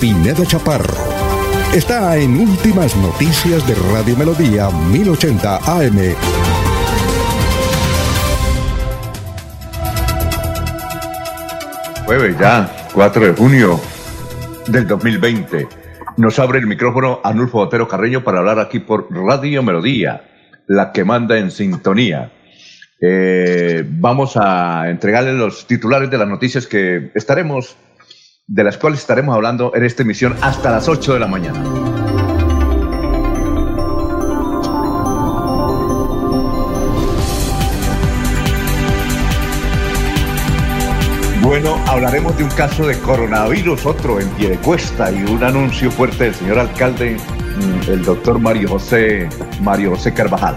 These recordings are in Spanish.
Pineda Chaparro. Está en Últimas Noticias de Radio Melodía 1080 AM. Jueves ya, 4 de junio del 2020. Nos abre el micrófono Anulfo Otero Carreño para hablar aquí por Radio Melodía, la que manda en sintonía. Eh, vamos a entregarle los titulares de las noticias que estaremos de las cuales estaremos hablando en esta emisión hasta las 8 de la mañana. Bueno, hablaremos de un caso de coronavirus, otro en pie de cuesta y un anuncio fuerte del señor alcalde, mm, el doctor Mario José, Mario José Carvajal.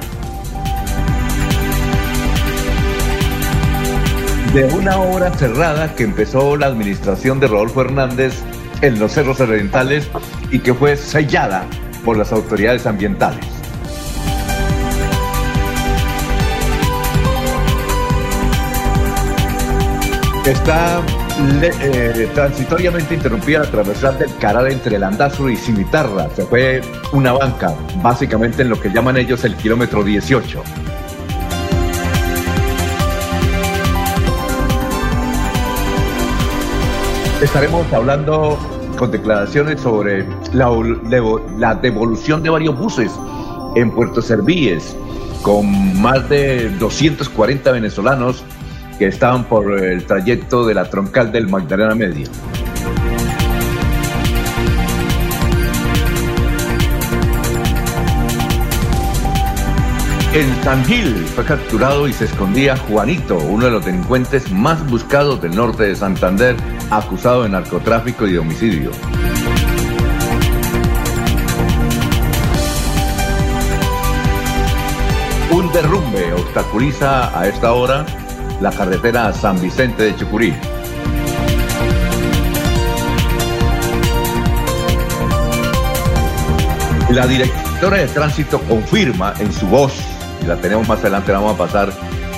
De una obra cerrada que empezó la administración de Rodolfo Hernández en los cerros orientales y que fue sellada por las autoridades ambientales. Está eh, transitoriamente interrumpida la travesía del canal entre Landazuri y Cimitarra. Se fue una banca, básicamente en lo que llaman ellos el kilómetro 18. Estaremos hablando con declaraciones sobre la, devolución de varios buses en Puerto Servíes, con más de 240 venezolanos que estaban por el trayecto de la troncal del Magdalena Medio. En San Gil fue capturado y se escondía Juanito, uno de los delincuentes más buscados del norte de Santander, acusado de narcotráfico y de homicidio. Un derrumbe obstaculiza a esta hora la carretera San Vicente de Chucurí. La directora de tránsito confirma en su voz y la tenemos más adelante, la vamos a pasar,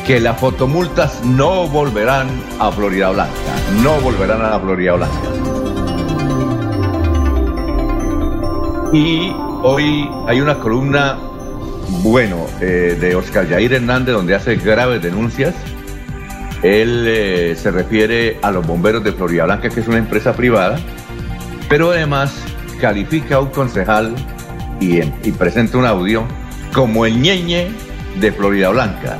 que las fotomultas no volverán a Florida Blanca, no volverán a Florida Blanca. Y hoy hay una columna, bueno, eh, de Oscar Jair Hernández, donde hace graves denuncias. Él eh, se refiere a los bomberos de Florida Blanca, que es una empresa privada, pero además califica a un concejal y, y presento un audio como el ñeñe de Florida Blanca.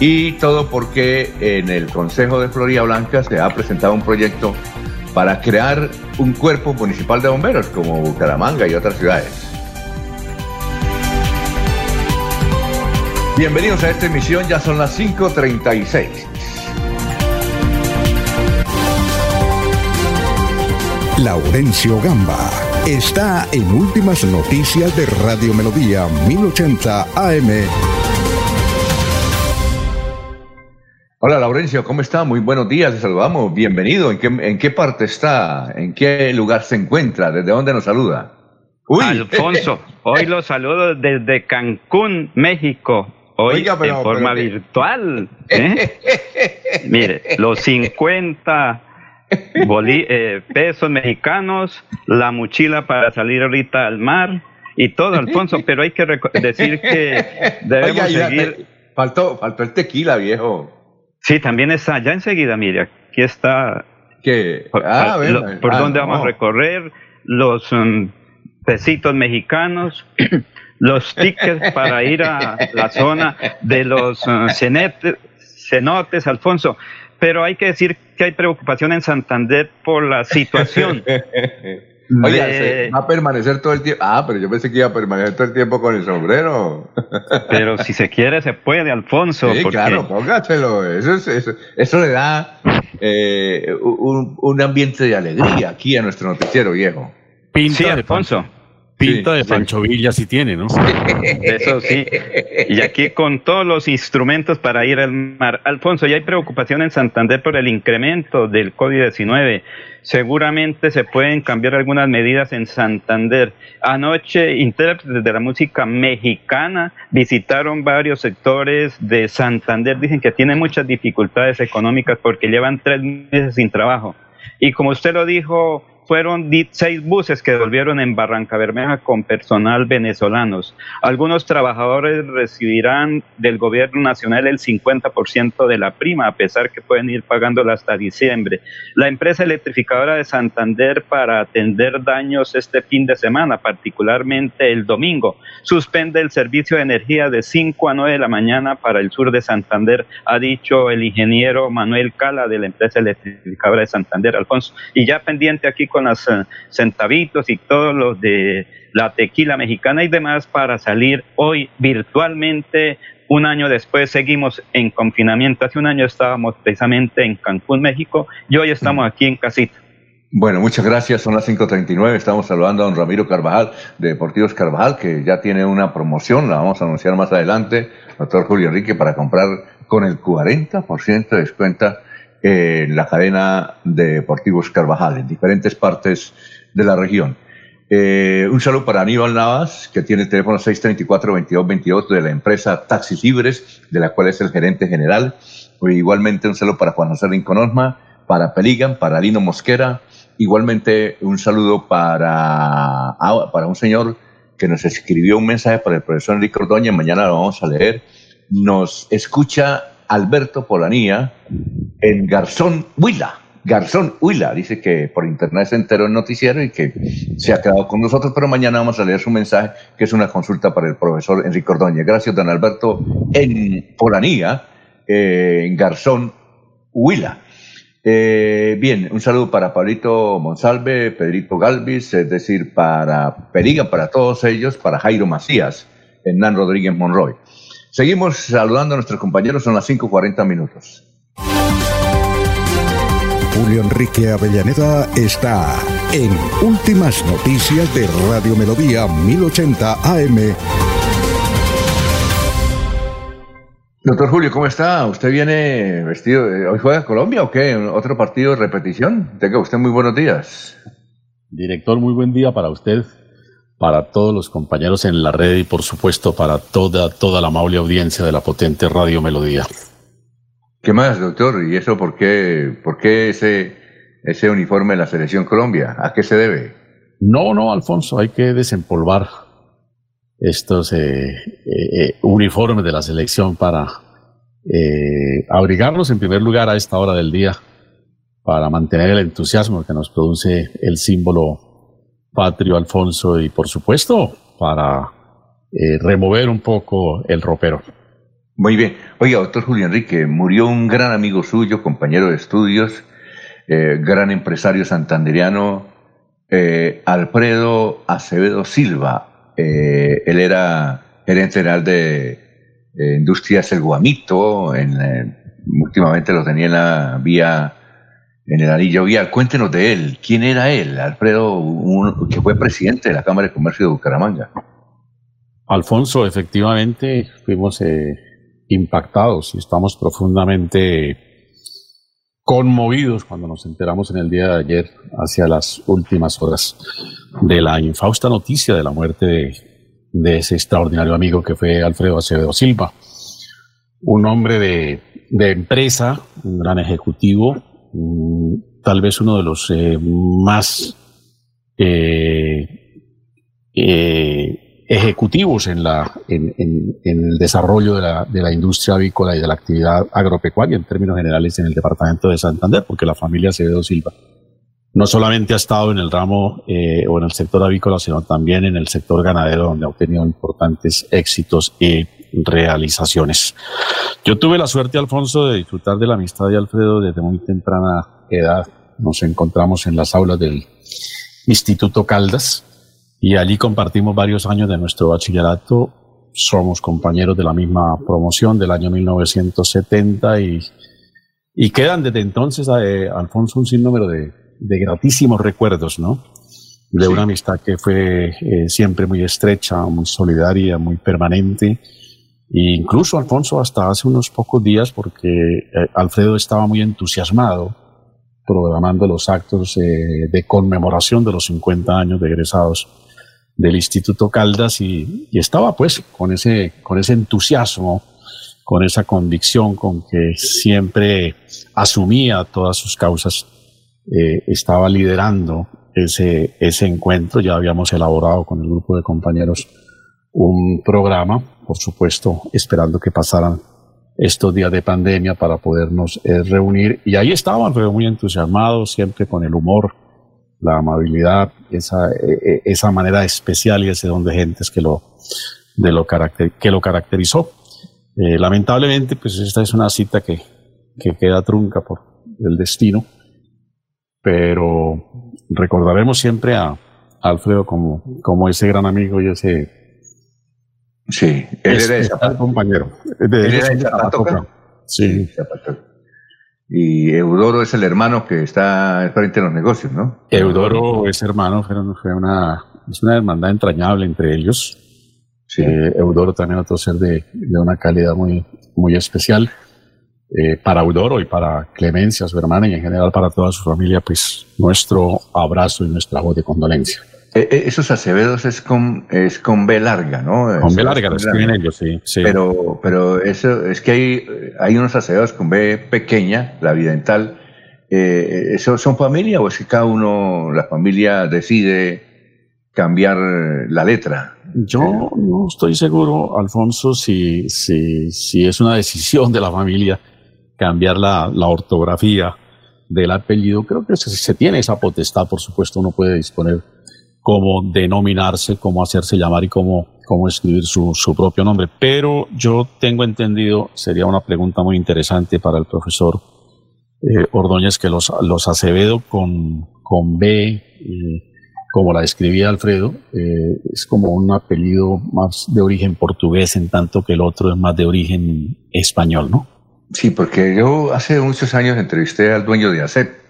Y todo porque en el Consejo de Florida Blanca se ha presentado un proyecto para crear un cuerpo municipal de bomberos como Bucaramanga y otras ciudades. Bienvenidos a esta emisión, ya son las 5.36. Laurencio Gamba está en Últimas Noticias de Radio Melodía 1080 AM. Hola Laurencio, ¿cómo está? Muy buenos días, te saludamos, bienvenido. ¿En qué, ¿En qué parte está? ¿En qué lugar se encuentra? ¿Desde dónde nos saluda? Uy. Alfonso, hoy lo saludo desde Cancún, México. Hoy en forma virtual. ¿eh? Mire, los 50 eh, pesos mexicanos, la mochila para salir ahorita al mar y todo, Alfonso, pero hay que decir que debemos seguir... faltó, faltó el tequila, viejo. Sí, también está, ya enseguida, mire, aquí está... ¿Qué? Ah, por ah, dónde vamos a recorrer, los um, pesitos mexicanos, los tickets para ir a la zona de los uh, cenotes, Alfonso pero hay que decir que hay preocupación en Santander por la situación. Oye, va a permanecer todo el tiempo. Ah, pero yo pensé que iba a permanecer todo el tiempo con el sombrero. pero si se quiere, se puede, Alfonso. Sí, claro, póngaselo. Eso, eso, eso le da eh, un, un, ambiente de alegría aquí a nuestro noticiero viejo. Pinta sí, Alfonso. Pinta de Pancho Villa sí tiene, ¿no? Eso sí. Y aquí con todos los instrumentos para ir al mar. Alfonso, ya hay preocupación en Santander por el incremento del COVID-19. Seguramente se pueden cambiar algunas medidas en Santander. Anoche, intérpretes de la música mexicana visitaron varios sectores de Santander. Dicen que tienen muchas dificultades económicas porque llevan tres meses sin trabajo. Y como usted lo dijo, fueron seis buses que volvieron en Barranca Bermeja con personal venezolanos. Algunos trabajadores recibirán del gobierno nacional el 50% de la prima, a pesar que pueden ir pagándola hasta diciembre. La empresa electrificadora de Santander para atender daños este fin de semana, particularmente el domingo, suspende el servicio de energía de 5 a 9 de la mañana para el sur de Santander, ha dicho el ingeniero Manuel Cala de la empresa electrificadora de Santander, Alfonso. Y ya pendiente aquí con con los eh, centavitos y todos los de la tequila mexicana y demás para salir hoy virtualmente. Un año después seguimos en confinamiento. Hace un año estábamos precisamente en Cancún, México, y hoy estamos aquí en casita. Bueno, muchas gracias. Son las 5.39. Estamos saludando a don Ramiro Carvajal de Deportivos Carvajal, que ya tiene una promoción. La vamos a anunciar más adelante. Doctor Julio Enrique, para comprar con el 40% de descuento en la cadena de Deportivos Carvajal, en diferentes partes de la región. Eh, un saludo para Aníbal Navas, que tiene el teléfono 634-2222 de la empresa Taxis Libres, de la cual es el gerente general. Igualmente un saludo para Juan José Lincoln para Peligan, para Lino Mosquera. Igualmente un saludo para, ah, para un señor que nos escribió un mensaje para el profesor Enrique Ordoña, mañana lo vamos a leer. Nos escucha Alberto Polanía en Garzón Huila. Garzón Huila dice que por internet se enteró el noticiero y que se ha quedado con nosotros, pero mañana vamos a leer su mensaje, que es una consulta para el profesor Enrique Ordóñez. Gracias, don Alberto, en Polanía, eh, en Garzón Huila. Eh, bien, un saludo para Pablito Monsalve, Pedrito Galvis, es decir, para Periga, para todos ellos, para Jairo Macías, Hernán Rodríguez Monroy. Seguimos saludando a nuestros compañeros, son las 5.40 minutos. Julio Enrique Avellaneda está en Últimas Noticias de Radio Melodía 1080 AM. Doctor Julio, ¿cómo está? ¿Usted viene vestido? ¿Hoy juega Colombia o qué? ¿Otro partido de repetición? Tenga usted muy buenos días. Director, muy buen día para usted, para todos los compañeros en la red y por supuesto para toda, toda la amable audiencia de la potente Radio Melodía. ¿Qué más, doctor? ¿Y eso por qué, por qué ese, ese uniforme de la Selección Colombia? ¿A qué se debe? No, no, Alfonso, hay que desempolvar estos eh, eh, eh, uniformes de la selección para abrigarlos en primer lugar a esta hora del día, para mantener el entusiasmo que nos produce el símbolo patrio, Alfonso, y por supuesto para eh, remover un poco el ropero. Muy bien. Oiga, doctor Julio Enrique, murió un gran amigo suyo, compañero de estudios, eh, gran empresario santanderiano, eh, Alfredo Acevedo Silva. él era gerente general de Industrias El Guamito, en, últimamente lo tenía en la vía en el anillo vial. Cuéntenos de él. ¿Quién era él? Alfredo, que fue presidente de la Cámara de Comercio de Bucaramanga. Alfonso, efectivamente, fuimos eh, impactados y estamos profundamente conmovidos cuando nos enteramos en el día de ayer, hacia las últimas horas, de la infausta noticia de la muerte de, ese extraordinario amigo que fue Alfredo Acevedo Silva. Un hombre de, de empresa, un gran ejecutivo, Mm, tal vez uno de los eh, más eh, eh, ejecutivos en, la, en, el desarrollo de la, de la, industria avícola y de la actividad agropecuaria en términos generales en el departamento de Santander, porque la familia Acevedo Silva no solamente ha estado en el ramo o en el sector avícola, sino también en el sector ganadero, donde ha obtenido importantes éxitos y realizaciones. Yo tuve la suerte, Alfonso, de disfrutar de la amistad de Alfredo desde muy temprana edad. Nos encontramos en las aulas del Instituto Caldas y allí compartimos varios años de nuestro bachillerato. Somos compañeros de la misma promoción del año 1970 y, y quedan desde entonces, eh, Alfonso, un sinnúmero de, de gratísimos recuerdos, ¿no? De una amistad que fue eh, siempre muy estrecha, muy solidaria, muy permanente incluso Alfonso hasta hace unos pocos días, porque eh, Alfredo estaba muy entusiasmado programando los actos eh, de conmemoración de los 50 años de egresados del Instituto Caldas y, estaba pues con ese, con ese entusiasmo, con esa convicción con que siempre asumía todas sus causas, eh, estaba liderando ese, ese encuentro, ya habíamos elaborado con el grupo de compañeros un programa por supuesto, esperando que pasaran estos días de pandemia para podernos eh, reunir. Y ahí estaban, muy entusiasmados, siempre con el humor, la amabilidad, esa, eh, eh, esa manera especial y ese don de gentes que lo, de lo, que lo caracterizó. lamentablemente, pues esta es una cita que, que queda trunca por el destino, pero recordaremos siempre a Alfredo como, como ese gran amigo y ese Sí, él era de Zapatoca. compañero. él era de Zapatoca. Sí. Y Eudoro es el hermano que está frente a los negocios, ¿no? Eudoro es hermano, fue una, es una hermandad entrañable entre ellos. Sí. Eh, Eudoro también otro ser de, de, una calidad muy, muy especial. Eh, para Eudoro y para Clemencia, su hermana, y en general para toda su familia, pues nuestro abrazo y nuestra voz de condolencia. Eh, eh, esos Acevedos es con, es con B larga, ¿no? Con B larga, lo escriben ellos, sí, sí. Pero, pero eso, es que hay, hay unos Acevedos con B pequeña, la vidental. Eh, ¿Eso son familia o es que cada uno, la familia decide cambiar la letra? Yo no estoy seguro, Alfonso, si, si, si es una decisión de la familia cambiar la, la ortografía del apellido. Creo que se, se tiene esa potestad, por supuesto, uno puede disponer cómo denominarse, cómo hacerse llamar y cómo, cómo escribir su, su, propio nombre. Pero yo tengo entendido, sería una pregunta muy interesante para el profesor eh, Ordóñez, que los, los Acevedo con, con B, eh, como la describía Alfredo, eh, es como un apellido más de origen portugués, en tanto que el otro es más de origen español, ¿no? Sí, porque yo hace muchos años entrevisté al dueño de ACEP,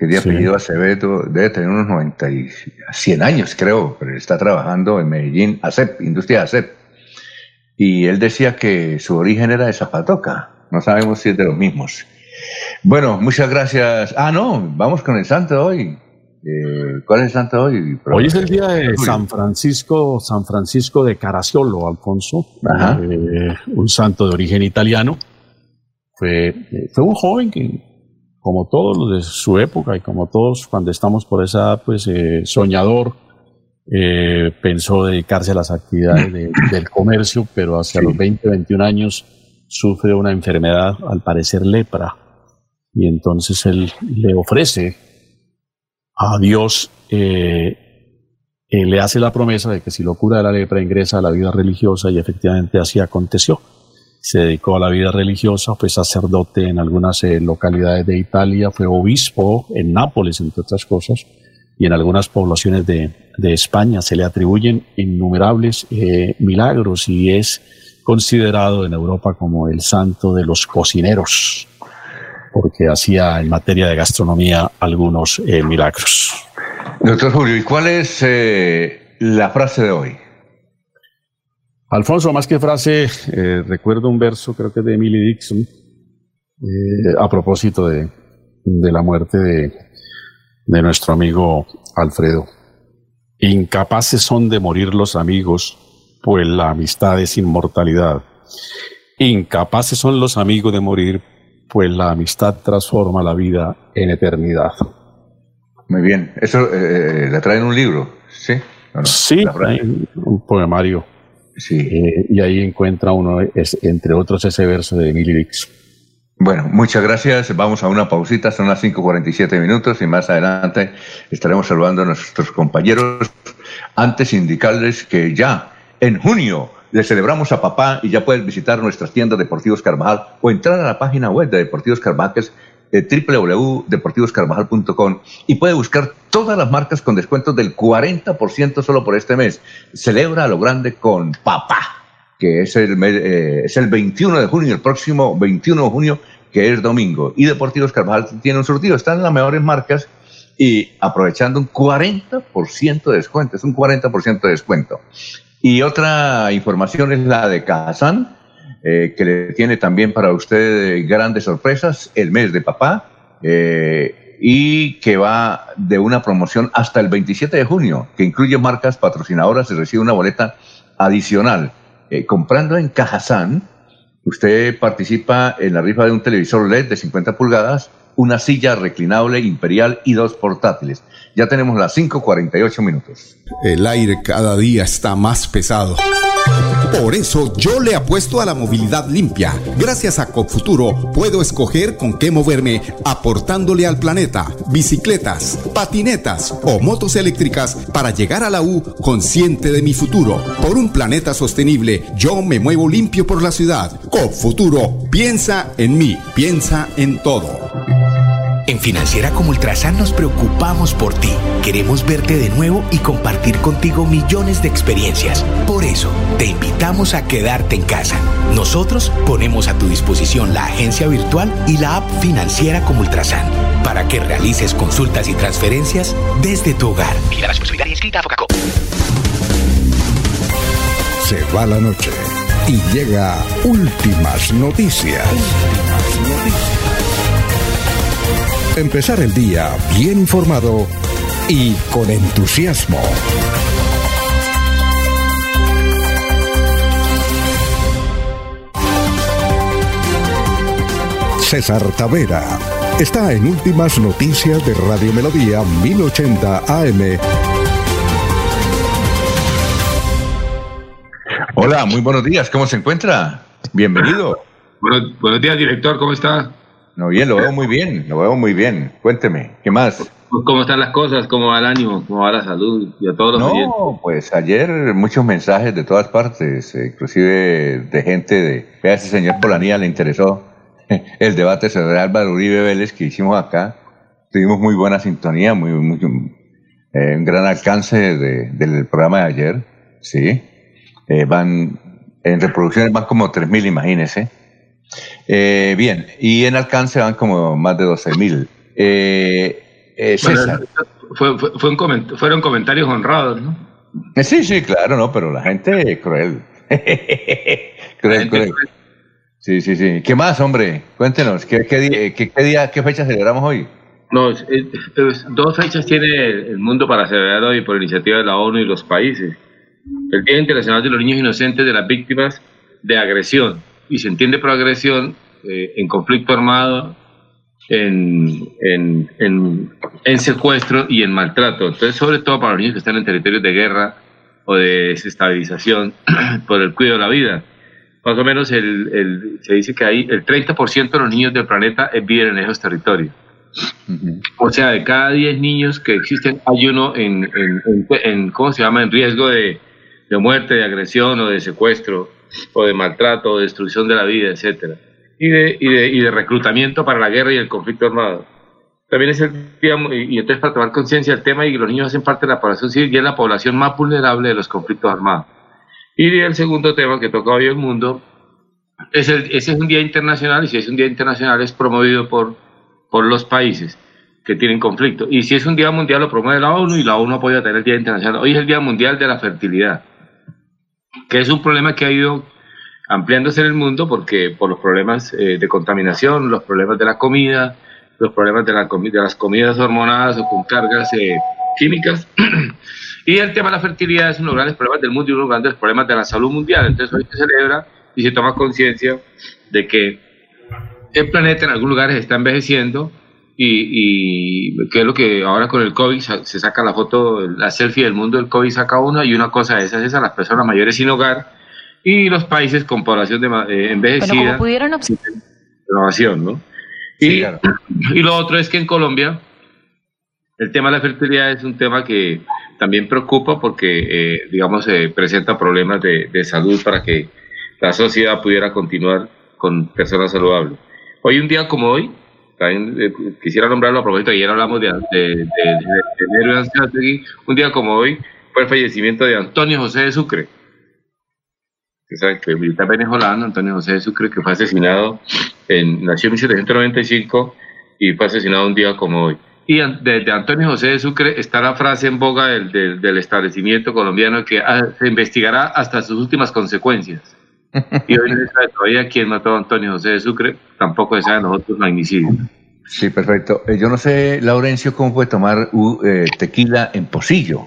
que de apellido Acevedo, debe tener unos 90 y 100 años, creo, pero está trabajando en Medellín, ACEP, Industria ACEP. Y él decía que su origen era de Zapatoca. No sabemos si es de los mismos. Bueno, muchas gracias. Ah, no, vamos con el santo hoy. Eh, ¿Cuál es el santo hoy? Hoy es el día de San Francisco, San Francisco de Caracciolo, Alfonso, eh, un santo de origen italiano. Fue, fue un joven que como todos los de su época y como todos cuando estamos por esa pues eh, soñador, eh, pensó dedicarse a las actividades del comercio, pero hacia los 20, 21 años sufre una enfermedad, al parecer lepra, y entonces él le ofrece a Dios eh, eh, le hace la promesa de que si lo cura de la lepra ingresa a la vida religiosa y efectivamente así aconteció. Se dedicó a la vida religiosa, fue sacerdote en algunas eh, localidades de Italia, fue obispo en Nápoles, entre otras cosas, y en algunas poblaciones de, España se le atribuyen innumerables eh, milagros y es considerado en Europa como el santo de los cocineros, porque hacía en materia de gastronomía algunos milagros. Doctor Julio, ¿y cuál es eh, la frase de hoy? Alfonso, más que frase, eh, recuerdo un verso, creo que de Emily Dixon, eh, a propósito de, la muerte de, de nuestro amigo Alfredo. Incapaces son de morir los amigos, pues la amistad es inmortalidad. Incapaces son los amigos de morir, pues la amistad transforma la vida en eternidad. Muy bien. ¿Eso eh, la trae en un libro? Sí. Sí, un poemario. Sí. Eh, y ahí encuentra uno, es, entre otros, ese verso de Emily Dix. Bueno, muchas gracias. Vamos a una pausita, son las 5.47 minutos y más adelante estaremos saludando a nuestros compañeros. Antes indicarles que ya en junio le celebramos a papá y ya puedes visitar nuestras tiendas Deportivos Carvajal o entrar a la página web de Deportivos Carvajal, eh, www.deportivoscarvajal.com y puede buscar todas las marcas con descuentos del 40% solo por este mes. Celebra a lo grande con papá, que es el, eh, es el 21 de junio, el próximo 21 de junio, que es domingo. Y Deportivos Carvajal tiene un surtido, están en las mejores marcas y aprovechando un 40% de descuento, es un 40% de descuento. Y otra información es la de Kazan eh, que le tiene también para usted grandes sorpresas, el mes de papá, eh, y que va de una promoción hasta el 27 de junio, que incluye marcas patrocinadoras y recibe una boleta adicional. Eh, comprando en Cajazán, usted participa en la rifa de un televisor LED de 50 pulgadas, una silla reclinable imperial y dos portátiles. Ya tenemos las 5.48 minutos. El aire cada día está más pesado. Por eso yo le apuesto a la movilidad limpia. Gracias a Copfuturo puedo escoger con qué moverme aportándole al planeta bicicletas, patinetas o motos eléctricas para llegar a la U consciente de mi futuro. Por un planeta sostenible, yo me muevo limpio por la ciudad. Copfuturo, piensa en mí, piensa en todo. En Financiera como Ultrasan nos preocupamos por ti. Queremos verte de nuevo y compartir contigo millones de experiencias. Por eso, te invitamos a quedarte en casa. Nosotros ponemos a tu disposición la agencia virtual y la app Financiera como Ultrasan para que realices consultas y transferencias desde tu hogar. Mira la responsabilidad inscrita a. Se va la noche y llega últimas noticias. Últimas noticias empezar el día bien informado y con entusiasmo. César Tavera está en Últimas Noticias de Radio Melodía 1080 AM. Hola, muy buenos días, ¿cómo se encuentra? Bienvenido. buenos días, director, ¿cómo está? No, bien, lo veo muy bien, lo veo muy bien. Cuénteme, ¿qué más? ¿Cómo están las cosas? ¿Cómo va el ánimo? ¿Cómo va la salud? Y a todos los No, pues ayer muchos mensajes de todas partes, eh, inclusive de gente de... Vea, ese señor Polanía le interesó el debate sobre Álvaro Uribe Vélez que hicimos acá. Tuvimos muy buena sintonía, muy, muy eh, un gran alcance del programa de ayer, ¿sí? Eh, van, en reproducciones van como 3.000, imagínese. Eh, bien, y en alcance van como más de 12 mil. Eh, eh, fueron comentarios honrados, ¿no? sí, sí, claro, no, pero la gente cruel. cruel, cruel. Sí, sí, sí. ¿Qué más, hombre? Cuéntenos, ¿qué, día, qué, fecha celebramos hoy? No, dos fechas tiene el mundo para celebrar hoy por iniciativa de la ONU y los países. El Día Internacional de los Niños Inocentes de las Víctimas de Agresión y se entiende por agresión eh, en conflicto armado, en, en, secuestro y en maltrato. Entonces, sobre todo para los niños que están en territorios de guerra o de desestabilización por el cuidado de la vida. Más o menos el, el, se dice que hay el 30% de los niños del planeta viven en esos territorios. O sea, de cada 10 niños que existen, hay uno en, en, ¿cómo se llama?, en riesgo de, de, muerte, de agresión o de secuestro, o de maltrato, o de destrucción de la vida, etcétera. Y de, y de, y de reclutamiento para la guerra y el conflicto armado. También es el día, y entonces para tomar conciencia del tema, y los niños hacen parte de la población civil y es la población más vulnerable de los conflictos armados. Y el segundo tema que toca hoy el mundo, es el, ese es un día internacional, y si es un día internacional es promovido por, por los países que tienen conflicto. Y si es un día mundial lo promueve la ONU y la ONU apoya tener el Día Internacional. Hoy es el Día Mundial de la Fertilidad, que es un problema que ha ido ampliándose en el mundo porque por los problemas eh, de contaminación, los problemas de la comida, los problemas de, la de las comidas hormonadas o con cargas eh, químicas. y el tema de la fertilidad es uno de los grandes problemas del mundo y uno de los grandes problemas de la salud mundial. Entonces hoy se celebra y se toma conciencia de que el planeta en algunos lugares está envejeciendo y, y que es lo que ahora con el COVID se saca la foto, la selfie del mundo del COVID saca uno y una cosa de esas es a las personas mayores sin hogar y los países con población de, eh, envejecida. Bueno, pudieron Renovación, ¿no? Y, y lo otro es que en Colombia el tema de la fertilidad es un tema que también preocupa porque, eh, digamos, se presenta problemas de, de, salud para que la sociedad pudiera continuar con personas saludables. Hoy, un día como hoy, también eh, quisiera nombrarlo a propósito, ayer hablamos de, de, de, un día como hoy fue el fallecimiento de Antonio José de Sucre que el militar venezolano, Antonio José de Sucre, que fue asesinado, en, nació en 1795 y fue asesinado un día como hoy. Y de, Antonio José de Sucre está la frase en boga del, del, establecimiento colombiano que ah, se investigará hasta sus últimas consecuencias. Y hoy no se sabe todavía quién mató a Antonio José de Sucre, tampoco se sabe los otros magnicidios. Sí, perfecto. Eh, yo no sé, Laurencio, cómo puede tomar uh, tequila en pocillo.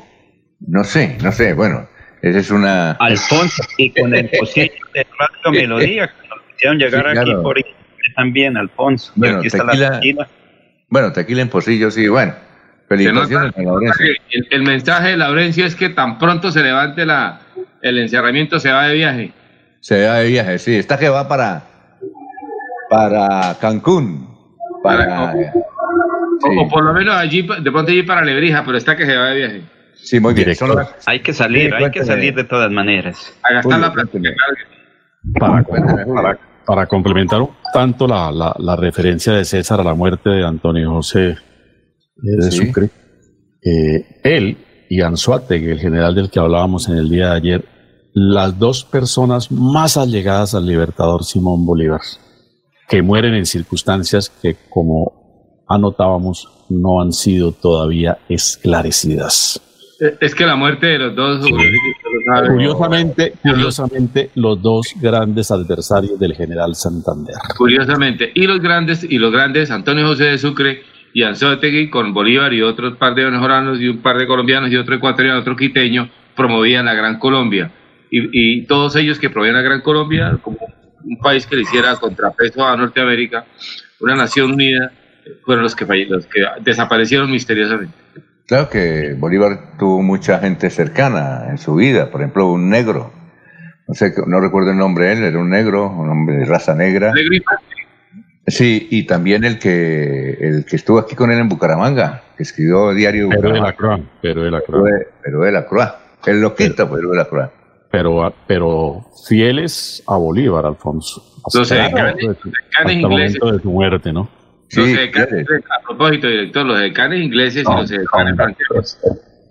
No sé, no sé, bueno, esa es una... Alfonso, y con el pocillo de Radio Melodía, que nos hicieron llegar aquí por también, Alfonso. Bueno, tequila, bueno, tequila en pocillo, sí, bueno. Felicitaciones El, el, mensaje de Laurencio es que tan pronto se levante la, el encerramiento, se va de viaje. Se va de viaje, sí. Esta que va para, para Cancún. Para, o, por lo menos allí, de pronto allí para Lebrija, pero está que se va de viaje. Sí, muy bien. Hay que salir, hay que salir de todas maneras. A gastar la plata. Para, para, complementar tanto la, la, referencia de César a la muerte de Antonio José de Sucre, eh, él y Anzuategui, el general del que hablábamos en el día de ayer, las dos personas más allegadas al libertador Simón Bolívar, que mueren en circunstancias que, como anotábamos, no han sido todavía esclarecidas. Es que la muerte de los dos. Curiosamente, curiosamente, los dos grandes adversarios del general Santander. Curiosamente. Y los grandes, y los grandes, Antonio José de Sucre y Anzoátegui con Bolívar y otros par de venezolanos y un par de colombianos y otro ecuatoriano, otro quiteño, promovían la Gran Colombia. Y, todos ellos que promovían la Gran Colombia como un país que le hiciera contrapeso a Norteamérica, una nación unida, fueron los que, los que desaparecieron misteriosamente. Claro que Bolívar tuvo mucha gente cercana en su vida, por ejemplo, un negro, no sé, no recuerdo el nombre de él, era un negro, un hombre de raza negra. Sí, y también el que el que estuvo aquí con él en Bucaramanga, que escribió diario Pero de la Croix, pero de la Croix. Pero de la Croix, el loquito, pero de la Croix. Pero, pero fieles a Bolívar, Alfonso. Hasta, el momento de su muerte, ¿no? los decanes, a propósito, director, los decanes ingleses y los decanes franceses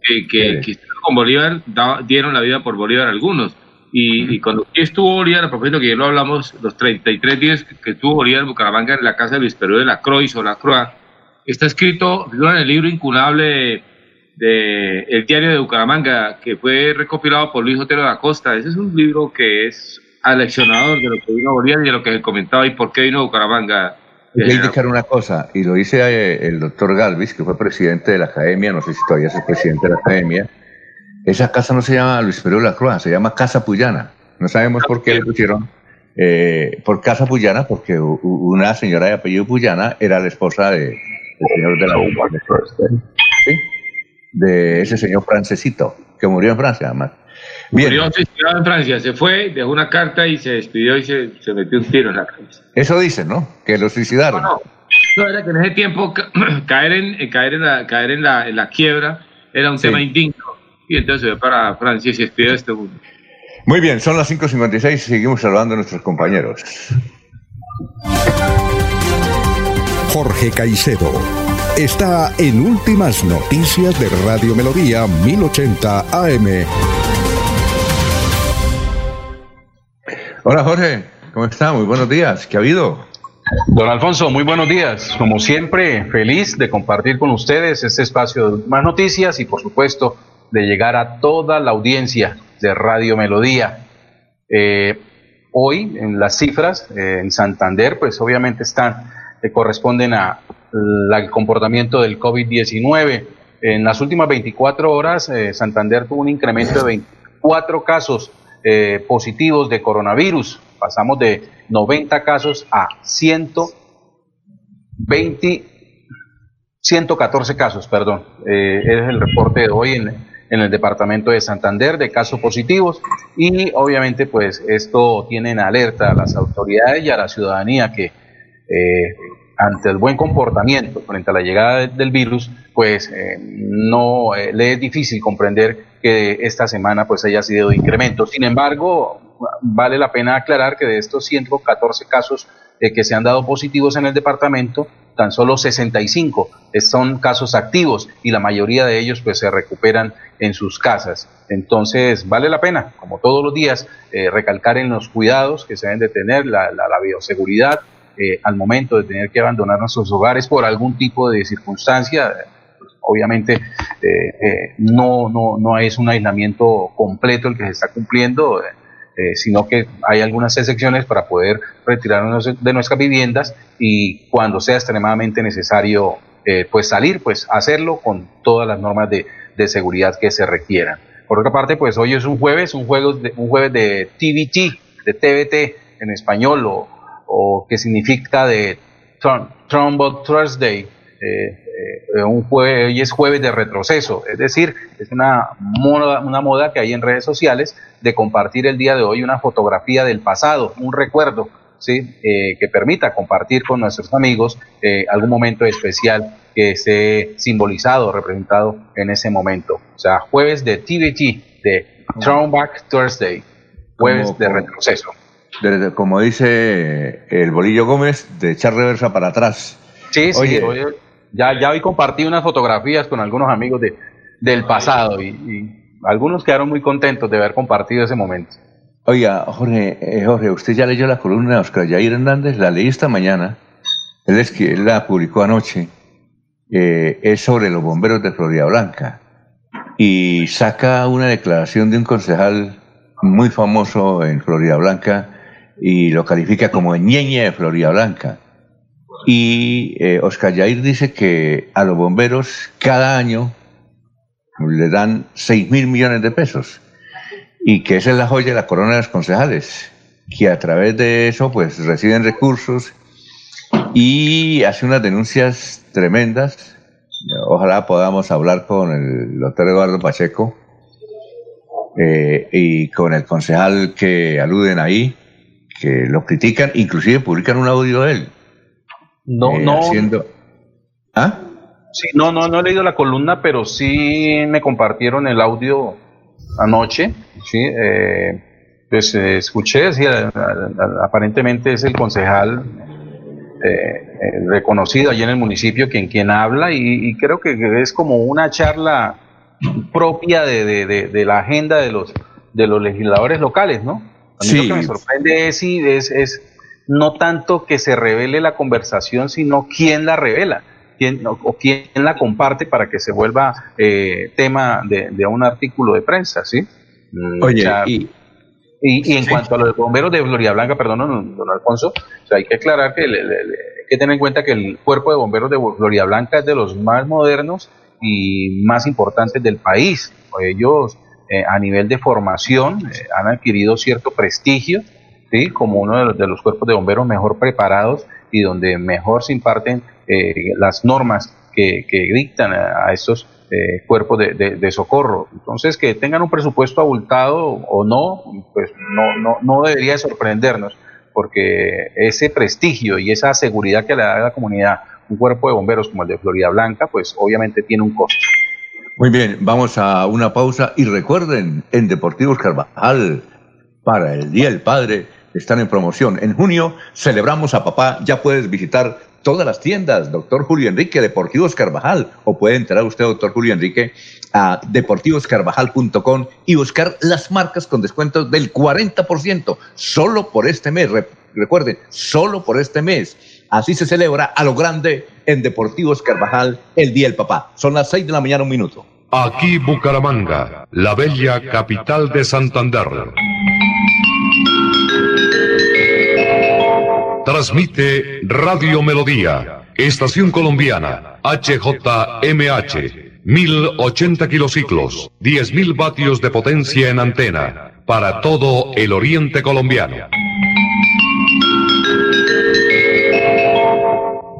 que, que, con Bolívar dieron la vida por Bolívar algunos. Y, cuando estuvo Bolívar, a propósito que ya lo hablamos, los 33 días que estuvo Bolívar en Bucaramanga en la casa de Luis Perú de la Croix o la Croix, está escrito en el libro incunable de, El Diario de Bucaramanga, que fue recopilado por Luis Otero da Costa. Ese es un libro que es aleccionador de lo que vino Bolívar y de lo que se comentaba y por qué vino a Bucaramanga Voy a indicar una cosa, y lo dice eh, el doctor Galvis, que fue presidente de la academia, no sé si todavía es el presidente de la academia. Esa casa no se llama Luis Perú de la Cruz, se llama Casa Puyana. No sabemos por qué le pusieron eh, por Casa Puyana, porque una señora de apellido Puyana era la esposa de, del señor de la ¿sí? De ese señor francesito, que murió en Francia, además. Murió suicidado en Francia, se fue, dejó una carta y se despidió y se, se metió un tiro en la cabeza. Eso dicen, ¿no? Que lo suicidaron. No, No, era que en ese tiempo caer en, eh, caer en, la, caer en, la, en la quiebra era un tema indigno. Y entonces se para Francia y se despidió de este mundo. Muy bien, son las 5.56 y seguimos saludando a nuestros compañeros. Jorge Caicedo está en Últimas Noticias de Radio Melodía 1080 AM. Hola Jorge, ¿cómo está? Muy buenos días. ¿Qué ha habido? Don Alfonso, muy buenos días. Como siempre, feliz de compartir con ustedes este espacio de más noticias y por supuesto de llegar a toda la audiencia de Radio Melodía. Eh, hoy en las cifras eh, en Santander, pues obviamente están, eh, corresponden a el comportamiento del COVID-19. En las últimas 24 horas, Santander tuvo un incremento de 24 casos positivos de coronavirus. Pasamos de 90 casos a 120, 114 casos, perdón. es el reporte de hoy en, en el departamento de Santander de casos positivos y obviamente pues esto tiene en alerta a las autoridades y a la ciudadanía que eh, ante el buen comportamiento frente a la llegada del virus pues eh, no eh, le es difícil comprender que esta semana pues haya sido de incremento. Sin embargo, vale la pena aclarar que de estos 114 casos que se han dado positivos en el departamento, tan solo 65 son casos activos y la mayoría de ellos pues se recuperan en sus casas. Entonces vale la pena, como todos los días, eh, recalcar en los cuidados que se deben de tener, la, bioseguridad eh, al momento de tener que abandonar nuestros hogares por algún tipo de circunstancia. Pues, obviamente eh, no, no, no es un aislamiento completo el que se está cumpliendo eh, sino que hay algunas excepciones para poder retirarnos de nuestras viviendas y cuando sea extremadamente necesario eh, pues salir, pues hacerlo con todas las normas de, seguridad que se requieran. Por otra parte, pues hoy es un jueves, un, juego de, un jueves de TVT, de TVT en español, o, o que significa de Trumbo Thursday, eh, eh, un hoy es jueves de retroceso, es decir, es una moda, una moda que hay en redes sociales de compartir el día de hoy una fotografía del pasado, un recuerdo, ¿sí? Eh, que permita compartir con nuestros amigos eh, algún momento especial que esté simbolizado, representado en ese momento. O sea, jueves de TBT, de Throwback Thursday, jueves de retroceso. Como dice el Bolillo Gómez, de echar reversa para atrás. Sí, sí, ya, ya hoy compartí unas fotografías con algunos amigos de, del pasado y, algunos quedaron muy contentos de haber compartido ese momento. Oiga, Jorge, eh, Jorge, usted ya leyó la columna de Oscar Jair Hernández, la leí esta mañana, él, es que, él la publicó anoche, eh, es sobre los bomberos de Florida Blanca. Y saca una declaración de un concejal muy famoso en Florida Blanca y lo califica como ñeñe de Florida Blanca. Y eh, Oscar Yair dice que a los bomberos cada año le dan 6 mil millones de pesos y que esa es la joya de la corona de los concejales, que a través de eso pues reciben recursos y hace unas denuncias tremendas. Ojalá podamos hablar con el doctor Eduardo Pacheco eh, y con el concejal que aluden ahí, que lo critican, inclusive publican un audio de él no, eh, no. ¿Ah? Sí, no, no, no he leído la columna, pero sí me compartieron el audio anoche. Sí, eh, pues eh, escuché, aparentemente es el concejal reconocido allí en el municipio quien, quien habla y, creo que es como una charla propia de, la agenda de los, de los legisladores locales, ¿no? A mí lo que me sorprende es, es no tanto que se revele la conversación, sino quién la revela. Quién, o, quién la comparte para que se vuelva eh, tema de, un artículo de prensa, ¿sí? Mm, Oye, y, y, en cuanto a los bomberos de Gloria Blanca, perdón, don Alfonso, hay que aclarar que hay que tener en cuenta que el cuerpo de bomberos de Gloria Blanca es de los más modernos y más importantes del país. Ellos, eh, a nivel de formación, eh, han adquirido cierto prestigio como uno de los, cuerpos de bomberos mejor preparados y donde mejor se imparten eh, las normas que, dictan a, estos eh, cuerpos de, socorro. Entonces, que tengan un presupuesto abultado o no, pues no, no, no debería sorprendernos, porque ese prestigio y esa seguridad que le da a la comunidad un cuerpo de bomberos como el de Florida Blanca, pues obviamente tiene un costo. Muy bien, vamos a una pausa y recuerden, en Deportivos Carvajal, para el Día del Padre, están en promoción. En junio celebramos a papá, ya puedes visitar todas las tiendas, doctor Julio Enrique, Deportivos Carvajal, o puede entrar usted, doctor Julio Enrique, a deportivoscarvajal.com y buscar las marcas con descuentos del 40%, solo por este mes. recuerden, solo por este mes. Así se celebra a lo grande en Deportivos Carvajal el Día del Papá. Son las 6 de la mañana, un minuto. Aquí Bucaramanga, la bella capital de Santander. Transmite Radio Melodía, Estación Colombiana, HJMH, 1080 kilociclos, 10.000 vatios de potencia en antena, para todo el oriente colombiano.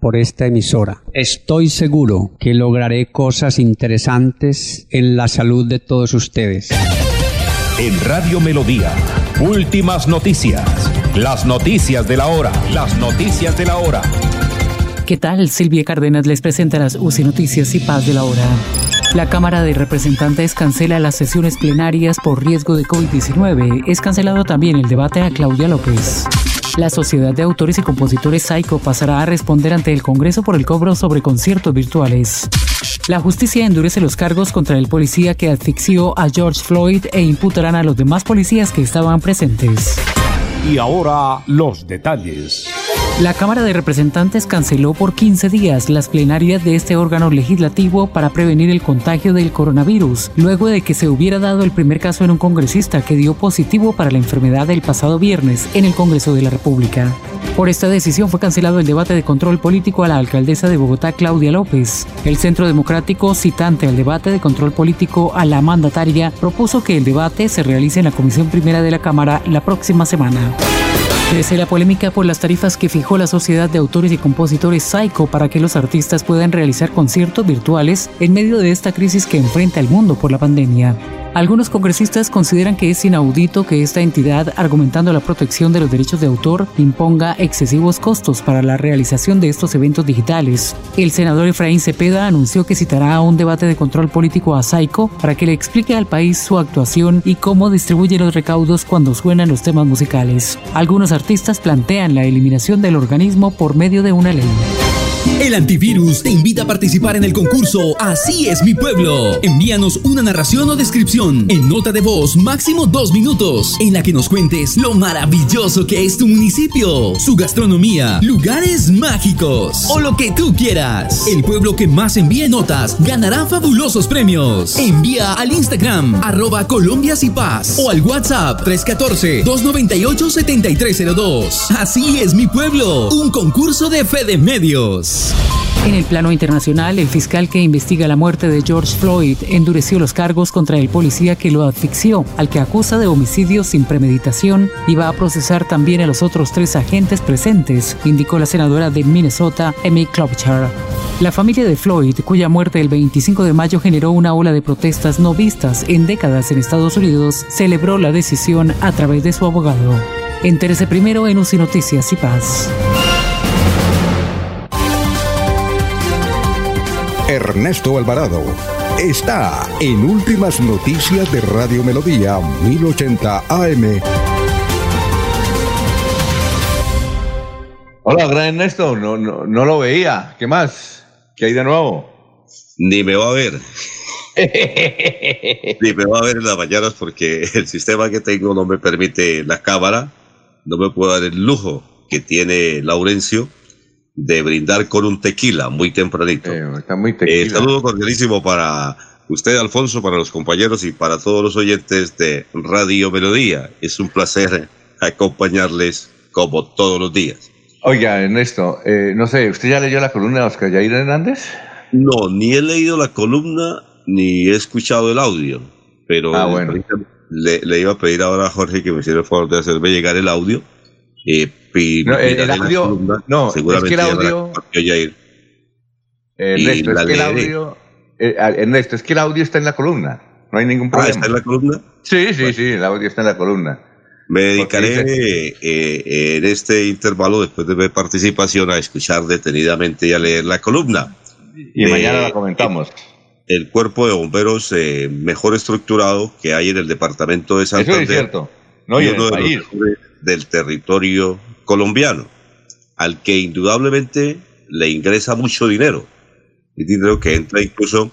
por esta emisora. Estoy seguro que lograré cosas interesantes en la salud de todos ustedes. En Radio Melodía, últimas noticias. Las noticias de la hora. Las noticias de la hora. ¿Qué tal? Silvia Cárdenas les presenta las UCI Noticias y Paz de la Hora. La Cámara de Representantes cancela las sesiones plenarias por riesgo de COVID-19. Es cancelado también el debate a Claudia López. La Sociedad de Autores y Compositores Psycho pasará a responder ante el Congreso por el cobro sobre conciertos virtuales. La justicia endurece los cargos contra el policía que asfixió a George Floyd e imputarán a los demás policías que estaban presentes. Y ahora los detalles. La Cámara de Representantes canceló por 15 días las plenarias de este órgano legislativo para prevenir el contagio del coronavirus, luego de que se hubiera dado el primer caso en un congresista que dio positivo para la enfermedad el pasado viernes en el Congreso de la República. Por esta decisión fue cancelado el debate de control político a la alcaldesa de Bogotá, Claudia López. El Centro Democrático, citante al debate de control político a la mandataria, propuso que el debate se realice en la Comisión Primera de la Cámara la próxima semana. Crece la polémica por las tarifas que fijó la Sociedad de Autores y Compositores Psycho para que los artistas puedan realizar conciertos virtuales en medio de esta crisis que enfrenta el mundo por la pandemia. Algunos congresistas consideran que es inaudito que esta entidad, argumentando la protección de los derechos de autor, imponga excesivos costos para la realización de estos eventos digitales. El senador Efraín Cepeda anunció que citará a un debate de control político a Saico para que le explique al país su actuación y cómo distribuye los recaudos cuando suenan los temas musicales. Algunos artistas plantean la eliminación del organismo por medio de una ley. El antivirus te invita a participar en el concurso Así es mi pueblo. Envíanos una narración o descripción en nota de voz máximo dos minutos en la que nos cuentes lo maravilloso que es tu municipio, su gastronomía, lugares mágicos o lo que tú quieras. El pueblo que más envíe notas ganará fabulosos premios. Envía al Instagram arroba Colombias y Paz o al WhatsApp 314-298-7302. Así es mi pueblo. Un concurso de fe de En el plano internacional, el fiscal que investiga la muerte de George Floyd endureció los cargos contra el policía que lo asfixió, al que acusa de homicidio sin premeditación y va a procesar también a los otros tres agentes presentes, indicó la senadora de Minnesota, Amy Klobuchar. La familia de Floyd, cuya muerte el 25 de mayo generó una ola de protestas no vistas en décadas en Estados Unidos, celebró la decisión a través de su abogado. Entérese primero en UCI Noticias y Paz. Ernesto Alvarado está en Últimas Noticias de Radio Melodía 1080 AM. Hola, gran Ernesto, no, no, no lo veía. ¿Qué más? ¿Qué hay de nuevo? Ni me va a ver. Ni me va a ver en las mañanas porque el sistema que tengo no me permite la cámara, no me puedo dar el lujo que tiene Laurencio de brindar con un tequila muy tempranito. Eh, está muy tequila. Eh, saludo cordialísimo para usted, Alfonso, para los compañeros y para todos los oyentes de Radio Melodía. Es un placer acompañarles como todos los días. Oiga, Ernesto, eh, no sé, ¿usted ya leyó la columna de Oscar Jair Hernández? No, ni he leído la columna ni he escuchado el audio, pero Ah, bueno. le, le iba a pedir ahora a Jorge que me hiciera el favor de hacerme llegar el audio. Eh, No, el- audio- columna, no, es que el audio- Jair. Ernesto, es que el audio, eh, ah, Ernesto, es que el audio está en la columna, no hay ningún Ah, problema. ¿está en la columna? Sí, sí, sí, el audio está en la columna. Me dedicaré eh, en este intervalo, después de mi participación, a escuchar detenidamente y a leer la columna. Y de- mañana la comentamos. El cuerpo de bomberos eh, mejor estructurado que hay en el departamento de Eso Santander. es cierto. No, y y en uno el de país. los mejores del territorio colombiano, al que indudablemente le ingresa mucho dinero. Y dinero que entra incluso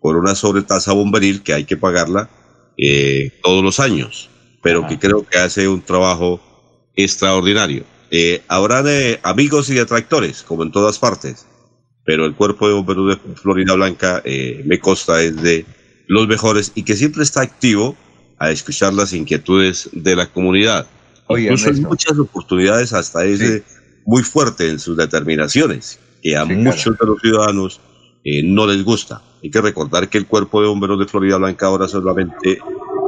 por una sobretasa bomberil que hay que pagarla eh, todos los años, pero que creo que hace un trabajo extraordinario. Eh, habrán eh, amigos y detractores, como en todas partes, pero el cuerpo de bomberos de Florida Blanca eh, me consta es de los mejores y que siempre está activo a escuchar las inquietudes de la comunidad. Oye, Incluso Ernesto. muchas oportunidades hasta es eh, muy fuerte en sus determinaciones, que a Sí, muchos de los ciudadanos eh, no les gusta. Hay que recordar que el cuerpo de bomberos de Florida Blanca ahora solamente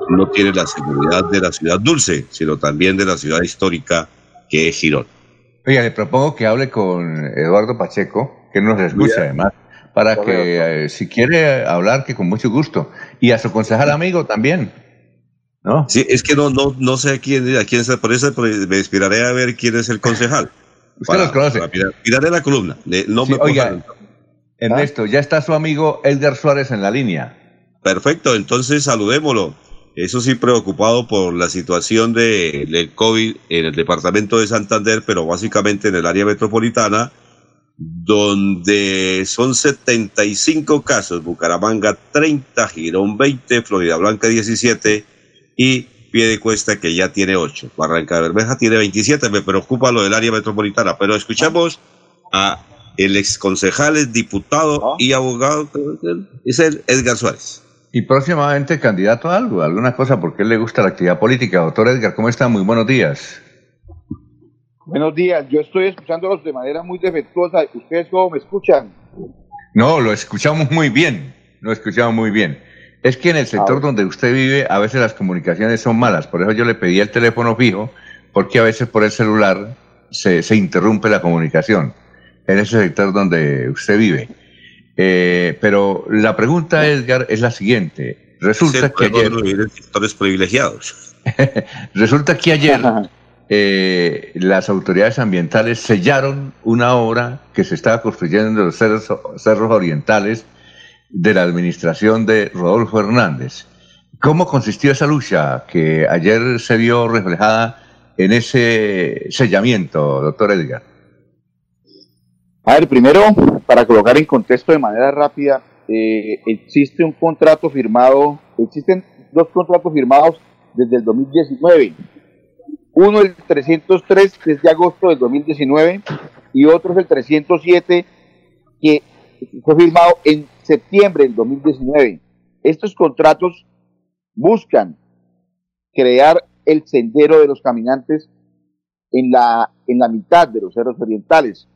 no tiene la seguridad de la ciudad dulce, sino también de la ciudad histórica que es Girón. Oiga, le propongo que hable con Eduardo Pacheco, que nos escucha Bien. además, para que eh, si quiere hablar, que con mucho gusto. Y a su concejal amigo también. ¿No? Sí, es que no, no, no sé a quién, a quién se por eso pues, me inspiraré a ver quién es el concejal. Usted los conoce. mirar- miraré la columna. no Sí, me oiga, Ernesto, ya está su amigo Edgar Suárez en la línea. Perfecto, entonces saludémoslo. Eso sí, preocupado por la situación de, del COVID en el departamento de Santander, pero básicamente en el área metropolitana, donde son 75 casos, Bucaramanga 30, Girón 20, Florida Blanca 17 y Piedecuesta que ya tiene 8. Barranca Bermeja tiene 27, me preocupa lo del área metropolitana, pero escuchamos a el exconcejal, el diputado y abogado, es el Edgar Suárez. Y próximamente candidato a algo, alguna cosa, porque él le gusta la actividad política. Doctor Edgar, ¿cómo está? Muy buenos días. Buenos días, yo estoy escuchándolos de manera muy defectuosa. ¿Ustedes cómo me escuchan? No, lo escuchamos muy bien, lo escuchamos muy bien. Es que en el sector donde usted vive a veces las comunicaciones son malas, por eso yo le pedí el teléfono fijo, porque a veces por el celular se, se interrumpe la comunicación en ese sector donde usted vive. Eh, pero la pregunta, Edgar, es la siguiente. Resulta Sí, que ayer... vivir en sectores privilegiados. Resulta que ayer eh, las autoridades ambientales sellaron una obra que se estaba construyendo en los cerros, cerros orientales de la administración de Rodolfo Hernández. ¿Cómo consistió esa lucha que ayer se vio reflejada en ese sellamiento, doctor Edgar? A ver, primero, para colocar en contexto de manera rápida, eh, existe un contrato firmado, existen dos contratos firmados desde el 2019. Uno el 303, que es de agosto del 2019, y otro es el 307, que fue firmado en septiembre del 2019. Estos contratos buscan crear el sendero de los caminantes en la, en la mitad de los cerros orientales.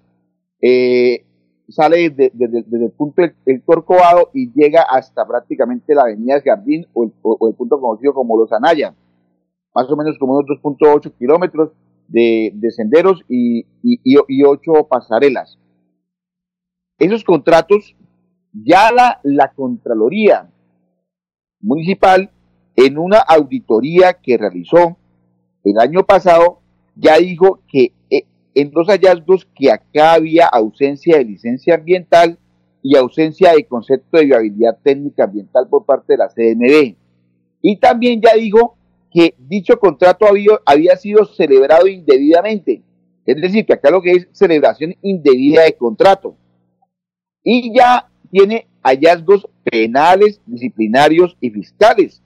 Eh, sale desde, desde- el punto del, Corcovado y llega hasta prácticamente la avenida Jardín o el, punto conocido como Los Anaya. Más o menos como unos 2.8 kilómetros de, de senderos y, y, y ocho pasarelas. Esos contratos ya la, la Contraloría Municipal en una auditoría que realizó el año pasado ya dijo que eh, en los hallazgos que acá había ausencia de licencia ambiental y ausencia de concepto de viabilidad técnica ambiental por parte de la CNB. Y también ya dijo que dicho contrato había, había sido celebrado indebidamente. Es decir, que acá lo que es celebración indebida de contrato. Y ya tiene hallazgos penales, disciplinarios y fiscales.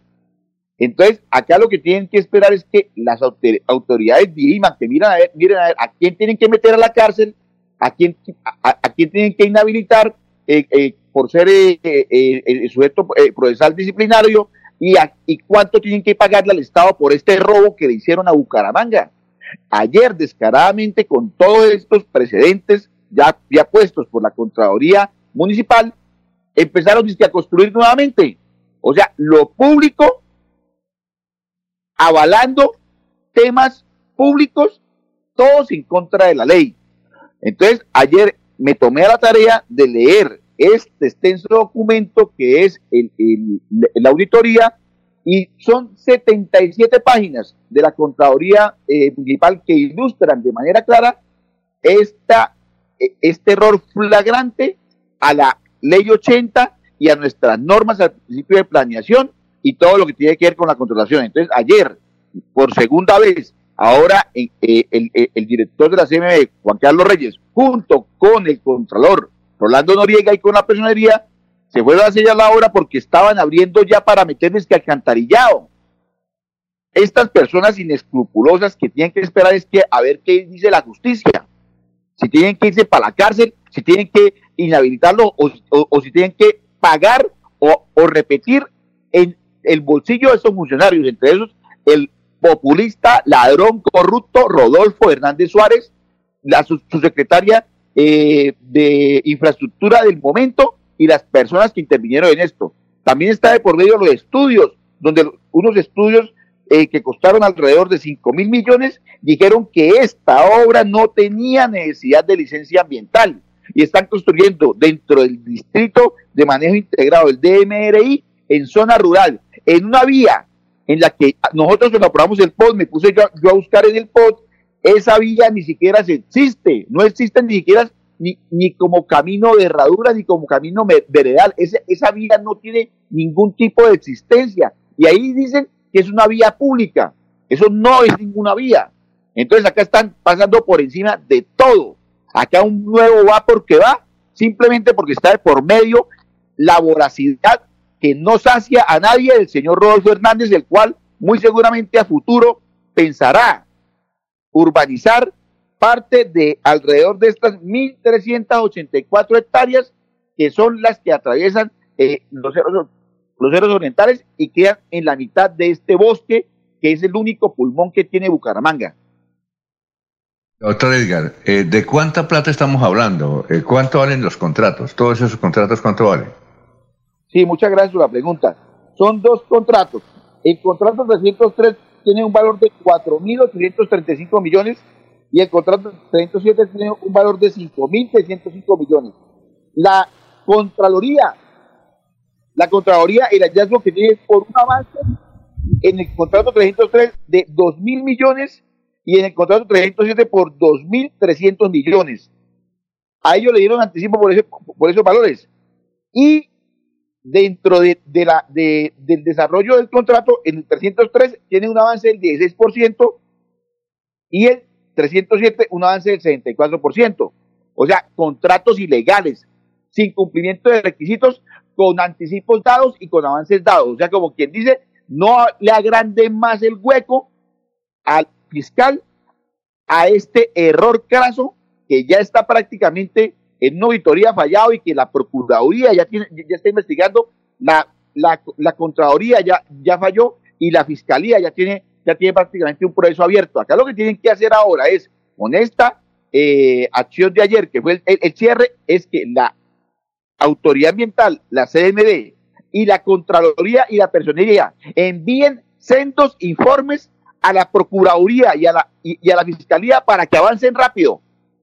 Entonces, acá lo que tienen que esperar es que las autor- autoridades diriman, que miren a ver, miren a ver a quién tienen que meter a la cárcel, a quién, a, quién tienen que inhabilitar eh, eh, por ser eh, el sujeto procesal disciplinario y, a- y cuánto tienen que pagarle al Estado por este robo que le hicieron a Bucaramanga. Ayer, descaradamente, con todos estos precedentes ya, ya puestos por la Contraloría Municipal, empezaron a construir nuevamente. O sea, lo público avalando temas públicos, todos en contra de la ley. Entonces, ayer me tomé a la tarea de leer este extenso documento que es el, la auditoría y son 77 páginas de la Contraloría eh, Municipal que ilustran de manera clara esta, e, este error flagrante a la ley 80 y a nuestras normas al principio de planeación y todo lo que tiene que ver con la controlación. Entonces, ayer, por segunda vez, ahora eh, el, el, director de la CMB, Juan Carlos Reyes, junto con el Contralor Rolando Noriega y con la personería, se fueron a ya la obra porque estaban abriendo ya para meterles que alcantarillado. Estas personas inescrupulosas que tienen que esperar es que a ver qué dice la justicia. Si tienen que irse para la cárcel, si tienen que inhabilitarlo o, si tienen que pagar o, repetir en el bolsillo de esos funcionarios, entre esos el populista, ladrón, corrupto Rodolfo Hernández Suárez, la, su, secretaria eh, de infraestructura del momento y las personas que intervinieron en esto. También está de por medio los estudios, donde unos estudios eh, que costaron alrededor de 5 mil millones dijeron que esta obra no tenía necesidad de licencia ambiental y están construyendo dentro del distrito de manejo integrado, el DMRI, en zona rural, en una vía en la que nosotros cuando aprobamos el POD, me puse yo, yo a buscar en el POD, esa vía ni siquiera se existe, no existe ni siquiera ni, ni como camino de herradura, ni como camino veredal. esa vía no tiene ningún tipo de existencia. Y ahí dicen que es una vía pública. Eso no es ninguna vía. Entonces acá están pasando por encima de todo. Acá un nuevo va porque va, simplemente porque está de por medio la voracidad que no sacia a nadie del señor Rodolfo Hernández, el cual muy seguramente a futuro pensará urbanizar parte de alrededor de estas 1.384 hectáreas que son las que atraviesan eh, los, ceros, los orientales y quedan en la mitad de este bosque que es el único pulmón que tiene Bucaramanga. Doctor Edgar, eh, ¿de cuánta plata estamos hablando? Eh, ¿Cuánto valen los contratos? ¿Todos esos contratos cuánto valen? Sí, muchas gracias por la pregunta. Son dos contratos. El contrato 303 tiene un valor de 4.835 millones y el contrato 307 tiene un valor de 5.605 millones. La Contraloría, la Contraloría, el hallazgo que tiene por un avance en el contrato 303 de 2.000 millones y en el contrato 307 por 2.300 millones. A ellos le dieron anticipo por, por esos valores. Y dentro de, la, de, del desarrollo del contrato, en el 303 tiene un avance del 16% y el 307 un avance del 64%. O sea, contratos ilegales, sin cumplimiento de requisitos, con anticipos dados y con avances dados. O sea, como quien dice, no le agrande más el hueco al fiscal a este error craso que ya está prácticamente en una auditoría fallado y que la Procuraduría ya, tiene, ya está investigando, la, la, Contraloría ya, ya falló y la Fiscalía ya tiene ya tiene prácticamente un proceso abierto. Acá lo que tienen que hacer ahora es, con esta eh, acción de ayer, que fue el, cierre, es que la autoridad ambiental, la CMD y la Contraloría y la Personería envíen centos informes a la Procuraduría y a la, y, a la Fiscalía para que avancen rápido.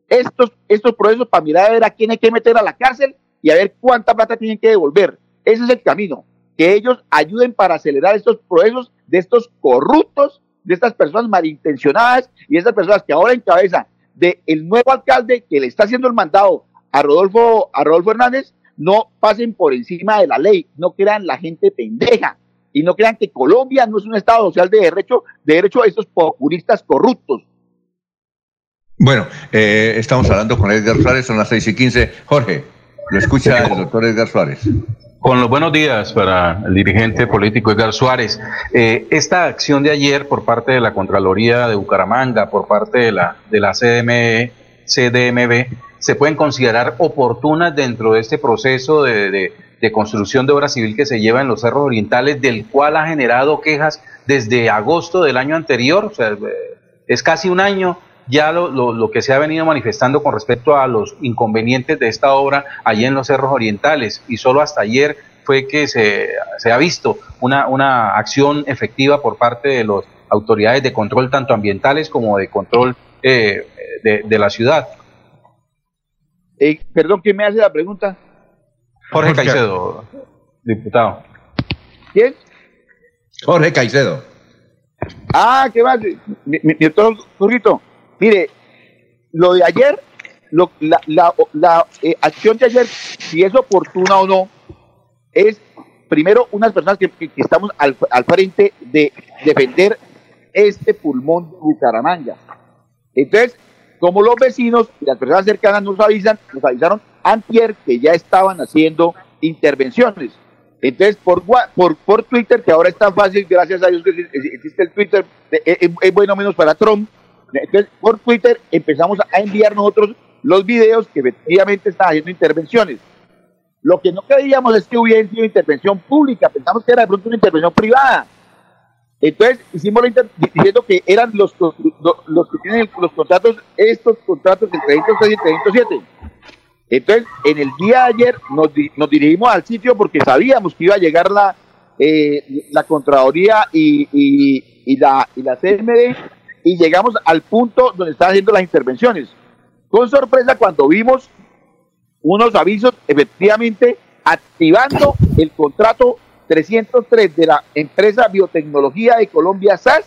Estos, estos procesos para mirar a ver a quién hay que meter a la cárcel y a ver cuánta plata tienen que devolver. Ese es el camino, que ellos ayuden para acelerar estos procesos de estos corruptos, de estas personas malintencionadas y de estas personas que ahora encabezan del el nuevo alcalde que le está haciendo el mandado a Rodolfo, a Rodolfo Hernández, no pasen por encima de la ley, no crean la gente pendeja y no crean que Colombia no es un Estado social de derecho, de derecho a estos populistas corruptos. Bueno, eh, estamos hablando con Edgar Suárez, son las 6 y 15. Jorge, lo escucha el doctor Edgar Suárez. Con los buenos días para el dirigente político Edgar Suárez. Eh, esta acción de ayer por parte de la Contraloría de Bucaramanga, por parte de la, de la CDME, CDMB, se pueden considerar oportunas dentro de este proceso de, de, construcción de obra civil que se lleva en los cerros orientales, del cual ha generado quejas desde agosto del año anterior. O sea, es casi un año ya lo, lo, que se ha venido manifestando con respecto a los inconvenientes de esta obra allí en los cerros orientales y solo hasta ayer fue que se, se ha visto una, una acción efectiva por parte de las autoridades de control tanto ambientales como de control eh, de, de, la ciudad. Eh, perdón, ¿quién me hace la pregunta? Jorge Caicedo, diputado. ¿Quién? Jorge Caicedo. Ah, ¿qué más? Mi, mi, mire, lo de ayer, lo, la, la, la eh, acción de ayer, si es oportuna o no, es primero unas personas que, que, que estamos al, al, frente de defender este pulmón de Bucaramanga. Entonces, como los vecinos y las personas cercanas nos avisan, nos avisaron antier que ya estaban haciendo intervenciones. Entonces, por, por, por Twitter, que ahora es tan fácil, gracias a Dios que existe el Twitter, es, es bueno menos para Trump. Entonces, por Twitter empezamos a enviar nosotros los videos que efectivamente están haciendo intervenciones. Lo que no creíamos es que hubiera sido intervención pública, pensamos que era de pronto una intervención privada. Entonces hicimos la inter diciendo que eran los, los, los, que tienen los contratos, estos contratos del 306 y el 307. Entonces, en el día de ayer nos, dirigimos al sitio porque sabíamos que iba a llegar la, eh, la Contraloría y, la, y la CMD y llegamos al punto donde están haciendo las intervenciones. Con sorpresa cuando vimos unos avisos efectivamente activando el contrato 303 de la empresa Biotecnología de Colombia SAS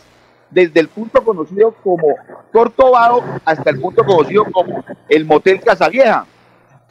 desde el punto conocido como Cortobado hasta el punto conocido como el Motel Casavieja.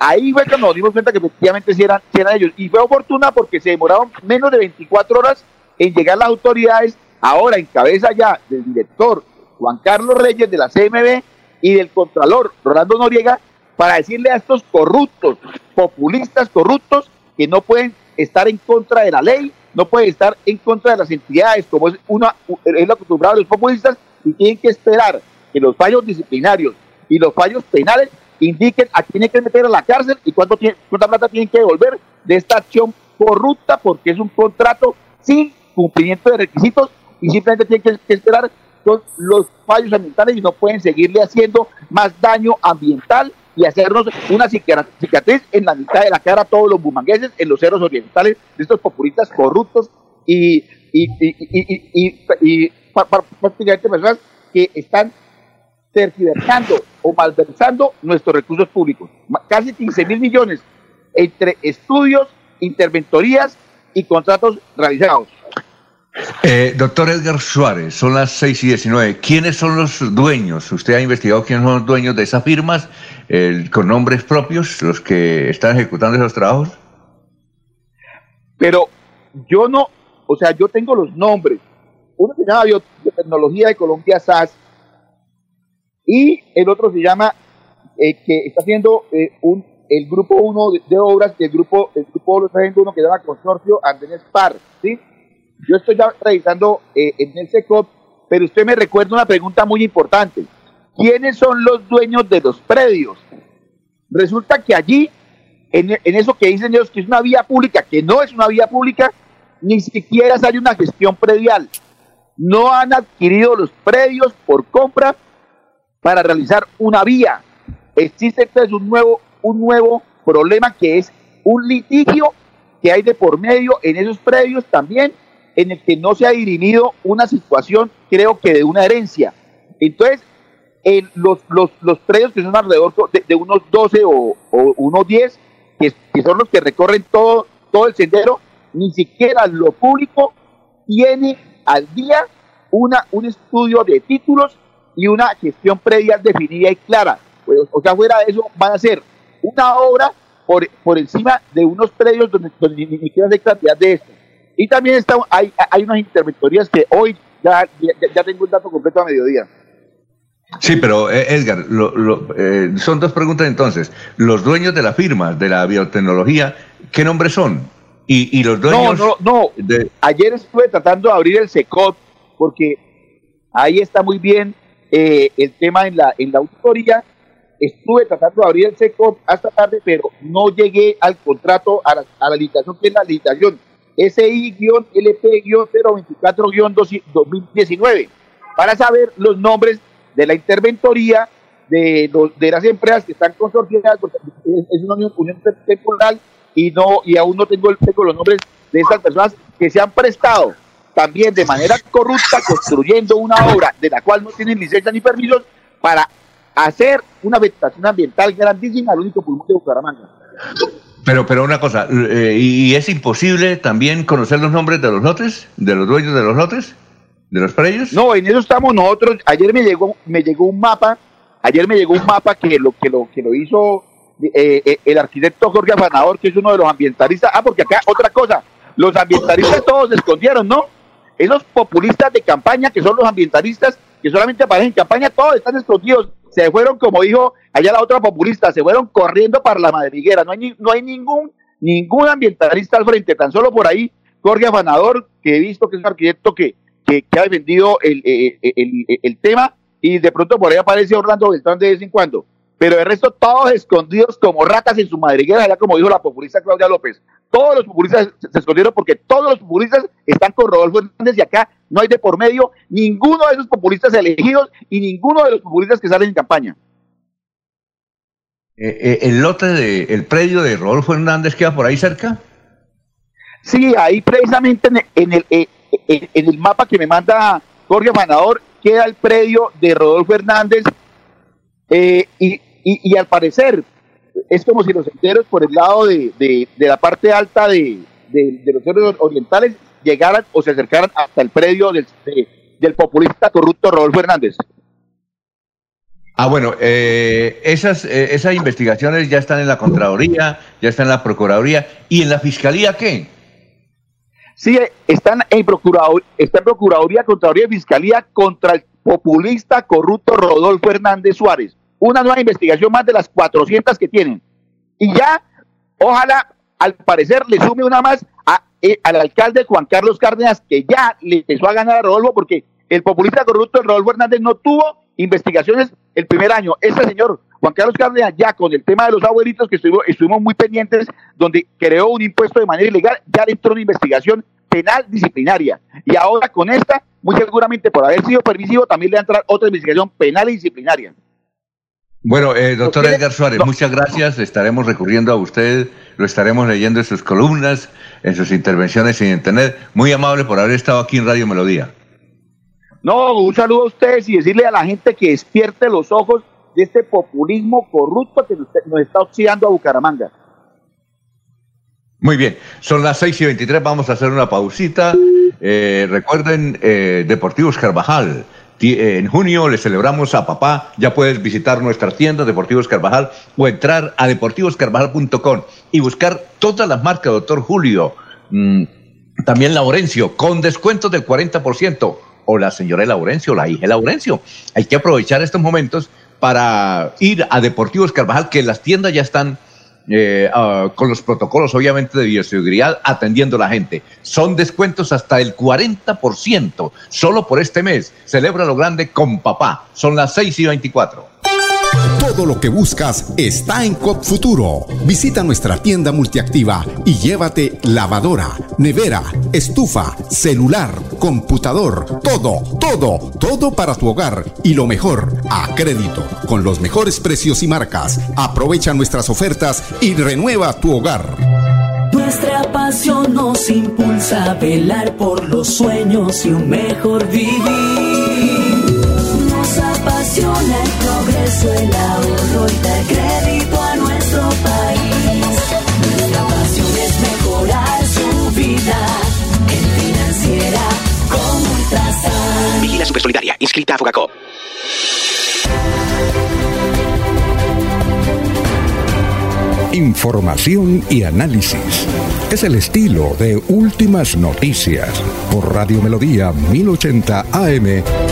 Ahí fue cuando nos dimos cuenta que efectivamente sí eran, ellos. Y fue oportuna porque se demoraron menos de 24 horas en llegar las autoridades, ahora en cabeza ya del director Juan Carlos Reyes de la CMB y del Contralor Rolando Noriega, para decirle a estos corruptos, populistas corruptos, que no pueden estar en contra de la ley, no pueden estar en contra de las entidades, como es, una, es lo acostumbrado de los populistas, y tienen que esperar que los fallos disciplinarios y los fallos penales indiquen a quién hay que meter a la cárcel y cuánto tiene, cuánta plata tienen que devolver de esta acción corrupta, porque es un contrato sin cumplimiento de requisitos y simplemente tienen que, esperar con los fallos ambientales y no pueden seguirle haciendo más daño ambiental y hacernos una cicatriz en la mitad de la cara a todos los bumangueses en los cerros orientales de estos populistas corruptos y, y, y, y, y prácticamente personas que están tergiversando o malversando nuestros recursos públicos. Casi 15 mil millones entre estudios, interventorías y contratos realizados. Eh, doctor Edgar Suárez, son las 6 y 19. ¿Quiénes son los dueños? ¿Usted ha investigado quiénes son los dueños de esas firmas eh, con nombres propios, los que están ejecutando esos trabajos? Pero yo no, o sea, yo tengo los nombres. Uno se llama Biotecnología de Colombia SAS y el otro se llama, eh, que está haciendo eh, un, el grupo 1 de, obras, del grupo, el grupo lo está haciendo uno que se llama Consorcio Andenes Par, ¿sí? Yo estoy ya revisando eh, en el SECOP, pero usted me recuerda una pregunta muy importante. ¿Quiénes son los dueños de los predios? Resulta que allí, en, en eso que dicen ellos que es una vía pública, que no es una vía pública, ni siquiera hay una gestión predial. No han adquirido los predios por compra para realizar una vía. Existe entonces un nuevo, un nuevo problema que es un litigio que hay de por medio en esos predios también en el que no se ha dirimido una situación, creo que de una herencia. Entonces, en los, los, los predios que son alrededor de, unos 12 o, o, unos 10, que, que, son los que recorren todo, todo el sendero, ni siquiera lo público tiene al día una, un estudio de títulos y una gestión previa definida y clara. Pues, o sea, fuera de eso, van a ser una obra por, por encima de unos predios donde, donde ni siquiera hay cantidad de esto. Y también está, hay, hay unas interventorías que hoy ya, ya, ya, tengo un dato completo a mediodía. Sí, pero eh, Edgar, lo, lo, eh, son dos preguntas entonces. Los dueños de la firma, de la biotecnología, ¿qué nombres son? Y, y los dueños... No, no, no. De... Ayer estuve tratando de abrir el SECOT porque ahí está muy bien eh, el tema en la, en la auditoría. Estuve tratando de abrir el SECOT hasta tarde, pero no llegué al contrato, a la, licitación, que es la licitación. SI-LP-024-2019 para saber los nombres de la interventoría de, de las empresas que están consorciadas, es una unión, temporal y no y aún no tengo, tengo los nombres de esas personas que se han prestado también de manera corrupta construyendo una obra de la cual no tienen licencia ni permisos para hacer una vegetación ambiental grandísima al único pulmón de Bucaramanga. Pero, pero una cosa, eh, ¿y es imposible también conocer los nombres de los lotes, de los dueños de los lotes, de los predios? No, en eso estamos nosotros. Ayer me llegó, me llegó un mapa, ayer me llegó un mapa que lo que lo que lo hizo eh, eh, el arquitecto Jorge Afanador, que es uno de los ambientalistas. Ah, porque acá otra cosa, los ambientalistas todos se escondieron, ¿no? Esos populistas de campaña, que son los ambientalistas, que solamente aparecen en campaña, todos están escondidos. Se fueron, como dijo allá la otra populista, se fueron corriendo para la madriguera. No hay, no hay ningún, ningún ambientalista al frente, tan solo por ahí Jorge Afanador, que he visto que es un arquitecto que, que, ha vendido el, el, el, el, tema, y de pronto por ahí aparece Orlando Beltrán de vez en cuando pero el resto todos escondidos como ratas en su madriguera, ya como dijo la populista Claudia López. Todos los populistas se escondieron porque todos los populistas están con Rodolfo Hernández y acá no hay de por medio ninguno de esos populistas elegidos y ninguno de los populistas que salen en campaña. Eh, eh, ¿El lote de, el predio de Rodolfo Hernández queda por ahí cerca? Sí, ahí precisamente en el, en el, en el mapa que me manda Jorge Manador queda el predio de Rodolfo Hernández eh, y, y, al parecer es como si los enteros por el lado de, de, la parte alta de, los cerros orientales llegaran o se acercaran hasta el predio del, del populista corrupto Rodolfo Hernández. Ah, bueno, eh, esas, eh, esas investigaciones ya están en la Contraloría, ya están en la Procuraduría. ¿Y en la Fiscalía qué? Sí, están en, Procuraduría, está en Procuraduría, Contraloría y Fiscalía contra el populista corrupto Rodolfo Hernández Suárez una nueva investigación más de las 400 que tienen. Y ya, ojalá, al parecer, le sume una más eh, al alcalde Juan Carlos Cárdenas, que ya le empezó a ganar a Rodolfo, porque el populista corrupto Rodolfo Hernández no tuvo investigaciones el primer año. Ese señor, Juan Carlos Cárdenas, ya con el tema de los abuelitos, que estuvimos, estuvimos muy pendientes, donde creó un impuesto de manera ilegal, ya le entró una investigación penal disciplinaria. Y ahora con esta, muy seguramente por haber sido permisivo, también le va a entrar otra investigación penal y disciplinaria. Bueno, eh, doctor Edgar Suárez, muchas gracias. Estaremos recurriendo a usted, lo estaremos leyendo en sus columnas, en sus intervenciones en Internet. Muy amable por haber estado aquí en Radio Melodía. No, un saludo a ustedes y decirle a la gente que despierte los ojos de este populismo corrupto que nos está oxidando a Bucaramanga. Muy bien, son las 6 y 23, vamos a hacer una pausita. Eh, recuerden, eh, Deportivos Carvajal en junio le celebramos a papá. Ya puedes visitar nuestra tienda Deportivos Carvajal o entrar a deportivoscarvajal.com y buscar todas las marcas, doctor Julio. Mm, también Laurencio, con descuentos del 40%. O la señora Laurencio, la hija de Laurencio. Hay que aprovechar estos momentos para ir a Deportivos Carvajal, que las tiendas ya están eh, ah, con los protocolos obviamente de bioseguridad atendiendo a la gente. Son descuentos hasta el 40%, solo por este mes. Celebra lo grande con papá. Son las 6 y 24. Todo lo que buscas está en COP Futuro. Visita nuestra tienda multiactiva y llévate lavadora, nevera, estufa, celular, computador, todo, todo, todo para tu hogar y lo mejor, a crédito, con los mejores precios y marcas. Aprovecha nuestras ofertas y renueva tu hogar. Nuestra pasión nos impulsa a velar por los sueños y un mejor vivir apasiona el progreso, y dar crédito a nuestro país. Nuestra pasión es mejorar su vida en financiera como Ultrasan. Vigila Supersolidaria, inscrita a Fogacop. Información y análisis. Es el estilo de Últimas Noticias por Radio Melodía 1080 AM.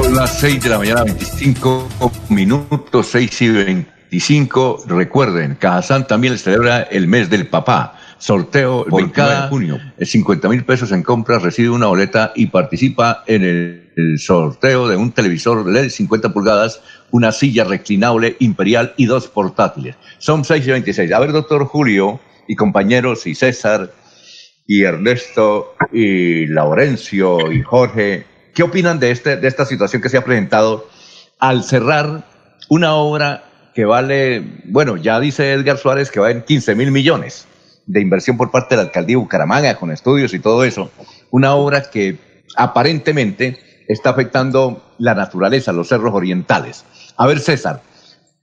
Son las 6 de la mañana, 25 minutos, 6 y 25. Recuerden, Cajazán también celebra el mes del papá. Sorteo por cada junio. 50 mil pesos en compras, recibe una boleta y participa en el, sorteo de un televisor LED 50 pulgadas, una silla reclinable imperial y dos portátiles. Son 6 y 26. A ver, doctor Julio, y compañeros y César y Ernesto y Laurencio y Jorge, ¿qué opinan de, este, de esta situación que se ha presentado al cerrar una obra que vale, bueno, ya dice Edgar Suárez que va en 15 mil millones de inversión por parte de la alcaldía de Bucaramanga con estudios y todo eso, una obra que aparentemente está afectando la naturaleza, los cerros orientales. A ver, César,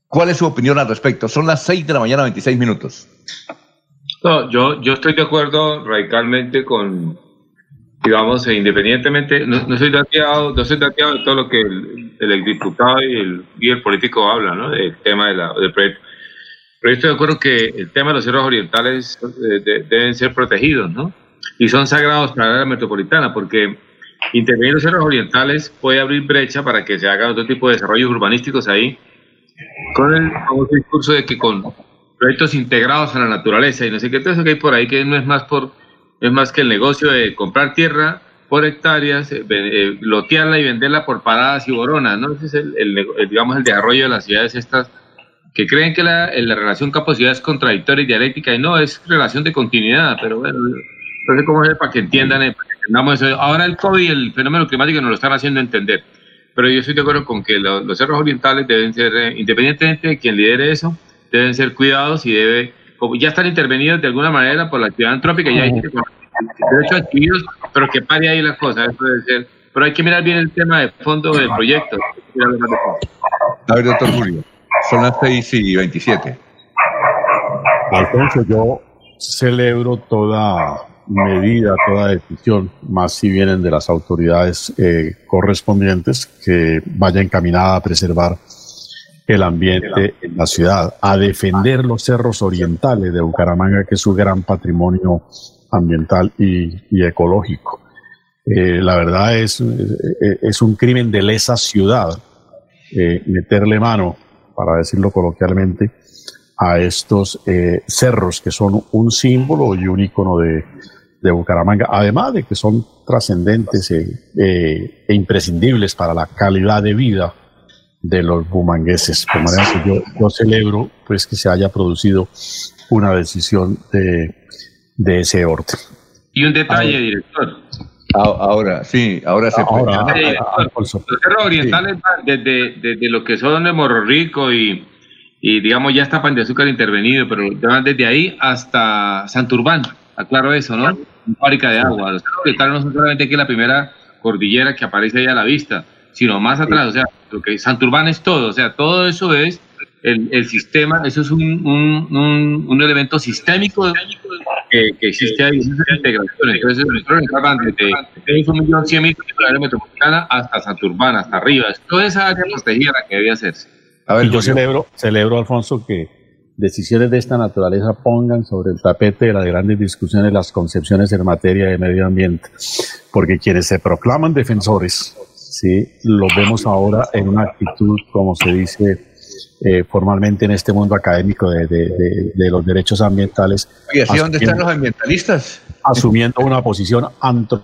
¿cuál es su opinión al respecto? Son las 6 de la mañana, 26 minutos. No, yo, yo estoy de acuerdo radicalmente con, digamos, e independientemente, no, no soy dateado, no soy de todo lo que el, el diputado y el, y el político habla, ¿no? Del tema de la, del proyecto. Pero yo estoy de acuerdo que el tema de los cerros orientales eh, de- deben ser protegidos, ¿no? Y son sagrados para la metropolitana, porque intervenir en los cerros orientales puede abrir brecha para que se hagan otro tipo de desarrollos urbanísticos ahí, con el discurso de que con proyectos integrados a la naturaleza y no sé qué, todo eso que hay por ahí, que no es más por es más que el negocio de comprar tierra por hectáreas, eh, eh, lotearla y venderla por paradas y boronas, ¿no? Ese es el, el, digamos, el desarrollo de las ciudades estas que creen que la, eh, la relación campo-ciudad es contradictoria y dialéctica, y no, es relación de continuidad, pero bueno, no sé cómo es para que entiendan, eh, para que entendamos eso. Ahora el COVID y el fenómeno climático nos lo están haciendo entender, pero yo estoy de acuerdo con que lo- los cerros orientales deben ser, eh, independientemente de quien lidere eso, deben ser cuidados y debe, ya están intervenidos de alguna manera por la actividad antrópica, ya hay derechos adquiridos, pero que pare ahí las cosas, eso debe ser. Pero hay que mirar bien el tema de fondo del proyecto. A ver, doctor Julio, son las 6 y 27. Alfonso, yo celebro toda medida, toda decisión, más si vienen de las autoridades eh, correspondientes, que vaya encaminada a preservar el ambiente en la ciudad, a defender los cerros orientales de Bucaramanga, que es un gran patrimonio ambiental y, ecológico. Eh, la verdad es, eh, es un crimen de lesa ciudad eh, meterle mano, para decirlo coloquialmente, a estos eh, cerros que son un símbolo y un icono de, Bucaramanga, además de que son trascendentes eh, e imprescindibles para la calidad de vida de los bumangueses. De manera que yo, yo celebro pues que se haya producido una decisión de, de ese orden. Y un detalle, director. Ahora, sí, ahora se puede. Ahora, Eh, director, los cerros orientales van desde, desde lo que son de Morro Rico y, y digamos ya está Pan de Azúcar intervenido, pero van desde ahí hasta Santurbán, aclaro eso, ¿no? Fábrica de agua. Los cerros orientales no son solamente aquí la primera cordillera que aparece ahí a la vista, sino más atrás, o sea, lo que Santurbán es todo, o sea, todo eso es el, el sistema, eso es un, un, un, un elemento sistémico que, que existe ahí, esa es la integración. Entonces, nosotros van desde desde un millón cien mil de la área metropolitana hasta Santurbán, hasta arriba. Toda esa área protegida la que debía hacerse. y yo celebro, celebro, Alfonso, que decisiones de esta naturaleza pongan sobre el tapete de las grandes discusiones las concepciones en materia de medio ambiente, porque quienes se proclaman defensores, sí, los vemos ahora en una actitud, como se dice eh, formalmente en este mundo académico de, de- de- de los derechos ambientales. Oye, ¿sí dónde están los ambientalistas? asumiendo una posición antro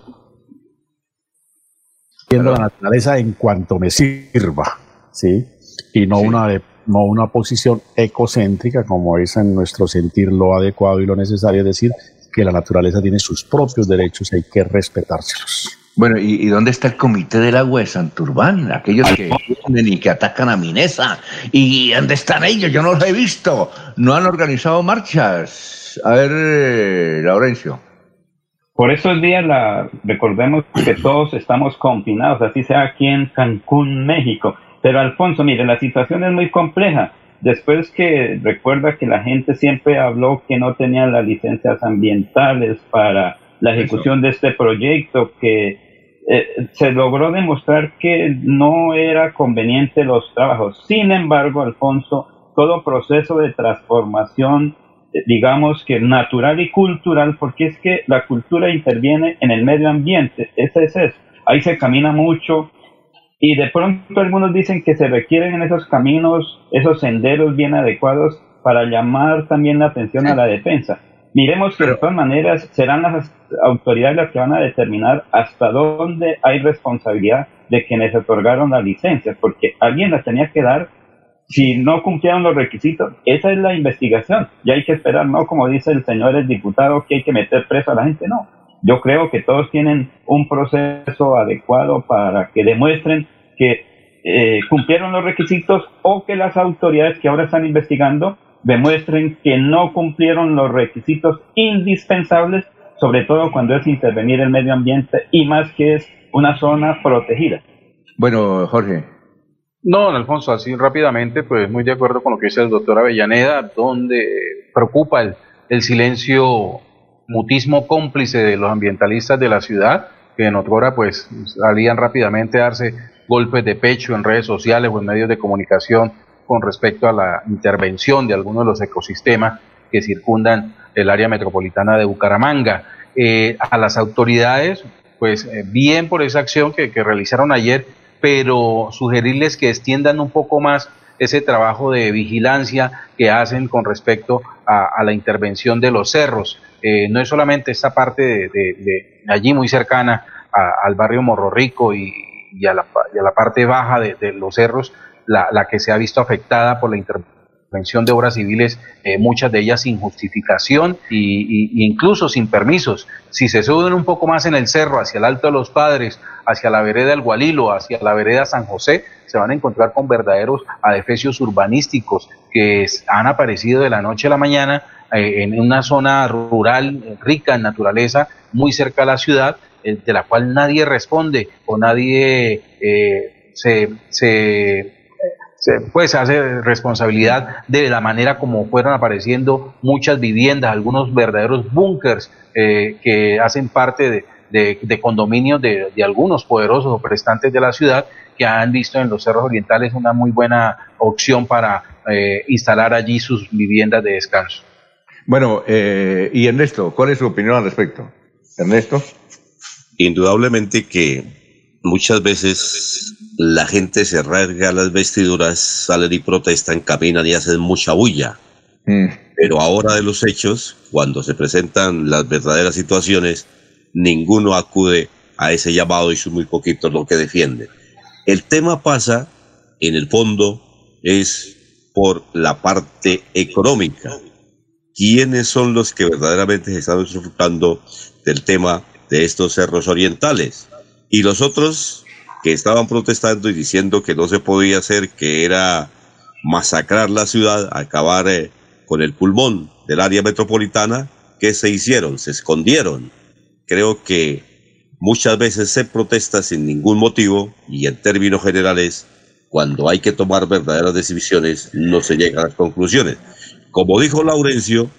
la naturaleza en cuanto me sirva, ¿sí? Y no una de- no una posición ecocéntrica como es en nuestro sentir lo adecuado y lo necesario, es decir, que la naturaleza tiene sus propios derechos y hay que respetárselos. Bueno, ¿y, y dónde está el comité del agua de Santurbán? Aquellos que vienen y que atacan a Minesa. ¿Y dónde están ellos? Yo no los he visto. No han organizado marchas. A ver, eh, Laurencio. Por esos días la, recordemos que todos estamos confinados, así sea aquí en Cancún, México. Pero Alfonso, mire, la situación es muy compleja. Después que recuerda que la gente siempre habló que no tenían las licencias ambientales para la ejecución de este proyecto, que eh, se logró demostrar que no era conveniente los trabajos. Sin embargo, Alfonso, todo proceso de transformación eh, digamos que natural y cultural, porque es que la cultura interviene en el medio ambiente, ese es eso. Ahí se camina mucho y de pronto algunos dicen que se requieren en esos caminos, esos senderos bien adecuados para llamar también la atención a la defensa. Miremos que de todas maneras serán las autoridades las que van a determinar hasta dónde hay responsabilidad de quienes otorgaron las licencias, porque alguien las tenía que dar si no cumplieron los requisitos, esa es la investigación. Y hay que esperar, no como dice el señor el diputado, que hay que meter preso a la gente, no. Yo creo que todos tienen un proceso adecuado para que demuestren que eh, cumplieron los requisitos o que las autoridades que ahora están investigando demuestren que no cumplieron los requisitos indispensables, sobre todo cuando es intervenir el medio ambiente y más que es una zona protegida. Bueno, Jorge. No, don Alfonso, así rápidamente, pues muy de acuerdo con lo que dice el doctor Avellaneda, donde preocupa el, el silencio mutismo cómplice de los ambientalistas de la ciudad, que en otra pues salían rápidamente a darse golpes de pecho en redes sociales o en medios de comunicación con respecto a la intervención de algunos de los ecosistemas que circundan el área metropolitana de Bucaramanga. Eh, a las autoridades, pues eh, bien por esa acción que, que realizaron ayer, pero sugerirles que extiendan un poco más ese trabajo de vigilancia que hacen con respecto a, la intervención de los cerros. Eh, no es solamente esta parte de, allí muy cercana al barrio Morro Rico y, a, la, parte baja de, los cerros la, que se ha visto afectada por la intervención de obras civiles, eh, muchas de ellas sin justificación y, incluso sin permisos. Si se suben un poco más en el cerro, hacia el Alto de los Padres, hacia la vereda El Gualilo, hacia la vereda San José, se van a encontrar con verdaderos adefesios urbanísticos que han aparecido de la noche a la mañana eh, en una zona rural rica en naturaleza, muy cerca a la ciudad, eh, de la cual nadie responde o nadie se, se pues hace responsabilidad de la manera como fueron apareciendo muchas viviendas, algunos verdaderos búnkers eh, que hacen parte de, condominios de, algunos poderosos o prestantes de la ciudad que han visto en los cerros orientales una muy buena opción para eh, instalar allí sus viviendas de descanso. Bueno, eh, y Ernesto, ¿cuál es su opinión al respecto? Ernesto. Indudablemente que muchas veces la gente se rasga las vestiduras, salen y protestan, caminan y hacen mucha bulla. Mm. Pero ahora de los hechos, cuando se presentan las verdaderas situaciones, ninguno acude a ese llamado y son muy poquitos los que defienden. El tema pasa, en el fondo, es por la parte económica. ¿Quiénes son los que verdaderamente se están disfrutando del tema de estos cerros orientales? Y los otros que estaban protestando y diciendo que no se podía hacer, que era masacrar la ciudad, acabar eh, con el pulmón del área metropolitana, ¿qué se hicieron? Se escondieron. Creo que muchas veces se protesta sin ningún motivo y en términos generales, cuando hay que tomar verdaderas decisiones, no se llega a las conclusiones. Como dijo Laurencio,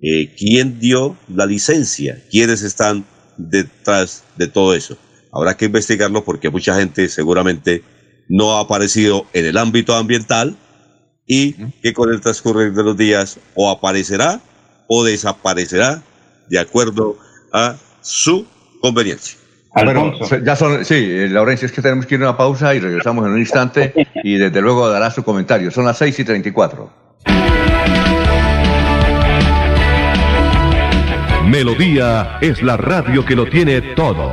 eh, ¿quién dio la licencia? ¿Quiénes están detrás de todo eso? Habrá que investigarlo porque mucha gente seguramente no ha aparecido en el ámbito ambiental y que con el transcurrir de los días o aparecerá o desaparecerá de acuerdo a su conveniencia. Bueno, ya son, sí, Laurencia, es que tenemos que ir a una pausa y regresamos en un instante y desde luego dará su comentario. Son las 6 y 34. Melodía es la radio que lo tiene todo.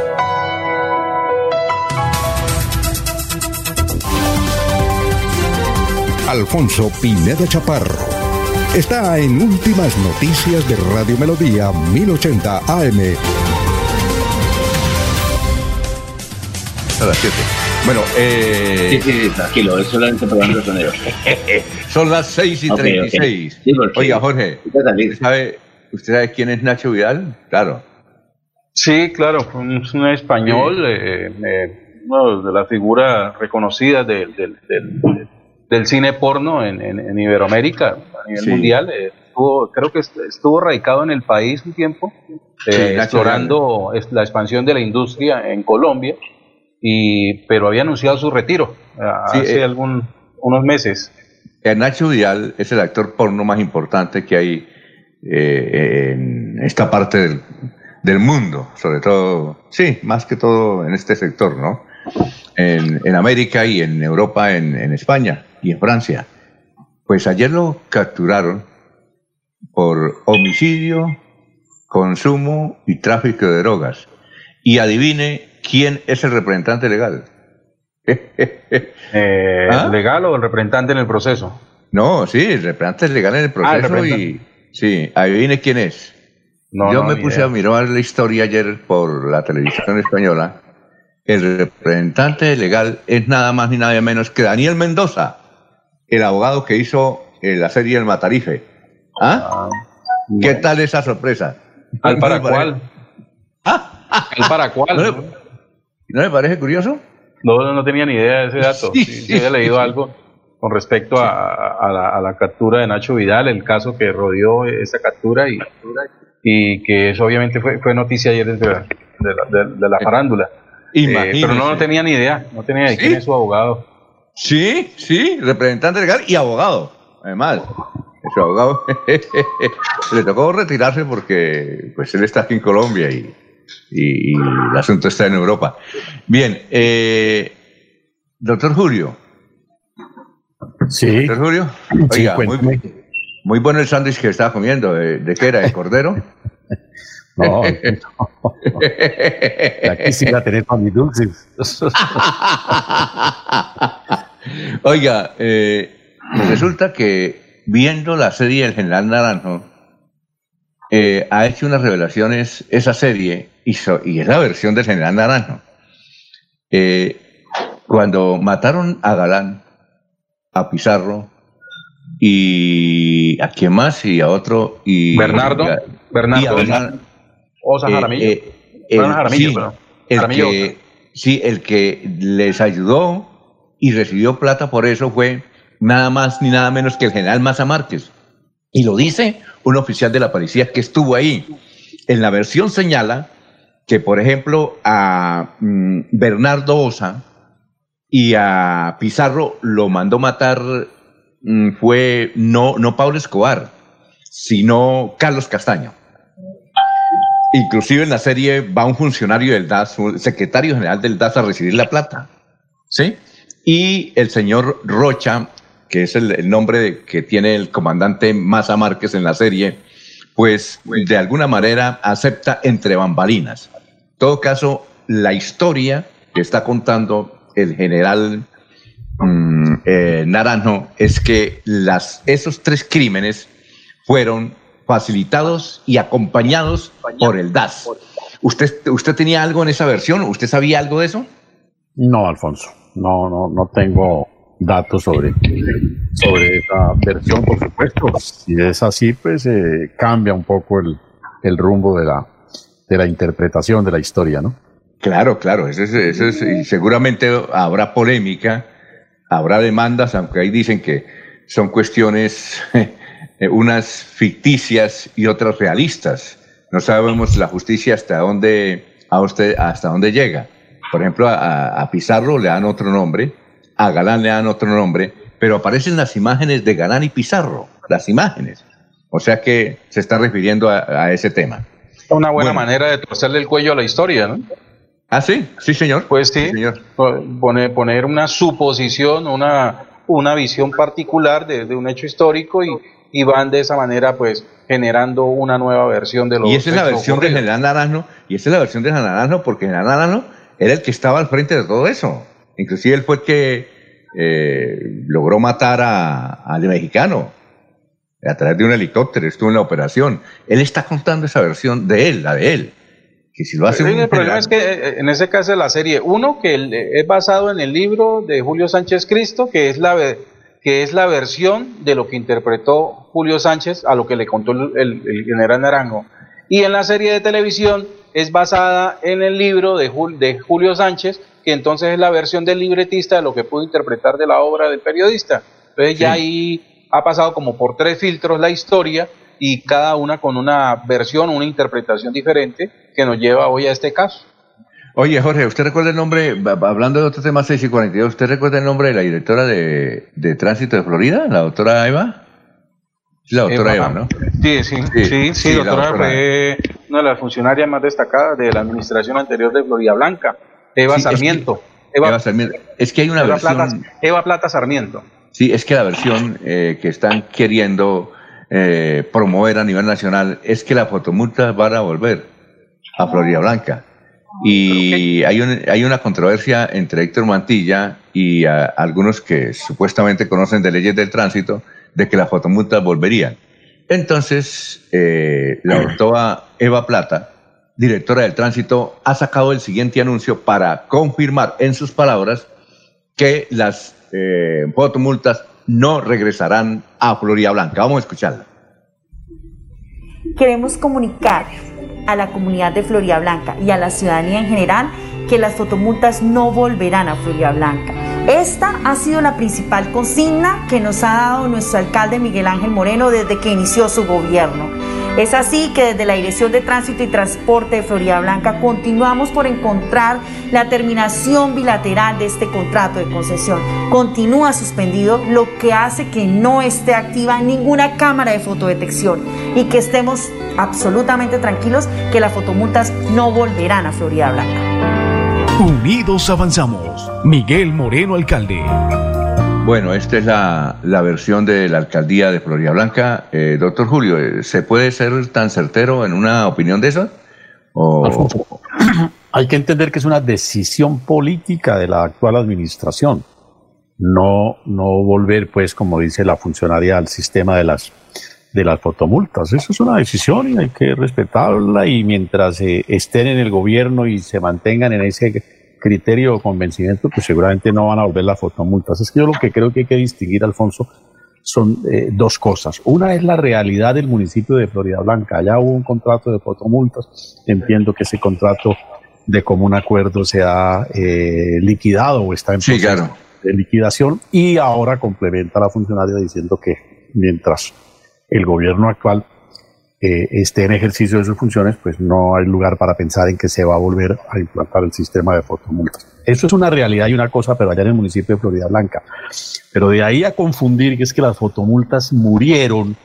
Alfonso Pineda Chaparro. Está en Últimas Noticias de Radio Melodía 1080 AM. A las 7. Bueno, eh... Sí, sí, tranquilo, es solamente probando sonido. Son las 6 y Ok, ok. 36. Sí, porque- Oiga, Jorge, ¿usted sabe, ¿usted sabe quién es Nacho Vidal? Claro. Sí, claro, es un español, eh, eh, uno de las figuras reconocidas del, del, del- del cine porno en, en- en Iberoamérica, a nivel Sí. mundial. eh, estuvo- creo que est- estuvo radicado en el país un tiempo, eh, Sí, explorando la expansión de la industria en Colombia, y pero había anunciado su retiro eh, Sí, hace eh, algún, unos meses. Nacho Vidal es el actor porno más importante que hay en esta parte del, del mundo, sobre todo, sí, más que todo en este sector, ¿no? En, en América y en Europa, en, en España y en Francia. Pues ayer lo capturaron por homicidio, consumo y tráfico de drogas. Y adivine quién es el representante legal. Eh, ¿Ah? ¿Legal o el representante en el proceso? No, sí, el representante es legal en el Ah, el proceso y sí, adivine quién es. No, Yo no, me puse idea. a mirar la historia ayer por la televisión española. El representante legal es nada más ni nada menos que Daniel Mendoza, el abogado que hizo eh, la serie El Matarife. ¿Ah? ¿Qué tal esa sorpresa? ¿Al para ¿No le pare- cuál? ¿Al para cuál? ¿No le, ¿no le parece curioso? No, no tenía ni idea de ese dato. Sí, Sí, sí había leído sí. algo con respecto a, a la, a la captura de Nacho Vidal, el caso que rodeó esa captura y, y que eso obviamente fue, fue noticia ayer la- de, la, de- la farándula. Eh, pero no, no tenía ni idea, no tenía idea de quién es su abogado. Sí, sí, representante legal y abogado, además. Su abogado le tocó retirarse porque pues él está aquí en Colombia y, y- y el asunto está en Europa. Bien, eh, doctor Julio. Sí. Doctor Julio, Sí, oiga, muy, bueno el sándwich que estaba comiendo. ¿De, de qué era? ¿De cordero? No, La quisiera tener para mis dulces. Oiga, eh, resulta que viendo la serie El General Naranjo, eh, ha hecho unas revelaciones esa serie y, so- y es la versión del General Naranjo. Eh, cuando mataron a Galán, a Pizarro y a quién más y a otro y Bernardo, y a- Bernardo y a Bernardo- Osa eh, Jaramillo. eh, Bueno, Jaramillo, sí, el Jaramillo que, sí, el que les ayudó y recibió plata por eso fue nada más ni nada menos que el general Maza Márquez. Y lo dice un oficial de la policía que estuvo ahí. En la versión señala que, por ejemplo, a mm, Bernardo Osa y a Pizarro lo mandó matar mm, fue no, no Pablo Escobar, sino Carlos Castaño. Inclusive en la serie va un funcionario del DAS, un secretario general del DAS a recibir la plata. ¿Sí? Y el señor Rocha, que es el, el nombre de- que tiene el comandante Maza Márquez en la serie, pues de alguna manera acepta entre bambalinas. En todo caso, la historia que está contando el general mm, eh, Naranjo es que las, esos tres crímenes fueron facilitados y acompañados por el DAS. ¿Usted, ¿Usted tenía algo en esa versión? ¿Usted sabía algo de eso? No, Alfonso, no, no, no tengo datos sobre, sobre esa versión, por supuesto. Si es así, pues eh, cambia un poco el, el rumbo de la, de la interpretación de la historia, ¿no? Claro, claro, eso es, eso es- y seguramente habrá polémica, habrá demandas, aunque ahí dicen que son cuestiones, eh, unas ficticias y otras realistas. No sabemos la justicia hasta dónde, a usted, hasta dónde llega. Por ejemplo, a, a Pizarro le dan otro nombre, a Galán le dan otro nombre, pero aparecen las imágenes de Galán y Pizarro, las imágenes. O sea que se está refiriendo a, ese tema. Una buena manera de torcerle el cuello a la historia, ¿no? Ah, sí, sí, señor. Pues sí, señor. Poner, poner una suposición, una, una visión particular de, un hecho histórico y, y, van de esa manera, pues, generando una nueva versión de lo Y esa es la versión de General Naranjo, y esa es la versión de General Naranjo, porque General Naranjo era el que estaba al frente de todo eso. Inclusive él fue el que eh, logró matar al mexicano a través de un helicóptero, estuvo en la operación. Él está contando esa versión de él, la de él. Que si lo hace el problema es que eh, en ese caso de la serie, uno que es basado en el libro de Julio Sánchez Cristo, que es la que es la versión de lo que interpretó Julio Sánchez a lo que le contó el, general Naranjo. Y en la serie de televisión es basada en el libro de, de Julio Sánchez, que entonces es la versión del libretista de lo que pudo interpretar de la obra del periodista. Entonces ya ahí ha pasado como por tres filtros la historia y cada una con una versión, una interpretación diferente que nos lleva hoy a este caso. Oye, Jorge, ¿usted recuerda el nombre, hablando de otro tema 6 y 42, ¿usted recuerda el nombre de la directora de, Tránsito de Florida, la doctora Eva? La doctora Eva, ¿no? Sí, sí, sí, sí, doctora, fue una de las funcionarias más destacadas de la administración anterior de Florida Blanca, Eva Sarmiento. Eva, Sarmiento. Es que hay una versión... Plata, Eva Plata Sarmiento. Sí, es que la versión eh, que están queriendo eh, promover a nivel nacional es que la fotomulta van a volver a Florida Blanca. Y hay, hay una controversia entre Héctor Mantilla y algunos que supuestamente conocen de leyes del tránsito de que las fotomultas volverían. Entonces, eh, la doctora Eva Plata, directora del tránsito, ha sacado el siguiente anuncio para confirmar en sus palabras que las eh, fotomultas no regresarán a Florida Blanca. Vamos a escucharla. Queremos comunicar a la comunidad de Florida Blanca y a la ciudadanía en general que las fotomultas no volverán a Florida Blanca. Esta ha sido la principal consigna que nos ha dado nuestro alcalde Miguel Ángel Moreno desde que inició su gobierno. Es así que desde la Dirección de Tránsito y Transporte de Florida Blanca continuamos por encontrar la terminación bilateral de este contrato de concesión. Continúa suspendido, lo que hace que no esté activa ninguna cámara de fotodetección y que estemos absolutamente tranquilos que las fotomultas no volverán a Florida Blanca. Unidos avanzamos. Miguel Moreno, alcalde. Bueno, esta es la, versión de la alcaldía de Florida Blanca. Eh, doctor Julio, eh, ¿se puede ser tan certero en una opinión de esa? Hay que entender que es una decisión política de la actual administración. No, no volver, pues, como dice la funcionaria, al sistema de las, de las fotomultas. Eso es una decisión y hay que respetarla y mientras eh, estén en el gobierno y se mantengan en ese criterio o convencimiento, pues seguramente no van a volver las fotomultas. Es que yo lo que creo que hay que distinguir, Alfonso, son eh, dos cosas. Una es la realidad del municipio de Florida Blanca. Allá hubo un contrato de fotomultas. Entiendo que ese contrato de común acuerdo se ha eh, liquidado o está en proceso de liquidación y ahora complementa la funcionaria diciendo que mientras el gobierno actual eh, esté en ejercicio de sus funciones, pues no hay lugar para pensar en que se va a volver a implantar el sistema de fotomultas. Eso es una realidad y una cosa, pero allá en el municipio de Florida Blanca. Pero de ahí a confundir que es que las fotomultas murieron,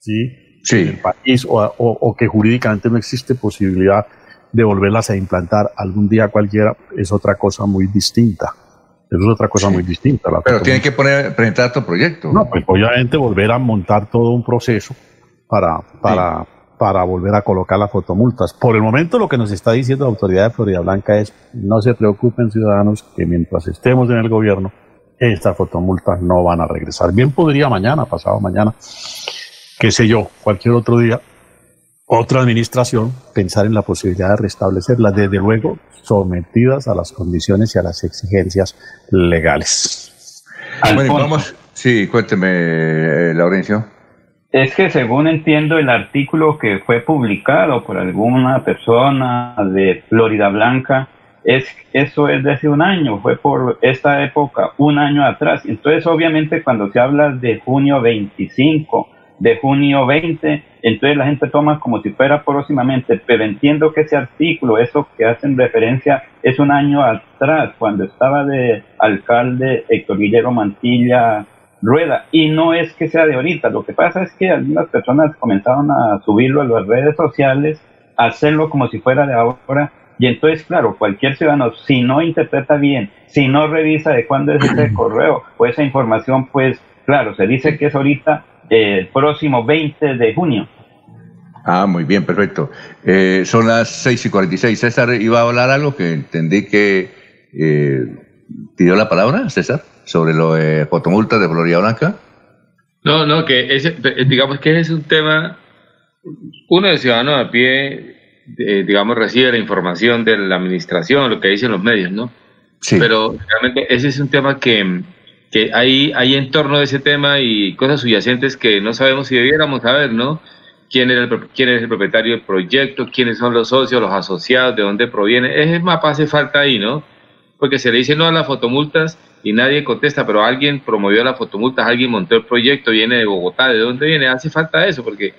¿sí? Sí. En el país, o, o, que jurídicamente no existe posibilidad de volverlas a implantar algún día cualquiera, es otra cosa muy distinta. Eso es otra cosa muy distinta. Pero tiene que poner, presentar tu proyecto. No, pues obviamente volver a montar todo un proceso para, para, para volver a colocar las fotomultas. Por el momento lo que nos está diciendo la autoridad de Florida Blanca es no se preocupen ciudadanos que mientras estemos en el gobierno estas fotomultas no van a regresar. Bien podría mañana, pasado mañana, qué sé yo, cualquier otro día, otra administración pensar en la posibilidad de restablecerlas, desde luego sometidas a las condiciones y a las exigencias legales. Bueno, vamos, sí, cuénteme, eh, Laurencio. Es que según entiendo el artículo que fue publicado por alguna persona de Florida Blanca, es, eso es de hace un año, fue por esta época, un año atrás. Entonces, obviamente, cuando se habla de junio 25, de junio 20, entonces la gente toma como si fuera próximamente, pero entiendo que ese artículo, eso que hacen referencia, es un año atrás, cuando estaba de alcalde Héctor Guillermo Mantilla rueda y no es que sea de ahorita, lo que pasa es que algunas personas comenzaron a subirlo a las redes sociales, a hacerlo como si fuera de ahora y entonces, claro, cualquier ciudadano, si no interpreta bien, si no revisa de cuándo es ese correo o esa información, pues claro, se dice que es ahorita eh, el próximo 20 de junio. Ah, muy bien, perfecto. Eh, son las 6 y 46. César iba a hablar algo que entendí que eh, pidió la palabra, César, sobre lo de fotomultas de Florida Blanca. No, no, que ese, digamos que ese es un tema, uno de ciudadano a pie eh, digamos, recibe la información de la administración, lo que dicen los medios, ¿no? Sí. Pero realmente ese es un tema que, que hay, hay en torno de ese tema y cosas subyacentes que no sabemos si debiéramos saber, ¿no? ¿Quién, era el, quién es el propietario del proyecto? ¿Quiénes son los socios, los asociados? ¿De dónde proviene? Ese mapa hace falta ahí, ¿no? Porque se le dice no a las fotomultas y nadie contesta, pero alguien promovió las fotomultas, alguien montó el proyecto, viene de Bogotá, ¿de dónde viene? Hace falta eso, porque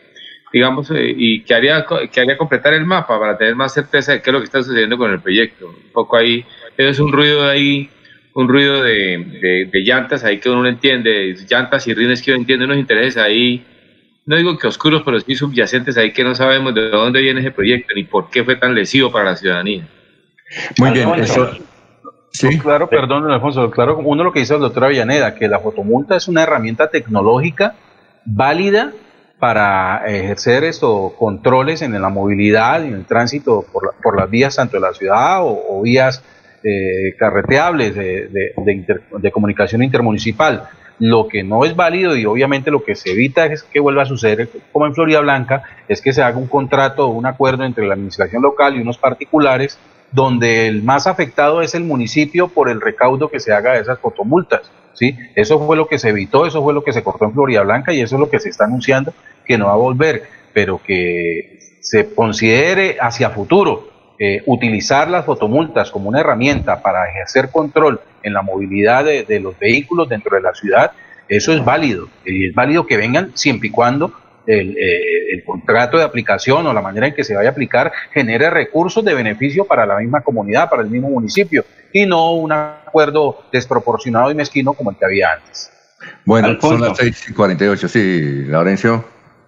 digamos, eh, y que haría, que haría completar el mapa para tener más certeza de qué es lo que está sucediendo con el proyecto. Un poco ahí, es un ruido ahí, un ruido de, de, llantas ahí que uno no entiende, llantas y rines que uno entiende, unos intereses ahí, no digo que oscuros, pero sí subyacentes ahí que no sabemos de dónde viene ese proyecto ni por qué fue tan lesivo para la ciudadanía. Muy bien, eso, Sí. Claro, perdón, Alfonso. Claro, uno lo que dice el doctor Avellaneda, que la fotomulta es una herramienta tecnológica válida para ejercer estos controles en la movilidad y en el tránsito por, por las vías tanto de la ciudad o, vías eh, carreteables de, de, comunicación intermunicipal. Lo que no es válido y obviamente lo que se evita es que vuelva a suceder como en Florida Blanca, es que se haga un contrato o un acuerdo entre la administración local y unos particulares donde el más afectado es el municipio por el recaudo que se haga de esas fotomultas. ¿sí? Eso fue lo que se evitó, eso fue lo que se cortó en Florida Blanca y eso es lo que se está anunciando que no va a volver, pero que se considere hacia futuro eh, utilizar las fotomultas como una herramienta para ejercer control en la movilidad de, los vehículos dentro de la ciudad, eso es válido. Y es válido que vengan siempre y cuando el, eh, el, contrato de aplicación o la manera en que se vaya a aplicar genere recursos de beneficio para la misma comunidad, para el mismo municipio, y no un acuerdo desproporcionado y mezquino como el que había antes. Bueno, son las 6 y 48, sí, Laurencio.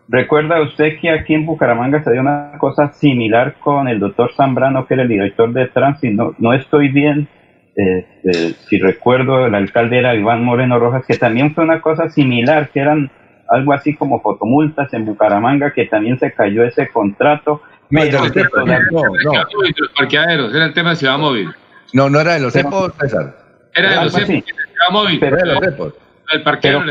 ¿Recuerda usted que aquí en Bucaramanga se dio una cosa similar con el doctor Zambrano, que era el director de tránsito? No, estoy bien, este, si recuerdo, el alcalde era Iván Moreno Rojas, que también fue una cosa similar, que eran algo así como fotomultas en Bucaramanga, que también se cayó ese contrato. No, no, no. Los parqueaderos, era el tema de Ciudad Móvil. No, no era de los CEPOS, César. Era de los CEPOS, Ciudad Móvil. Pero, era de los CEPOS. El parqueadero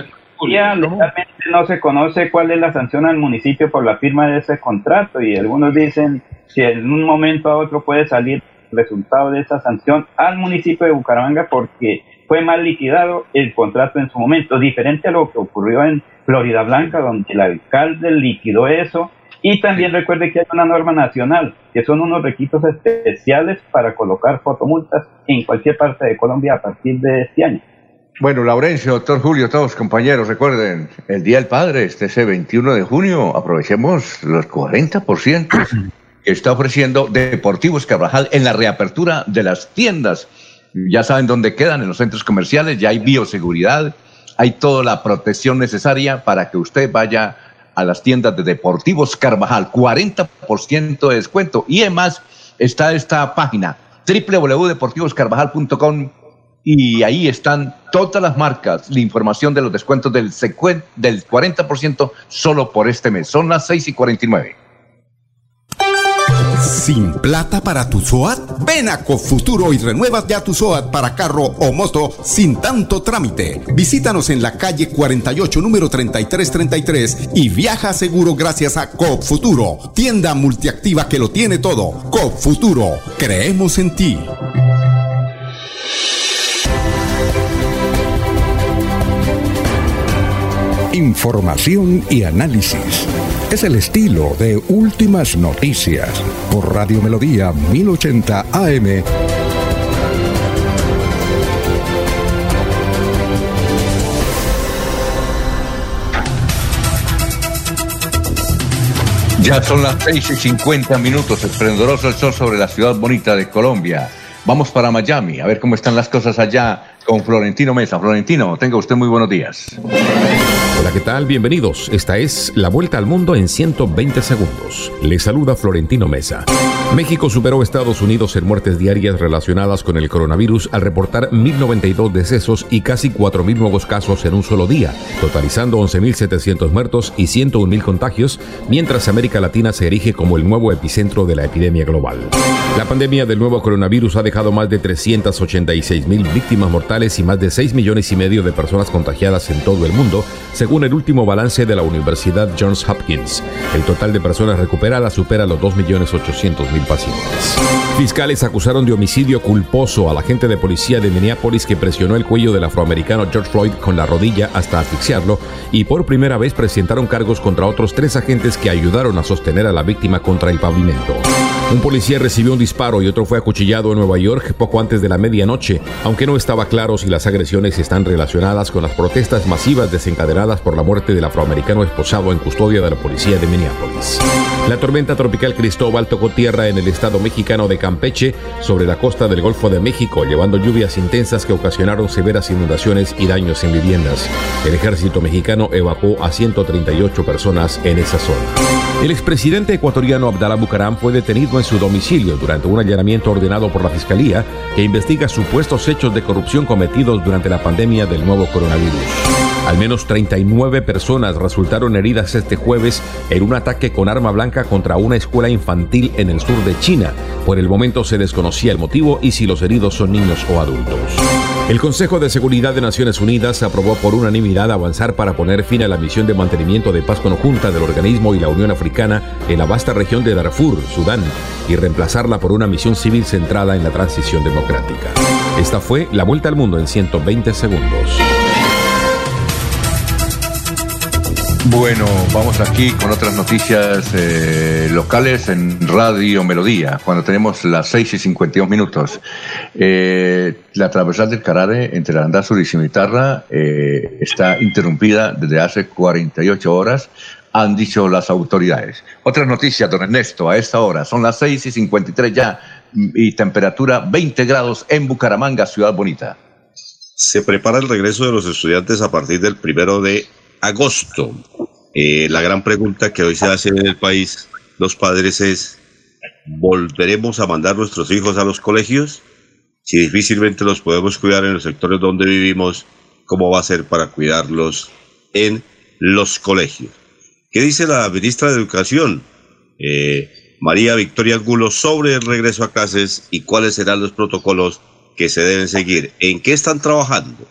legalmente no se conoce cuál es la sanción al municipio por la firma de ese contrato y algunos dicen si en un momento a otro puede salir el resultado de esa sanción al municipio de Bucaramanga porque fue mal liquidado el contrato en su momento, diferente a lo que ocurrió en Florida Blanca, donde el alcalde liquidó eso. Y también recuerde que hay una norma nacional, que son unos requisitos especiales para colocar fotomultas en cualquier parte de Colombia a partir de este año. Bueno, Laurencio, doctor Julio, todos compañeros, recuerden, el Día del Padre, este ese 21 de junio, aprovechemos los 40% que está ofreciendo Deportivos Carvajal en la reapertura de las tiendas. Ya saben dónde quedan, en los centros comerciales, ya hay bioseguridad, hay toda la protección necesaria para que usted vaya a las tiendas de Deportivos Carvajal, 40% de descuento. Y además está esta página www.deportivoscarvajal.com y ahí están todas las marcas, la información de los descuentos del, del 40% solo por este mes. Son las 6 y 49. ¿Sin plata para tu SOAT? Ven a Cofuturo y renuevas ya tu SOAT para carro o moto sin tanto trámite. Visítanos en la calle 48, número 3333 y viaja seguro gracias a Cofuturo, tienda multiactiva que lo tiene todo. Cofuturo, creemos en ti. Información y análisis. Es el estilo de Últimas Noticias por Radio Melodía 1080 AM. Ya son las 6 y 50 minutos, esplendoroso el sol sobre la ciudad bonita de Colombia. Vamos para Miami, a ver cómo están las cosas allá con Florentino Mesa. Florentino, tenga usted muy buenos días. Hola, ¿qué tal? Bienvenidos. Esta es La Vuelta al Mundo en 120 segundos. Le saluda Florentino Mesa. México superó a Estados Unidos en muertes diarias relacionadas con el coronavirus al reportar 1.092 decesos y casi 4.000 nuevos casos en un solo día, totalizando 11.700 muertos y 101.000 contagios, mientras América Latina se erige como el nuevo epicentro de la epidemia global. La pandemia del nuevo coronavirus ha dejado más de 386.000 víctimas mortales y más de 6 millones y medio de personas contagiadas en todo el mundo, según el último balance de la Universidad Johns Hopkins. El total de personas recuperadas supera los 2.800.000 pacientes. Fiscales acusaron de homicidio culposo al agente de policía de Minneapolis que presionó el cuello del afroamericano George Floyd con la rodilla hasta asfixiarlo y por primera vez presentaron cargos contra otros tres agentes que ayudaron a sostener a la víctima contra el pavimento. Un policía recibió un disparo y otro fue acuchillado en Nueva York poco antes de la medianoche, aunque no estaba claro si las agresiones están relacionadas con las protestas masivas desencadenadas por la muerte del afroamericano esposado en custodia de la policía de Minneapolis. La tormenta tropical Cristóbal tocó tierra en el estado mexicano de Campeche, sobre la costa del Golfo de México, llevando lluvias intensas que ocasionaron severas inundaciones y daños en viviendas. El ejército mexicano evacuó a 138 personas en esa zona. El expresidente ecuatoriano Abdalá Bucaram fue detenido en su domicilio durante un allanamiento ordenado por la Fiscalía que investiga supuestos hechos de corrupción cometidos durante la pandemia del nuevo coronavirus. Al menos 39 personas resultaron heridas este jueves en un ataque con arma blanca contra una escuela infantil en el sur de China. Por el momento se desconocía el motivo y si los heridos son niños o adultos. El Consejo de Seguridad de Naciones Unidas aprobó por unanimidad avanzar para poner fin a la misión de mantenimiento de paz conjunta del organismo y la Unión Africana en la vasta región de Darfur, Sudán, y reemplazarla por una misión civil centrada en la transición democrática. Esta fue la vuelta al mundo en 120 segundos. Bueno, vamos aquí con otras noticias eh, locales en Radio Melodía, cuando tenemos las 6 y 52 minutos. Eh, la transversal del Carare entre Arandazur y Cimitarra eh, está interrumpida desde hace 48 horas, han dicho las autoridades. Otras noticias, don Ernesto, a esta hora, son las 6 y 53 ya y temperatura 20 grados en Bucaramanga, ciudad bonita. Se prepara el regreso de los estudiantes a partir del primero de agosto. Eh, la gran pregunta que hoy se hace en el país, los padres, es, ¿volveremos a mandar nuestros hijos a los colegios? Si difícilmente los podemos cuidar en los sectores donde vivimos, ¿cómo va a ser para cuidarlos en los colegios? ¿Qué dice la ministra de Educación, eh, María Victoria Angulo, sobre el regreso a clases y cuáles serán los protocolos que se deben seguir? ¿En qué están trabajando?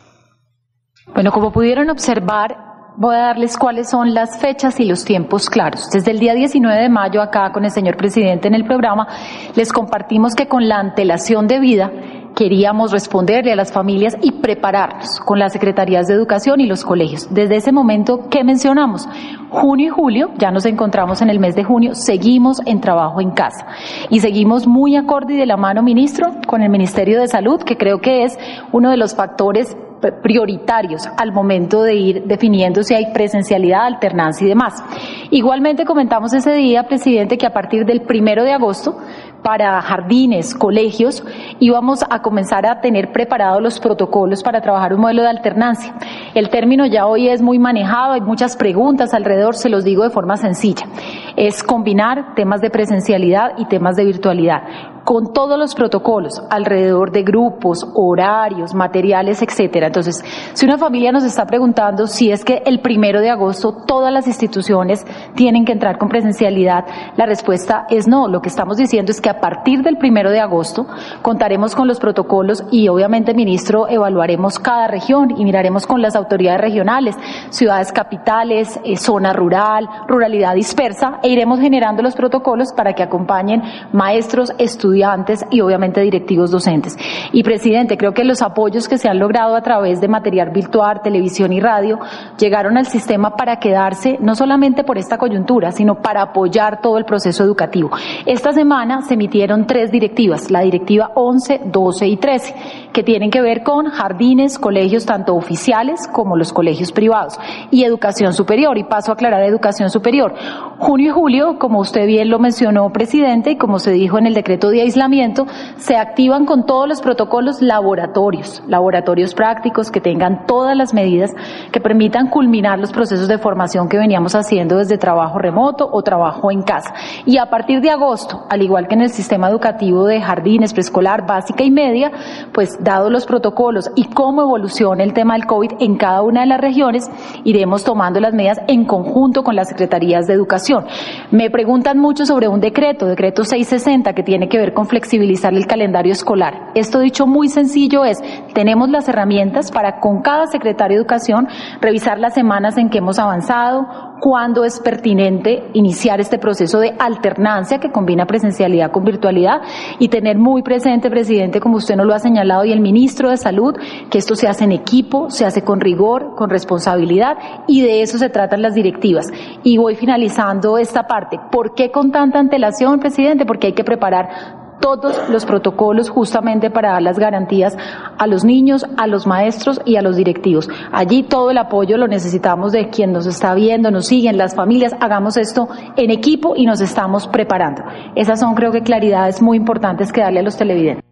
Bueno, como pudieron observar, voy a darles cuáles son las fechas y los tiempos claros. Desde el día 19 de mayo, acá con el señor presidente en el programa, les compartimos que con la antelación de vida queríamos responderle a las familias y prepararnos con las secretarías de educación y los colegios. Desde ese momento, ¿qué mencionamos? Junio y julio, ya nos encontramos en el mes de junio, seguimos en trabajo en casa y seguimos muy acorde y de la mano, ministro, con el Ministerio de Salud, que creo que es uno de los factores prioritarios al momento de ir definiendo si hay presencialidad, alternancia y demás. Igualmente comentamos ese día, presidente, que a partir del primero de agosto para jardines, colegios, íbamos a comenzar a tener preparados los protocolos para trabajar un modelo de alternancia. El término ya hoy es muy manejado, hay muchas preguntas alrededor, se los digo de forma sencilla. Es combinar temas de presencialidad y temas de virtualidad con todos los protocolos alrededor de grupos, horarios, materiales, etcétera. Entonces, si una familia nos está preguntando si es que el primero de agosto todas las instituciones tienen que entrar con presencialidad, la respuesta es no. Lo que estamos diciendo es que a partir del primero de agosto contaremos con los protocolos y obviamente, ministro, evaluaremos cada región y miraremos con las autoridades regionales, ciudades capitales, eh, zona rural, ruralidad dispersa e iremos generando los protocolos para que acompañen maestros, estudiantes, estudiantes y obviamente directivos docentes. Y presidente, creo que los apoyos que se han logrado a través de material virtual, televisión y radio llegaron al sistema para quedarse no solamente por esta coyuntura, sino para apoyar todo el proceso educativo. Esta semana se emitieron tres directivas, la directiva 11, 12 y 13 que tienen que ver con jardines, colegios tanto oficiales como los colegios privados y educación superior. Y paso a aclarar educación superior. Junio y julio, como usted bien lo mencionó, presidente, y como se dijo en el decreto de aislamiento, se activan con todos los protocolos laboratorios, laboratorios prácticos que tengan todas las medidas que permitan culminar los procesos de formación que veníamos haciendo desde trabajo remoto o trabajo en casa. Y a partir de agosto, al igual que en el sistema educativo de jardines, preescolar, básica y media, pues dados los protocolos y cómo evoluciona el tema del COVID en cada una de las regiones, iremos tomando las medidas en conjunto con las secretarías de educación. Me preguntan mucho sobre un decreto, decreto 660, que tiene que ver con flexibilizar el calendario escolar. Esto dicho muy sencillo es, tenemos las herramientas para con cada secretario de educación revisar las semanas en que hemos avanzado, cuándo es pertinente iniciar este proceso de alternancia que combina presencialidad con virtualidad y tener muy presente, presidente, como usted nos lo ha señalado, y el ministro de Salud, que esto se hace en equipo, se hace con rigor, con responsabilidad y de eso se tratan las directivas. Y voy finalizando esta parte. ¿Por qué con tanta antelación, presidente? Porque hay que preparar todos los protocolos justamente para dar las garantías a los niños, a los maestros y a los directivos. Allí todo el apoyo lo necesitamos de quien nos está viendo, nos siguen, las familias. Hagamos esto en equipo y nos estamos preparando. Esas son creo que claridades muy importantes que darle a los televidentes.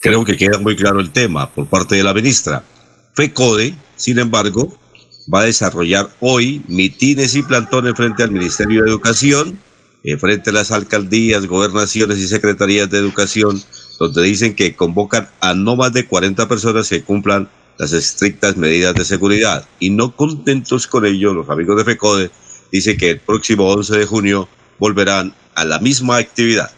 Creo que queda muy claro el tema por parte de la ministra. FECODE, sin embargo, va a desarrollar hoy mitines y plantones frente al Ministerio de Educación eh, frente a las alcaldías, gobernaciones y secretarías de educación, donde dicen que convocan a no más de 40 personas que cumplan las estrictas medidas de seguridad. Y no contentos con ello, los amigos de FECODE dicen que el próximo 11 de junio volverán a la misma actividad.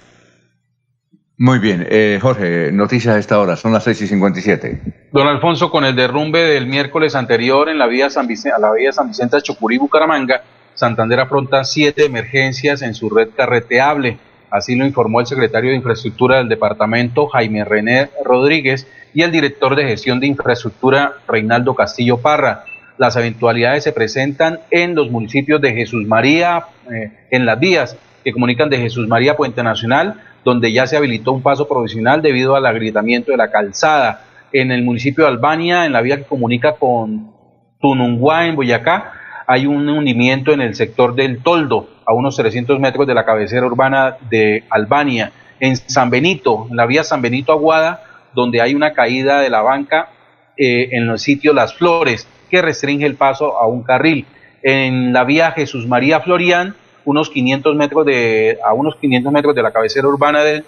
Muy bien, eh, Jorge, noticias a esta hora, son las 6 y 57. Don Alfonso, con el derrumbe del miércoles anterior en la vía San Vicente, a la vía San Vicente de Chucurí, Bucaramanga, Santander afronta siete emergencias en su red carreteable. Así lo informó el secretario de Infraestructura del departamento, Jaime René Rodríguez, y el director de gestión de infraestructura, Reinaldo Castillo Parra. Las eventualidades se presentan en los municipios de Jesús María, eh, en las vías que comunican de Jesús María Puente Nacional, donde ya se habilitó un paso provisional debido al agrietamiento de la calzada. En el municipio de Albania, en la vía que comunica con Tununguá, en Boyacá, hay un hundimiento en el sector del Toldo, a unos 300 metros de la cabecera urbana de Albania. En San Benito, en la vía San Benito Aguada, donde hay una caída de la banca eh, en el sitio Las Flores, que restringe el paso a un carril. En la vía Jesús María Florián, unos 500 metros de, a unos 500 metros de la cabecera urbana de,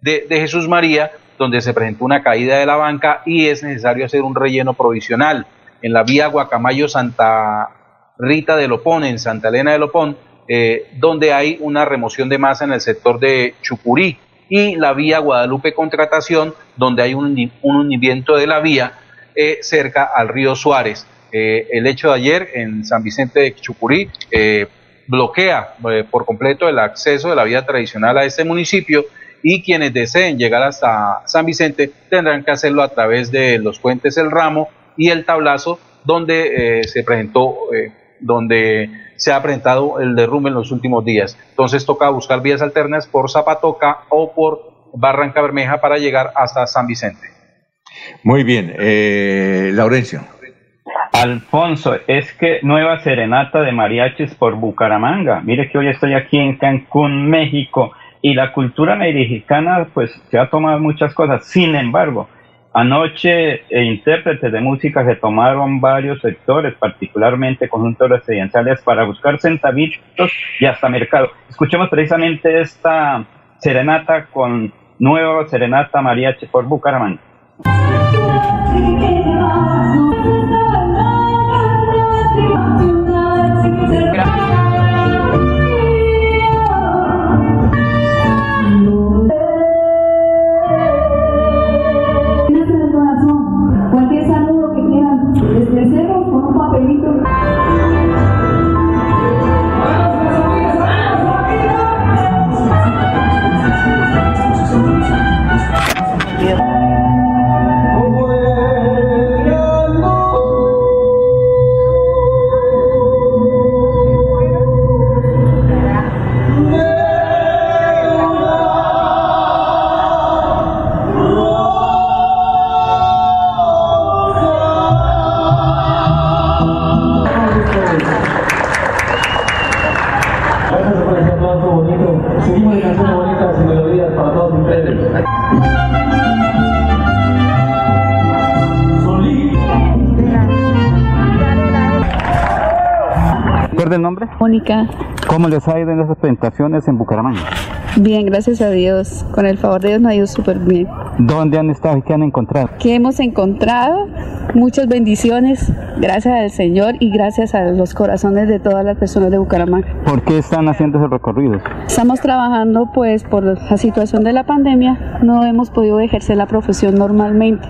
de, de Jesús María, donde se presentó una caída de la banca y es necesario hacer un relleno provisional. En la vía Guacamayo Santa Rita de Lopón, en Santa Elena de Lopón, eh, donde hay una remoción de masa en el sector de Chucurí, y la vía Guadalupe Contratación, donde hay un, hundimiento de la vía eh, cerca al río Suárez. Eh, el hecho de ayer en San Vicente de Chucurí bloquea por completo el acceso de la vía tradicional a este municipio y quienes deseen llegar hasta San Vicente tendrán que hacerlo a través de los puentes El Ramo y el Tablazo, donde se presentó donde se ha presentado el derrumbe en los últimos días. Entonces toca buscar vías alternas por Zapatoca o por Barranca Bermeja para llegar hasta San Vicente. Muy bien, eh, Laurencio. Alfonso, es que nueva serenata de mariachis por Bucaramanga. Mire que hoy estoy aquí en Cancún, México, y la cultura mexicana pues se ha tomado muchas cosas. Sin embargo, Anoche, e intérpretes de música retomaron varios sectores, particularmente conjuntos residenciales, para buscar centavitos y hasta mercado. Escuchemos precisamente esta serenata con nueva serenata mariachi por Bucaramanga. Gracias. ¿Cómo les ha ido en esas presentaciones en Bucaramanga? Bien, gracias a Dios. Con el favor de Dios me ha ido súper bien. ¿Dónde han estado y qué han encontrado? ¿Qué hemos encontrado? Muchas bendiciones, gracias al Señor y gracias a los corazones de todas las personas de Bucaramanga. ¿Por qué están haciendo esos recorridos? Estamos trabajando pues por la situación de la pandemia, no hemos podido ejercer la profesión normalmente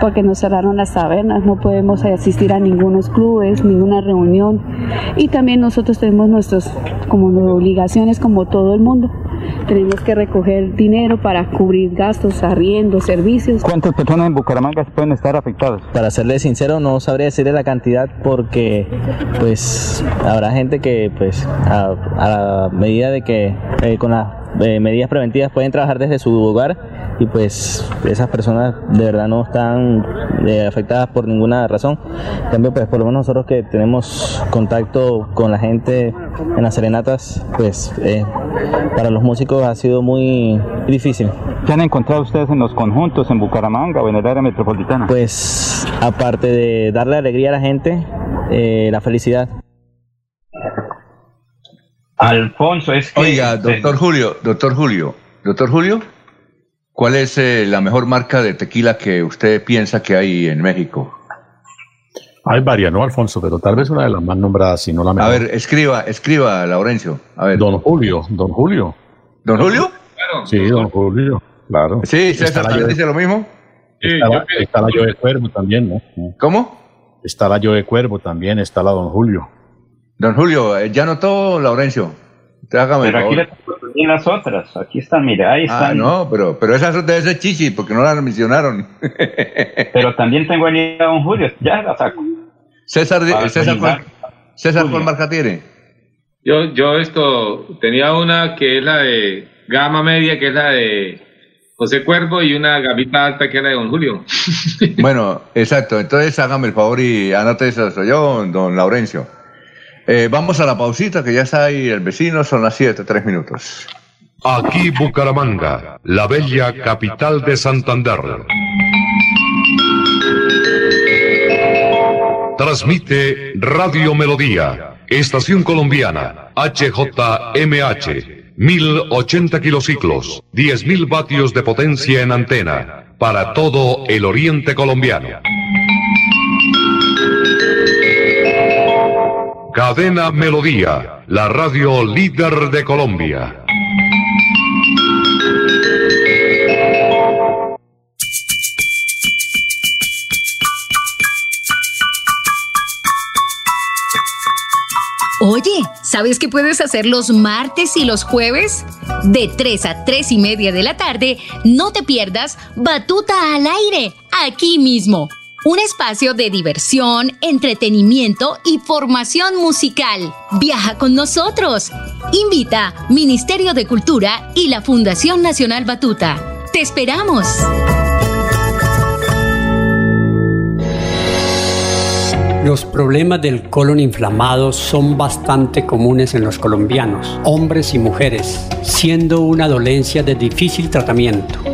porque nos cerraron las tabernas, no podemos asistir a ningunos clubes, ninguna reunión y también nosotros tenemos nuestras como obligaciones como todo el mundo. Tenemos que recoger dinero para cubrir gastos, arriendo, servicios. ¿Cuántas personas en Bucaramanga pueden estar afectadas? Para serle sincero, no sabría decirle la cantidad porque pues habrá gente que pues a, a la medida de que eh, con las eh, medidas preventivas pueden trabajar desde su hogar y pues esas personas de verdad no están eh, afectadas por ninguna razón. En cambio, pues por lo menos nosotros que tenemos contacto con la gente en las serenatas, pues eh, para los músicos ha sido muy difícil. ¿Qué han encontrado ustedes en los conjuntos en Bucaramanga o en el área metropolitana? Pues aparte de darle alegría a la gente, eh, la felicidad. Alfonso, es que... Oiga, doctor Julio, doctor Julio, doctor Julio, ¿cuál es eh, la mejor marca de tequila que usted piensa que hay en México? Hay varias, ¿no, Alfonso? Pero tal vez una de las más nombradas, si no la mejor. A ver, escriba, escriba, Laurencio. A ver. Don Julio, don Julio. ¿Don Julio? Sí, don Julio, claro. Sí, César Está la también Yo- dice lo mismo. Está, la, está la Yo de Cuervo también, ¿no? ¿Cómo? Está la Yo de Cuervo también, está la Don Julio. Don Julio, eh, ya notó, Laurencio. Hágame Pero aquí le tengo también las otras. Aquí están, mire, ahí están. Ah, no, pero, pero esas debe ser chichi, porque no las mencionaron. Pero también tengo ahí a don Julio. Ya la saco. César, César, ¿cuál, brindar. César, ¿cuál marca tiene? Yo, yo esto, tenía una que es la de gama media, que es la de José Cuervo, y una gamita alta, que es la de Don Julio. Bueno, exacto. Entonces hágame el favor y anote eso. Soy yo, don Laurencio. Eh, vamos a la pausita, que ya está ahí el vecino. Son las 7, 3 minutos. Aquí Bucaramanga, la bella capital de Santander. Transmite Radio Melodía, Estación Colombiana, HJMH, 1080 kilociclos, 10.000 vatios de potencia en antena, para todo el oriente colombiano. Cadena Melodía, la radio líder de Colombia. Oye, ¿sabes qué puedes hacer los martes y los jueves? De 3 a 3 y media de la tarde, no te pierdas Batuta al aire, aquí mismo. Un espacio de diversión, entretenimiento y formación musical. Viaja con nosotros. Invita Ministerio de Cultura y la Fundación Nacional Batuta. Te esperamos. Los problemas del colon inflamado son bastante comunes en los colombianos, hombres y mujeres, siendo una dolencia de difícil tratamiento.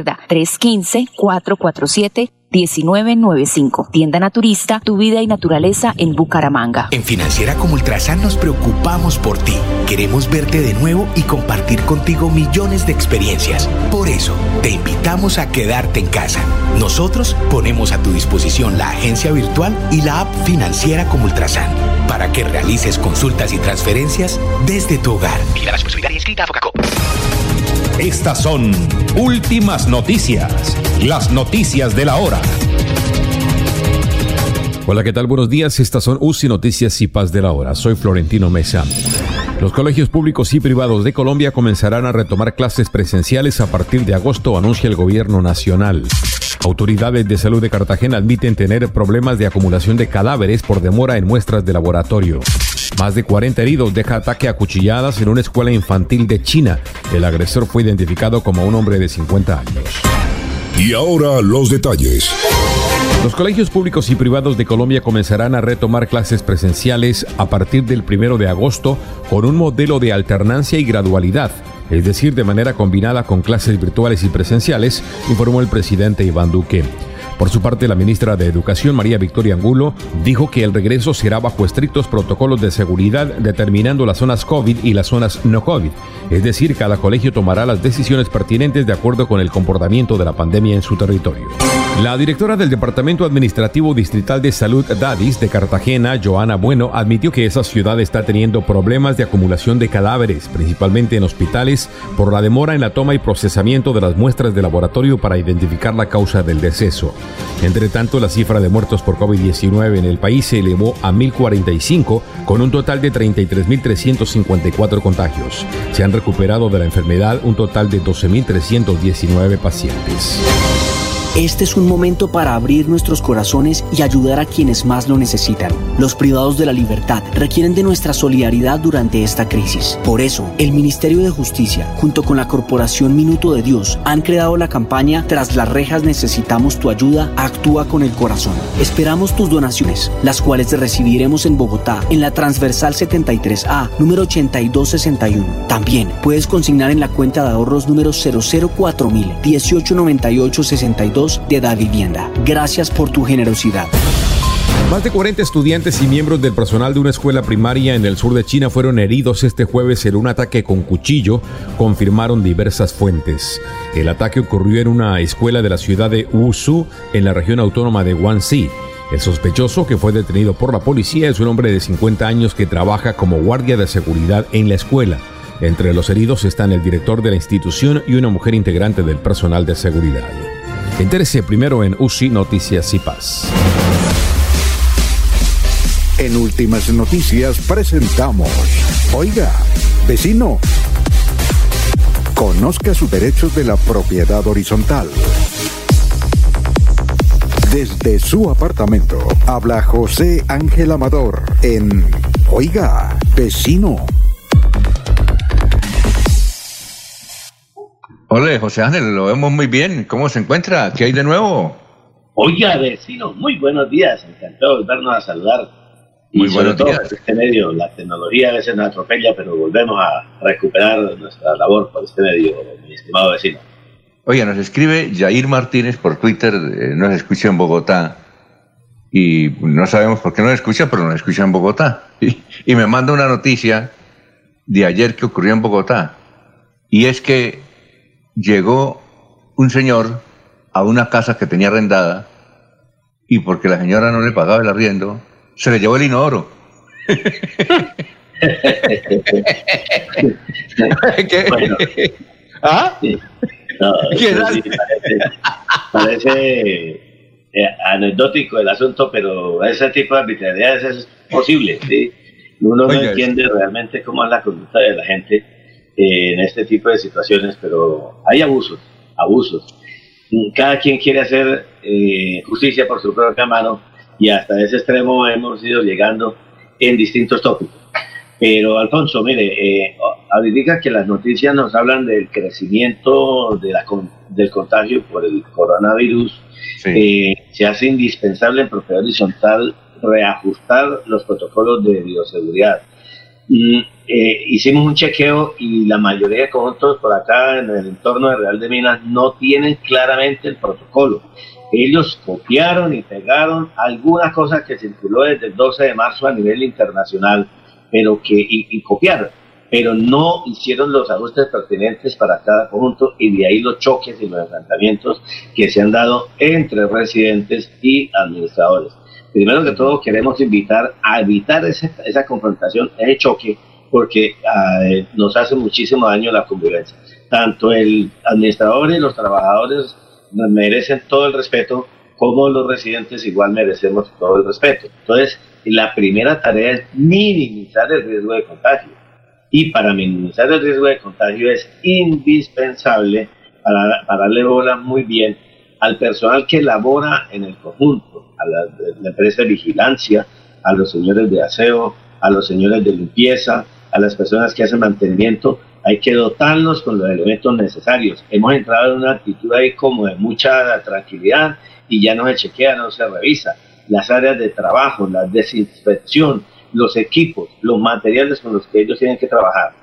315-447-1995. 1995. Tienda Naturista, tu vida y naturaleza en Bucaramanga. En Financiera como Ultrasan nos preocupamos por ti. Queremos verte de nuevo y compartir contigo millones de experiencias. Por eso, te invitamos a quedarte en casa. Nosotros ponemos a tu disposición la agencia virtual y la app Financiera como Ultrasan para que realices consultas y transferencias desde tu hogar. Vigila la Supersolidaria inscrita a Focacop. Estas son últimas noticias. Las noticias de la hora. Hola, ¿qué tal? Buenos días. Estas son UCI Noticias y Paz de la Hora. Soy Florentino Mesa. Los colegios públicos y privados de Colombia comenzarán a retomar clases presenciales a partir de agosto, anuncia el gobierno nacional. Autoridades de salud de Cartagena admiten tener problemas de acumulación de cadáveres por demora en muestras de laboratorio. Más de 40 heridos deja ataque a cuchilladas en una escuela infantil de China. El agresor fue identificado como un hombre de 50 años. Y ahora los detalles. Los colegios públicos y privados de Colombia comenzarán a retomar clases presenciales a partir del primero de agosto con un modelo de alternancia y gradualidad, es decir, de manera combinada con clases virtuales y presenciales, informó el presidente Iván Duque. Por su parte, la ministra de Educación, María Victoria Angulo, dijo que el regreso será bajo estrictos protocolos de seguridad, determinando las zonas COVID y las zonas no COVID. Es decir, cada colegio tomará las decisiones pertinentes de acuerdo con el comportamiento de la pandemia en su territorio. La directora del Departamento Administrativo Distrital de Salud DADIS de Cartagena, Joana Bueno, admitió que esa ciudad está teniendo problemas de acumulación de cadáveres, principalmente en hospitales, por la demora en la toma y procesamiento de las muestras de laboratorio para identificar la causa del deceso. Entre tanto, la cifra de muertos por COVID-19 en el país se elevó a 1.045, con un total de 33.354 contagios. Se han recuperado de la enfermedad un total de 12.319 pacientes. Este es un momento para abrir nuestros corazones y ayudar a quienes más lo necesitan. Los privados de la libertad requieren de nuestra solidaridad durante esta crisis. Por eso, el Ministerio de Justicia, junto con la Corporación Minuto de Dios, han creado la campaña Tras las rejas necesitamos tu ayuda, actúa con el corazón. Esperamos tus donaciones, las cuales recibiremos en Bogotá, en la transversal 73A, número 8261. También puedes consignar en la cuenta de ahorros número 004000 189862 de Da Vivienda. Gracias por tu generosidad. Más de 40 estudiantes y miembros del personal de una escuela primaria en el sur de China fueron heridos este jueves en un ataque con cuchillo, confirmaron diversas fuentes. El ataque ocurrió en una escuela de la ciudad de Wuzhou, en la región autónoma de Guangxi. El sospechoso que fue detenido por la policía es un hombre de 50 años que trabaja como guardia de seguridad en la escuela. Entre los heridos están el director de la institución y una mujer integrante del personal de seguridad. Entérese primero en UCI Noticias y Paz. En Últimas Noticias presentamos, oiga, vecino, conozca sus derechos de la propiedad horizontal. Desde su apartamento habla José Ángel Amador en Oiga, vecino. Hola, José Ángel, lo vemos muy bien. ¿Cómo se encuentra? ¿Qué hay de nuevo? Oiga, vecino, muy buenos días. Encantado de vernos a saludar. Muy buenos días. este medio, la tecnología a veces nos atropella, pero volvemos a recuperar nuestra labor por este medio, mi estimado vecino. Oiga, nos escribe Jair Martínez por Twitter, eh, nos escucha en Bogotá. Y no sabemos por qué nos escucha, pero nos escucha en Bogotá. y me manda una noticia de ayer que ocurrió en Bogotá. Y es que llegó un señor a una casa que tenía arrendada y porque la señora no le pagaba el arriendo, se le llevó el inodoro. ¿Qué? ¿Ah? ¿Qué parece, eh, anecdótico el asunto, pero ese tipo de arbitrariedades es posible. ¿sí? Uno no entiende realmente cómo es la conducta de la gente en este tipo de situaciones, pero hay abusos, abusos. Cada quien quiere hacer eh, justicia por su propia mano y hasta ese extremo hemos ido llegando en distintos tópicos. Pero Alfonso, mire, eh, ahorita que las noticias nos hablan del crecimiento de la, del contagio por el coronavirus, eh, se hace indispensable en propiedad horizontal reajustar los protocolos de bioseguridad. Mm, eh, hicimos un chequeo y la mayoría de conjuntos por acá en el entorno de Real de Minas no tienen claramente el protocolo. Ellos copiaron y pegaron algunas cosas que circuló desde el 12 de marzo a nivel internacional, pero que y, copiaron, pero no hicieron los ajustes pertinentes para cada conjunto y de ahí los choques y los enfrentamientos que se han dado entre residentes y administradores primero que todo queremos invitar a evitar esa confrontación, ese choque, porque nos hace muchísimo daño la convivencia. Tanto el administrador y los trabajadores merecen todo el respeto, como los residentes igual merecemos todo el respeto. Entonces, la primera tarea es minimizar el riesgo de contagio. Y para minimizar el riesgo de contagio es indispensable para, darle bola muy bien al personal que labora en el conjunto, a la empresa de vigilancia, a los señores de aseo, a los señores de limpieza, a las personas que hacen mantenimiento, hay que dotarlos con los elementos necesarios. Hemos entrado en una actitud ahí como de mucha tranquilidad y ya no se chequea, no se revisa. Las áreas de trabajo, la desinfección, los equipos, los materiales con los que ellos tienen que trabajar.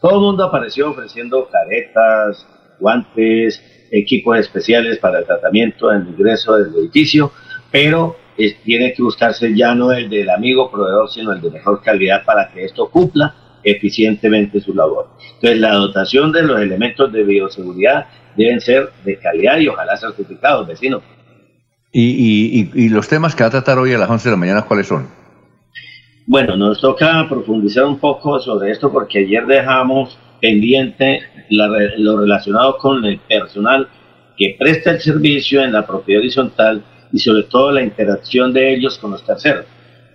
Todo el mundo apareció ofreciendo caretas, guantes, equipos especiales para el tratamiento en el ingreso del edificio, pero tiene que buscarse ya no el del amigo proveedor, sino el de mejor calidad para que esto cumpla eficientemente su labor. Entonces, la dotación de los elementos de bioseguridad deben ser de calidad y ojalá certificados, vecino. ¿Y, y, los temas que va a tratar hoy a las 11 de la mañana, cuáles son? Bueno, nos toca profundizar un poco sobre esto porque ayer dejamos pendiente lo relacionado con el personal que presta el servicio en la propiedad horizontal y sobre todo la interacción de ellos con los terceros.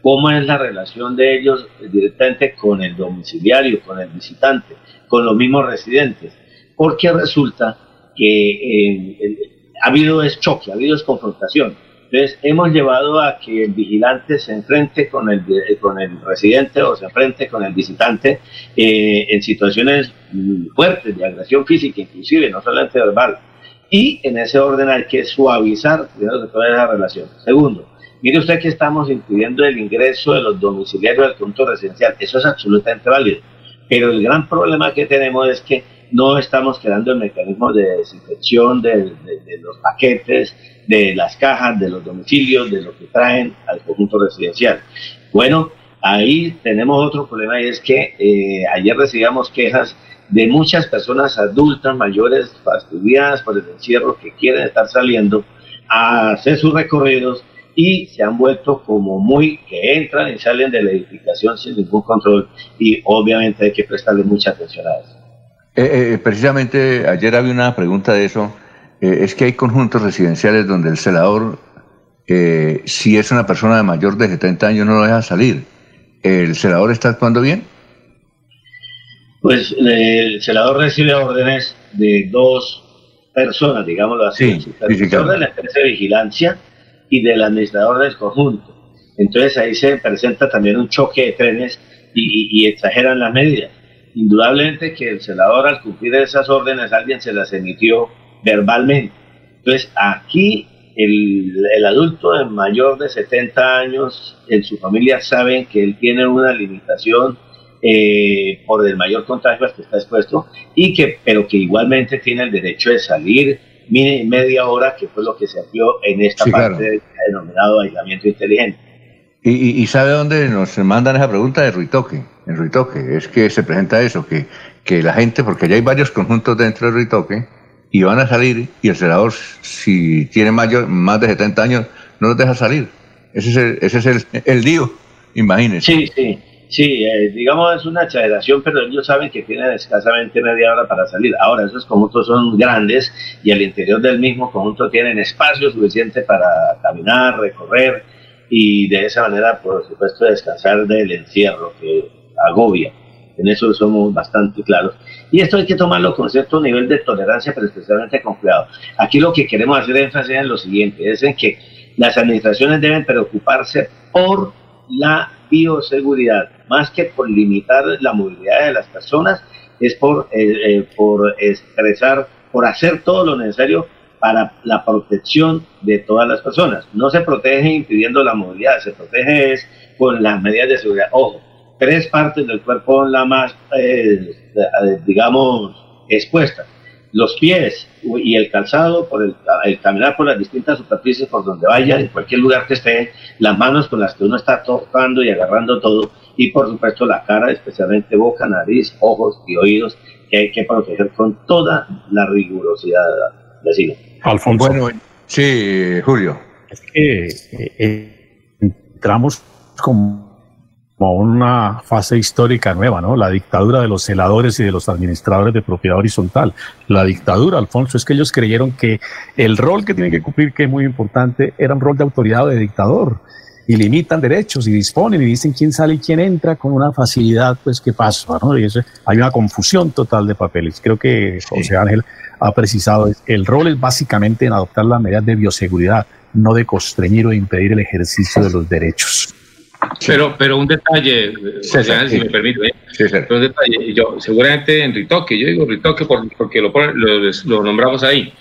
¿Cómo es la relación de ellos directamente con el domiciliario, con el visitante, con los mismos residentes? Porque resulta que eh, ha habido es choque, ha habido es confrontación. Entonces, hemos llevado a que el vigilante se enfrente con el, eh, con el residente o se enfrente con el visitante eh, en situaciones mm, fuertes de agresión física, inclusive, no solamente verbal. Y en ese orden hay que suavizar primero toda esa relación. Segundo, mire usted que estamos incluyendo el ingreso de los domiciliarios al punto residencial. Eso es absolutamente válido. Pero el gran problema que tenemos es que no estamos creando el mecanismo de desinfección de, los paquetes, de las cajas, de los domicilios, de lo que traen al conjunto residencial. Bueno, ahí tenemos otro problema y es que eh, ayer recibíamos quejas de muchas personas adultas mayores fastidiadas por el encierro que quieren estar saliendo a hacer sus recorridos y se han vuelto como muy que entran y salen de la edificación sin ningún control y obviamente hay que prestarle mucha atención a eso. Eh, eh, precisamente ayer había una pregunta de eso, eh, es que hay conjuntos residenciales donde el celador, si es una persona de mayor de 70 años, no lo deja salir. ¿El celador está actuando bien? pues el celador recibe órdenes de dos personas, digámoslo así, el supervisor de la empresa de vigilancia y del administrador del conjunto. Entonces ahí se presenta también un choque de trenes y, exageran las medidas. Indudablemente que el celador al cumplir esas órdenes alguien se las emitió verbalmente. Entonces aquí el, el, adulto de mayor de 70 años en su familia saben que él tiene una limitación eh, por el mayor contagio al que está expuesto, y que, pero que igualmente tiene el derecho de salir media hora, que fue lo que se vio en esta parte denominado aislamiento inteligente. ¿Y, sabe dónde nos mandan esa pregunta? De Ruitoque. En Ruitoque. Es que se presenta eso, que, que la gente, porque ya hay varios conjuntos dentro de Ruitoque, y van a salir, y el senador, si tiene mayor, más de 70 años, no los deja salir. Ese es el, ese es el, el lío, imagínense. Sí, sí. Sí, eh, digamos es una exageración, pero ellos saben que tienen escasamente media hora para salir. Ahora, esos conjuntos son grandes y al interior del mismo conjunto tienen espacio suficiente para caminar, recorrer y de esa manera, por supuesto, descansar del encierro que agobia. En eso somos bastante claros. Y esto hay que tomarlo con cierto nivel de tolerancia, pero especialmente con. Aquí lo que queremos hacer énfasis en lo siguiente, es en que las administraciones deben preocuparse por la bioseguridad, más que por limitar la movilidad de las personas, es por, eh, eh, por expresar, por hacer todo lo necesario para la protección de todas las personas. No se protege impidiendo la movilidad, se protege es con las medidas de seguridad. Ojo, tres partes del cuerpo la más, eh, digamos, expuestas los pies y el calzado, por el, caminar por las distintas superficies por donde vaya, en cualquier lugar que esté, las manos con las que uno está tocando y agarrando todo, y por supuesto la cara, especialmente boca, nariz, ojos y oídos, que hay que proteger con toda la rigurosidad, vecino. Alfonso. Bueno, sí, Julio. Es que eh, entramos con como una fase histórica nueva, ¿no? La dictadura de los celadores y de los administradores de propiedad horizontal. La dictadura, Alfonso, es que ellos creyeron que el rol que tienen que cumplir, que es muy importante, era un rol de autoridad o de dictador. y limitan derechos y disponen y dicen quién sale y quién entra con una facilidad, pues qué pasa, ¿no? Y eso, hay una confusión total de papeles. Creo que José Ángel ha precisado, el rol es básicamente en adoptar las medidas de bioseguridad, no de constreñir o impedir el ejercicio de los derechos. Pero, pero un detalle, Ángel, si me permite, ¿eh? Pero un detalle, yo seguramente en Ritoque, yo digo Ritoque porque lo, lo, lo nombramos ahí,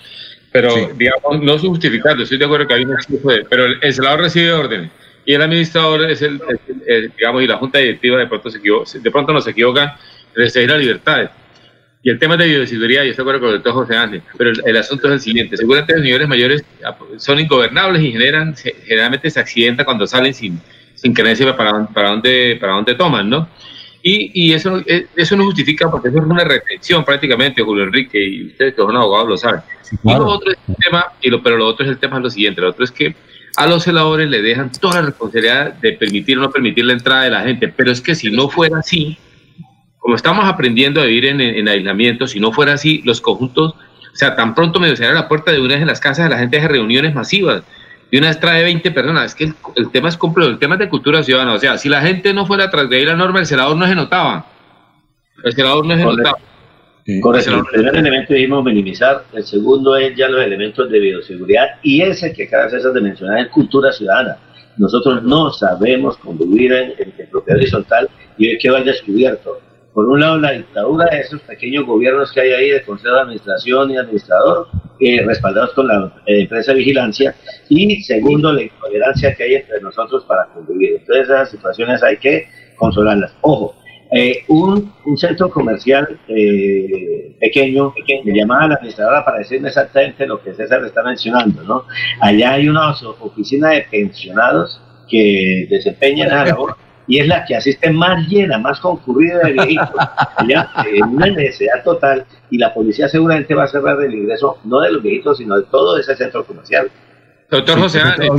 pero digamos, no justificando, estoy de acuerdo que hay un exceso de, pero el senador recibe órdenes y el administrador es el, digamos, y la junta directiva de pronto, se equivoca, de pronto no se equivocan en restringir las libertades. Y el tema de bioseguridad, yo estoy de acuerdo con el doctor José Ángel, pero el, asunto es el siguiente, seguramente los niveles mayores son ingobernables y generan, generalmente se accidenta cuando salen sin, sin que nadie sepa para, para, dónde, para dónde toman, ¿no? Y, y, eso, eh, eso no justifica porque eso es una retención prácticamente, Julio Enrique, y ustedes que son abogados lo saben. Y lo otro es el tema, y lo, pero lo otro es el tema es lo siguiente, lo otro es que a los celadores le dejan toda la responsabilidad de permitir o no permitir la entrada de la gente. Pero es que si no fuera así, como estamos aprendiendo a vivir en, aislamiento, si no fuera así, los conjuntos, o sea, tan pronto me cerrar la puerta de una vez en las casas de la gente hace reuniones masivas. Y una vez trae 20 personas. Es que el, tema es complejo, el tema es de cultura ciudadana. O sea, si la gente no fuera de ahí la norma, el celador no se notaba. El celador no se notaba. Correcto. El primer elemento debemos minimizar, el segundo es ya los elementos de bioseguridad y ese que cada vez de mencionar es cultura ciudadana. Nosotros no sabemos convivir en, en, propiedad horizontal y es que va al descubierto. Por un lado, la dictadura de esos pequeños gobiernos que hay ahí de Consejo de Administración y Administrador, eh, respaldados con la eh, empresa de vigilancia, y segundo, la intolerancia que hay entre nosotros para convivir. Entonces, esas situaciones hay que consolarlas. Ojo, eh, un, un, centro comercial eh, pequeño, me llamaba la administradora para decirme exactamente lo que César está mencionando, ¿no? Allá hay una oficina de pensionados que desempeñan esa labor y es la que asiste más llena, más concurrida de viejitos, allá en una necesidad total y la policía seguramente va a cerrar el ingreso no de los viejitos, sino de todo ese centro comercial. Doctor José Ángel,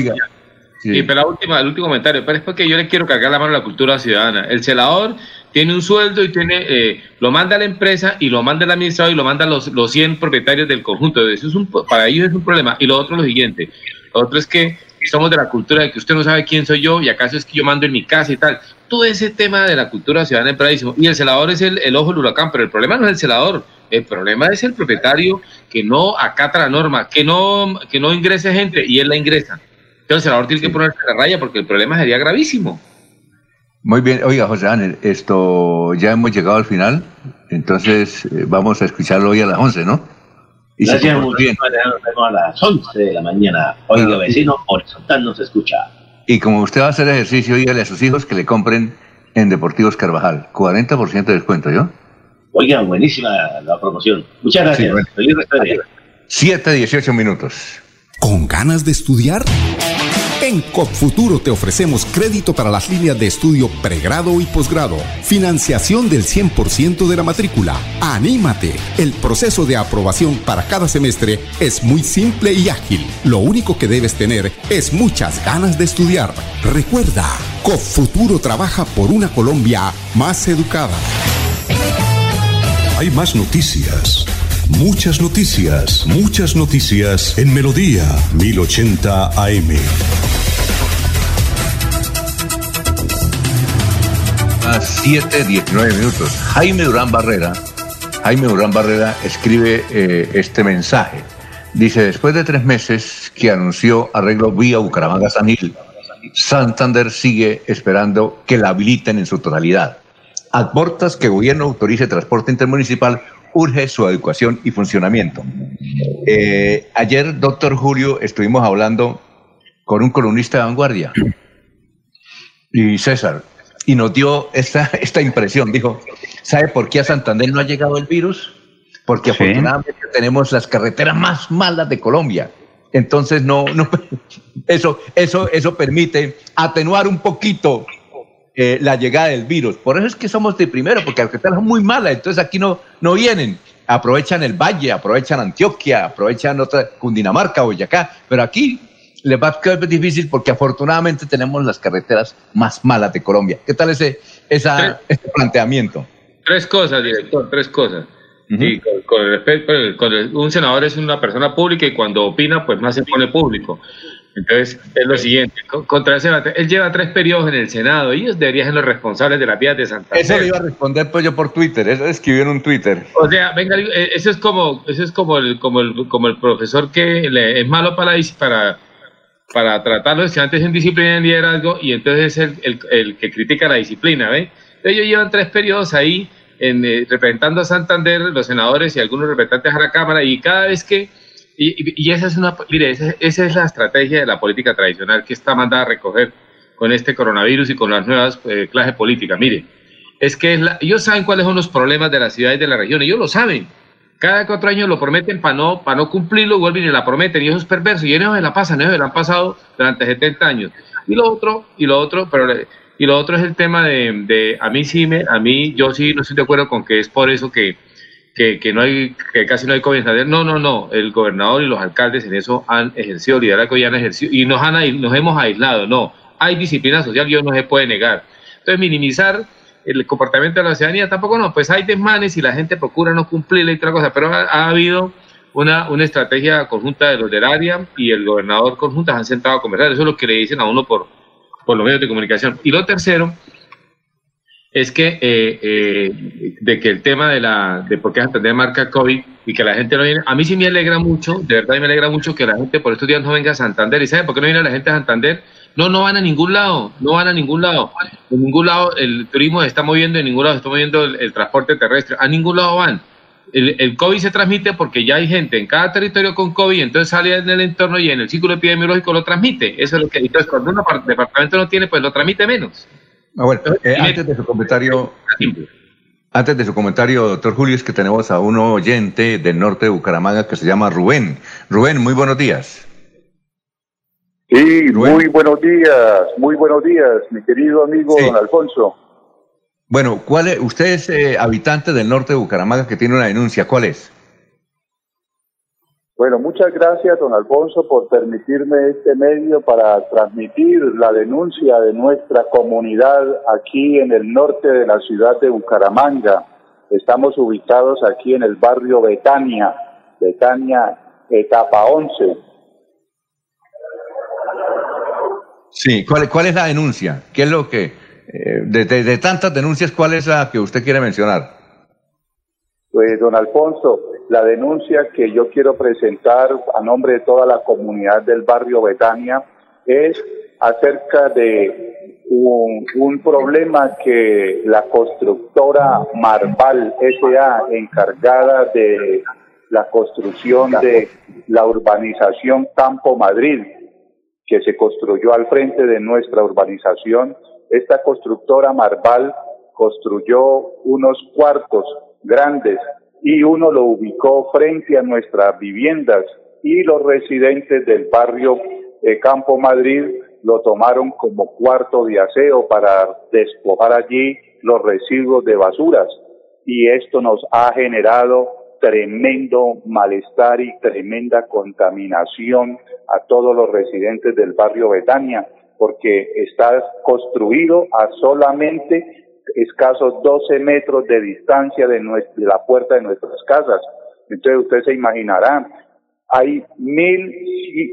y pero la última, el último comentario, pero es porque yo le quiero cargar la mano a la cultura ciudadana. El celador tiene un sueldo y tiene eh, lo manda a la empresa y lo manda el administrador y lo manda los, los 100 propietarios del conjunto. Eso es un, para ellos es un problema. Y lo otro es lo siguiente. Lo otro es que somos de la cultura de que usted no sabe quién soy yo y acaso es que yo mando en mi casa y tal. Todo ese tema de la cultura ciudadana es bravísimo. Y el celador es el, el ojo del huracán, pero el problema no es el celador. El problema es el propietario que no acata la norma, que no, que no ingrese gente y él la ingresa. Entonces el celador tiene que ponerse la raya porque el problema sería gravísimo. Muy bien, oiga José Ángel, esto ya hemos llegado al final, entonces eh, vamos a escucharlo hoy a las 11, ¿no? Y Gracias, muy bien. Nos vemos a las 11 de la mañana. Oiga, vecino, horizontal nos escucha. Y como usted va a hacer ejercicio, dígale a sus hijos que le compren en Deportivos Carvajal, 40% de descuento, ¿yo? Oiga, buenísima la promoción. Muchas gracias. Sí, bueno. Feliz 7, 18 minutos. ¿Con ganas de estudiar? En CopFuturo te ofrecemos crédito para las líneas de estudio pregrado y posgrado, financiación del 100% de la matrícula. ¡Anímate! El proceso de aprobación para cada semestre es muy simple y ágil. Lo único que debes tener es muchas ganas de estudiar. Recuerda, CopFuturo trabaja por una Colombia más educada. Hay más noticias. Muchas noticias, muchas noticias en Melodía 1080 AM. A 7, 19 minutos. Jaime Durán Barrera, Jaime Durán Barrera escribe eh, este mensaje. Dice, después de tres meses que anunció arreglo vía Bucaramanga-San Gil, Santander sigue esperando que la habiliten en su totalidad. Aportas que gobierno autorice transporte intermunicipal urge su adecuación y funcionamiento. Eh, ayer, doctor Julio, estuvimos hablando con un columnista de vanguardia y César, y nos dio esta, esta impresión. Dijo, ¿sabe por qué a Santander no ha llegado el virus? Porque afortunadamente tenemos las carreteras más malas de Colombia. Entonces, no, no, eso, eso, eso permite atenuar un poquito eh, la llegada del virus. Por eso es que somos de primero, porque las carreteras son muy malas, entonces aquí no, no vienen. Aprovechan el Valle, aprovechan Antioquia, aprovechan otra Cundinamarca, Boyacá, pero aquí les va a ser difícil porque afortunadamente tenemos las carreteras más malas de Colombia. ¿Qué tal ese, esa, este planteamiento? Tres cosas, director, tres cosas. Y con, respecto, un senador es una persona pública y cuando opina, pues más se pone público. Entonces, es lo siguiente, contra ese él lleva tres periodos en el Senado, ellos deberían ser los responsables de las vías de Santander. Eso le iba a responder pues yo por Twitter, eso escribió en un Twitter. O sea, venga, eh, eso es como, eso es como el, como el, como el profesor que es malo para, para, para tratar los estudiantes en disciplina y en liderazgo, y entonces es el, el, que critica la disciplina, ¿ve? Ellos llevan tres periodos ahí en, eh, representando a Santander, los senadores y algunos representantes a la Cámara, y cada vez que y, esa es una, mire, esa, es la estrategia de la política tradicional que está mandada a recoger con este coronavirus y con las nuevas eh, clases políticas. Mire, es que ellos saben cuáles son los problemas de las ciudades de la región, ellos lo saben. Cada cuatro años lo prometen para no, para no cumplirlo, vuelven y la prometen, y eso es perverso, y ellos se la pasan, ellos se la han pasado durante 70 años. Y lo otro, y lo otro, pero y lo otro es el tema de, de a mí sí me, a mí yo sí no estoy de acuerdo con que es por eso que que, no hay, que casi no hay COVID No, no, no. El gobernador y los alcaldes en eso han ejercido liderazgo y han ejercido y nos, han, nos hemos aislado. No, hay disciplina social y no se puede negar. Entonces, minimizar el comportamiento de la ciudadanía tampoco no. Pues hay desmanes y la gente procura no cumplirle y otra cosa, pero ha, habido una, una estrategia conjunta de los del área y el gobernador conjuntas han sentado a conversar. Eso es lo que le dicen a uno por, por los medios de comunicación. Y lo tercero es que eh, eh, de que el tema de la de por qué Santander marca COVID y que la gente no viene, a mí sí me alegra mucho, de verdad me alegra mucho que la gente por estos días no venga a Santander. ¿Y sabe por qué no viene la gente a Santander? No, no van a ningún lado, no van a ningún lado. En ningún lado el turismo se está moviendo, en ningún lado se está moviendo el, transporte terrestre, a ningún lado van. El, el, COVID se transmite porque ya hay gente en cada territorio con COVID, entonces sale en el entorno y en el ciclo epidemiológico lo transmite. Eso es lo que, entonces cuando un departamento no tiene, pues lo transmite menos. Ah, bueno, eh, antes de su comentario, antes de su comentario, doctor Julio, es que tenemos a un oyente del norte de Bucaramanga que se llama Rubén. Rubén, muy buenos días. Sí, muy buenos días, muy buenos días, mi querido amigo don Alfonso. Bueno, ¿cuál es, usted es eh, habitante del norte de Bucaramanga que tiene una denuncia, ¿cuál es? Bueno, muchas gracias, don Alfonso, por permitirme este medio para transmitir la denuncia de nuestra comunidad aquí en el norte de la ciudad de Bucaramanga. Estamos ubicados aquí en el barrio Betania, Betania, etapa 11. Sí, ¿cuál, cuál es la denuncia? ¿Qué es lo que, eh, de, tantas denuncias, cuál es la que usted quiere mencionar? Pues, don Alfonso, la denuncia que yo quiero presentar a nombre de toda la comunidad del barrio Betania es acerca de un, problema que la constructora Marval S.A., encargada de la construcción de la urbanización Campo Madrid, que se construyó al frente de nuestra urbanización, esta constructora Marval construyó unos cuartos grandes y uno lo ubicó frente a nuestras viviendas y los residentes del barrio Campo Madrid lo tomaron como cuarto de aseo para despojar allí los residuos de basuras. Y esto nos ha generado tremendo malestar y tremenda contaminación a todos los residentes del barrio Betania porque está construido a solamente escasos 12 metros de distancia de, la puerta de nuestras casas. Entonces usted se imaginará, hay mil,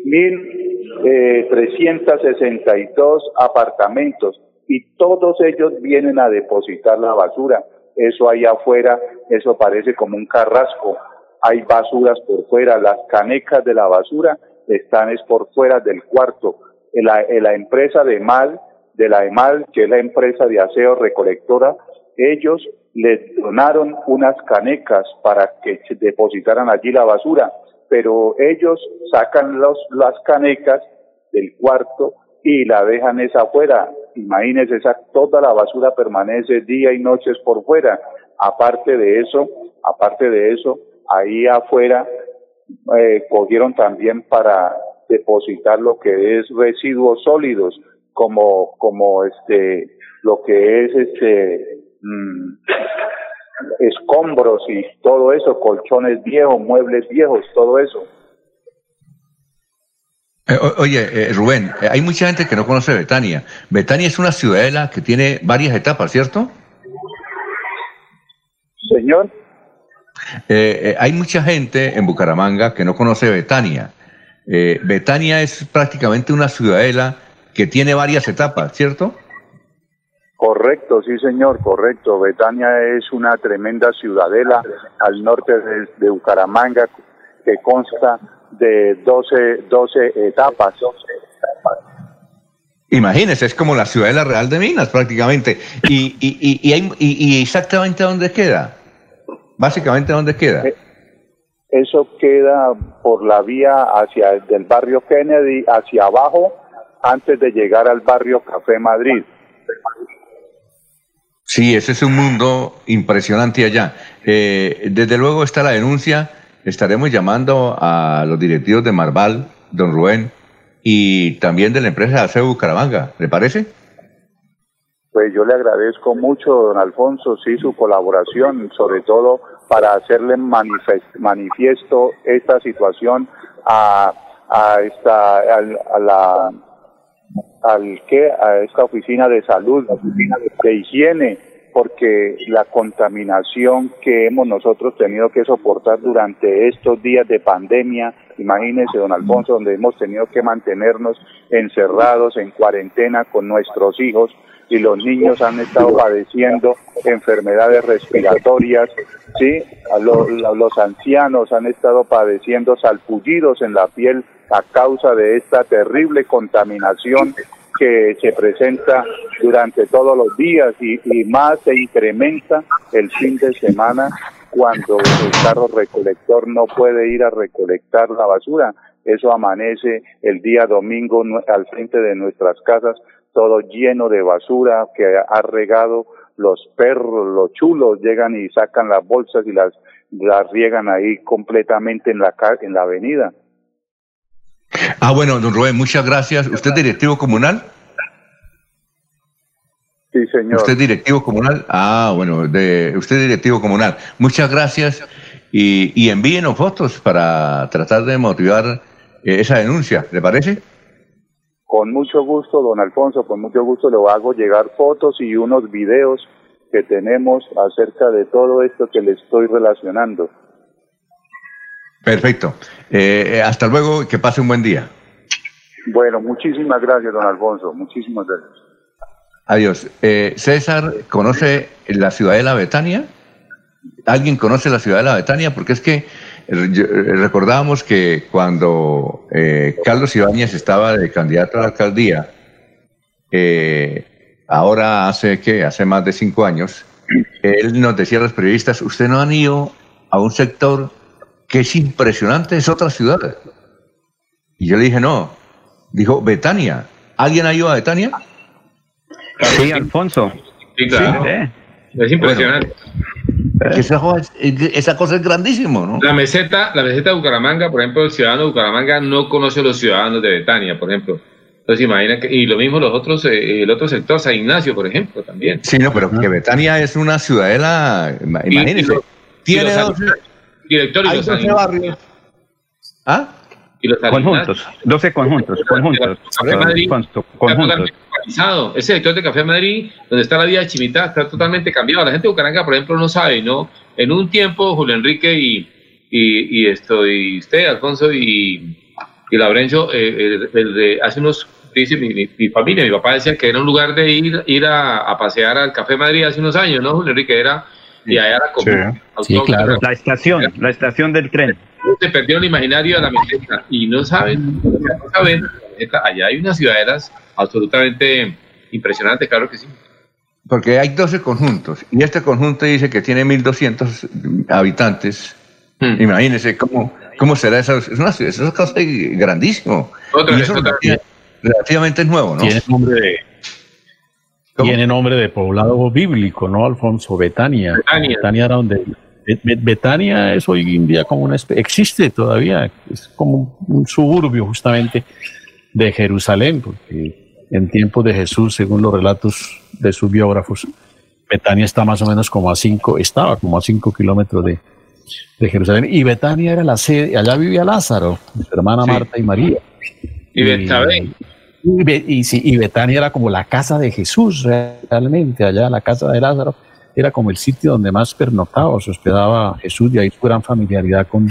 mil eh, trescientos sesenta y dos apartamentos y todos ellos vienen a depositar la basura. Eso ahí afuera, eso parece como un carrasco. Hay basuras por fuera, las canecas de la basura están es por fuera del cuarto. La, la empresa de Mal de la EMAL, que es la empresa de aseo recolectora, ellos les donaron unas canecas para que depositaran allí la basura, pero ellos sacan los, las canecas del cuarto y la dejan esa afuera. Imagínense, esa, toda la basura permanece día y noches por fuera. Aparte de eso, aparte de eso, ahí afuera eh, cogieron también para depositar lo que es residuos sólidos, como, como este, lo que es este, mm, escombros y todo eso, colchones viejos, muebles viejos, todo eso. Eh, oye, eh, Rubén, eh, hay mucha gente que no conoce Betania. Betania es una ciudadela que tiene varias etapas, ¿cierto? Señor. hay mucha gente en Bucaramanga que no conoce Betania. Eh, Betania es prácticamente una ciudadela que tiene varias etapas, ¿cierto? Correcto, sí señor, correcto. Betania es una tremenda ciudadela al norte de, Bucaramanga que consta de 12, 12 etapas. Imagínese, es como la ciudadela real de Minas prácticamente. ¿Y, y, y, y exactamente dónde queda? Básicamente dónde queda. Eh, eso queda por la vía hacia del barrio Kennedy hacia abajo antes de llegar al barrio Café Madrid. Sí, ese es un mundo impresionante allá. Eh, desde luego está la denuncia. Estaremos llamando a los directivos de Marval, don Rubén, y también de la empresa de Aceo Bucaramanga. ¿Le parece? Pues yo le agradezco mucho, don Alfonso, sí, su colaboración, sobre todo para hacerle manifiesto esta situación a, a esta a la al que a esta oficina de salud, oficina de higiene, porque la contaminación que hemos nosotros tenido que soportar durante estos días de pandemia, imagínese don Alfonso, donde hemos tenido que mantenernos encerrados en cuarentena con nuestros hijos y los niños han estado padeciendo enfermedades respiratorias, sí, los, los ancianos han estado padeciendo salpullidos en la piel a causa de esta terrible contaminación que se presenta durante todos los días y, más se incrementa el fin de semana cuando el carro recolector no puede ir a recolectar la basura. Eso amanece el día domingo al frente de nuestras casas, todo lleno de basura que ha regado los perros, los chulos llegan y sacan las bolsas y las, las riegan ahí completamente en la, en la avenida. Ah, bueno, don Rubén, muchas gracias. ¿Usted es directivo comunal? Sí, señor. ¿Usted es directivo comunal? Ah, bueno, de, usted es directivo comunal. Muchas gracias y, y envíenos fotos para tratar de motivar eh, esa denuncia, ¿le parece? Con mucho gusto, don Alfonso, con mucho gusto le hago llegar fotos y unos videos que tenemos acerca de todo esto que le estoy relacionando. Perfecto. Eh, eh, hasta luego y que pase un buen día. Bueno, muchísimas gracias, don Alfonso. Muchísimas gracias. Adiós. Eh, César, ¿conoce la ciudad de la Betania? ¿Alguien conoce la ciudad de la Betania? Porque es que recordábamos que cuando Carlos Ibáñez estaba de candidato a la alcaldía, ahora hace que hace más de cinco años, él nos decía a los periodistas: Usted no han ido a un sector que es impresionante, es otra ciudad. Y yo le dije, no. Dijo, Betania. ¿Alguien ha ido a Betania? Sí, Alfonso. Sí, claro. Es impresionante. esa, cosa es grandísimo, ¿no? La meseta, la meseta de Bucaramanga, por ejemplo, el ciudadano de Bucaramanga no conoce a los ciudadanos de Betania, por ejemplo. Entonces imagina que, y lo mismo los otros, eh, el otro sector, San Ignacio, por ejemplo, también. Sí, no, pero que Betania es una ciudadela, imagínense, tiene dos, Director y los barrios. ¿Ah? Y los conjuntos, 12 conjuntos, conjuntos. Café Madrid conjuntos. Ese sector de Café Madrid, donde está la vía de Chimita, está totalmente cambiado. La gente de Bucaramanga, por ejemplo, no sabe, ¿no? En un tiempo, Julio Enrique y, y, y esto, y usted, Alfonso y, y Laurencio, eh, el, de, hace unos dice mi, mi, familia, mi papá decía que era un lugar de ir, ir a, a, pasear al Café Madrid hace unos años, ¿no? Julio Enrique era y allá era como sí. claro. La estación, la estación del tren. Se perdió el imaginario de la meseta y no saben, no saben, allá hay unas ciudadelas absolutamente impresionantes, claro que sí. Porque hay 12 conjuntos y este conjunto dice que tiene 1.200 habitantes. Hmm. Imagínense cómo, cómo será esa. Es una, es una cosa grandísimo. Otra, vez, relativamente es nuevo, ¿no? Tiene nombre de, tiene nombre de poblado bíblico, ¿no, Alfonso? Betania. Betania, era donde... Betania es hoy en día como una existe todavía, es como un, suburbio justamente de Jerusalén, porque en tiempos de Jesús, según los relatos de sus biógrafos, Betania está más o menos como a cinco, estaba como a cinco kilómetros de, de Jerusalén, y Betania era la sede, allá vivía Lázaro, su hermana Marta y María. Y, y y, y, Betania era como la casa de Jesús realmente, allá la casa de Lázaro era como el sitio donde más pernoctaba, se hospedaba Jesús y ahí su gran familiaridad con,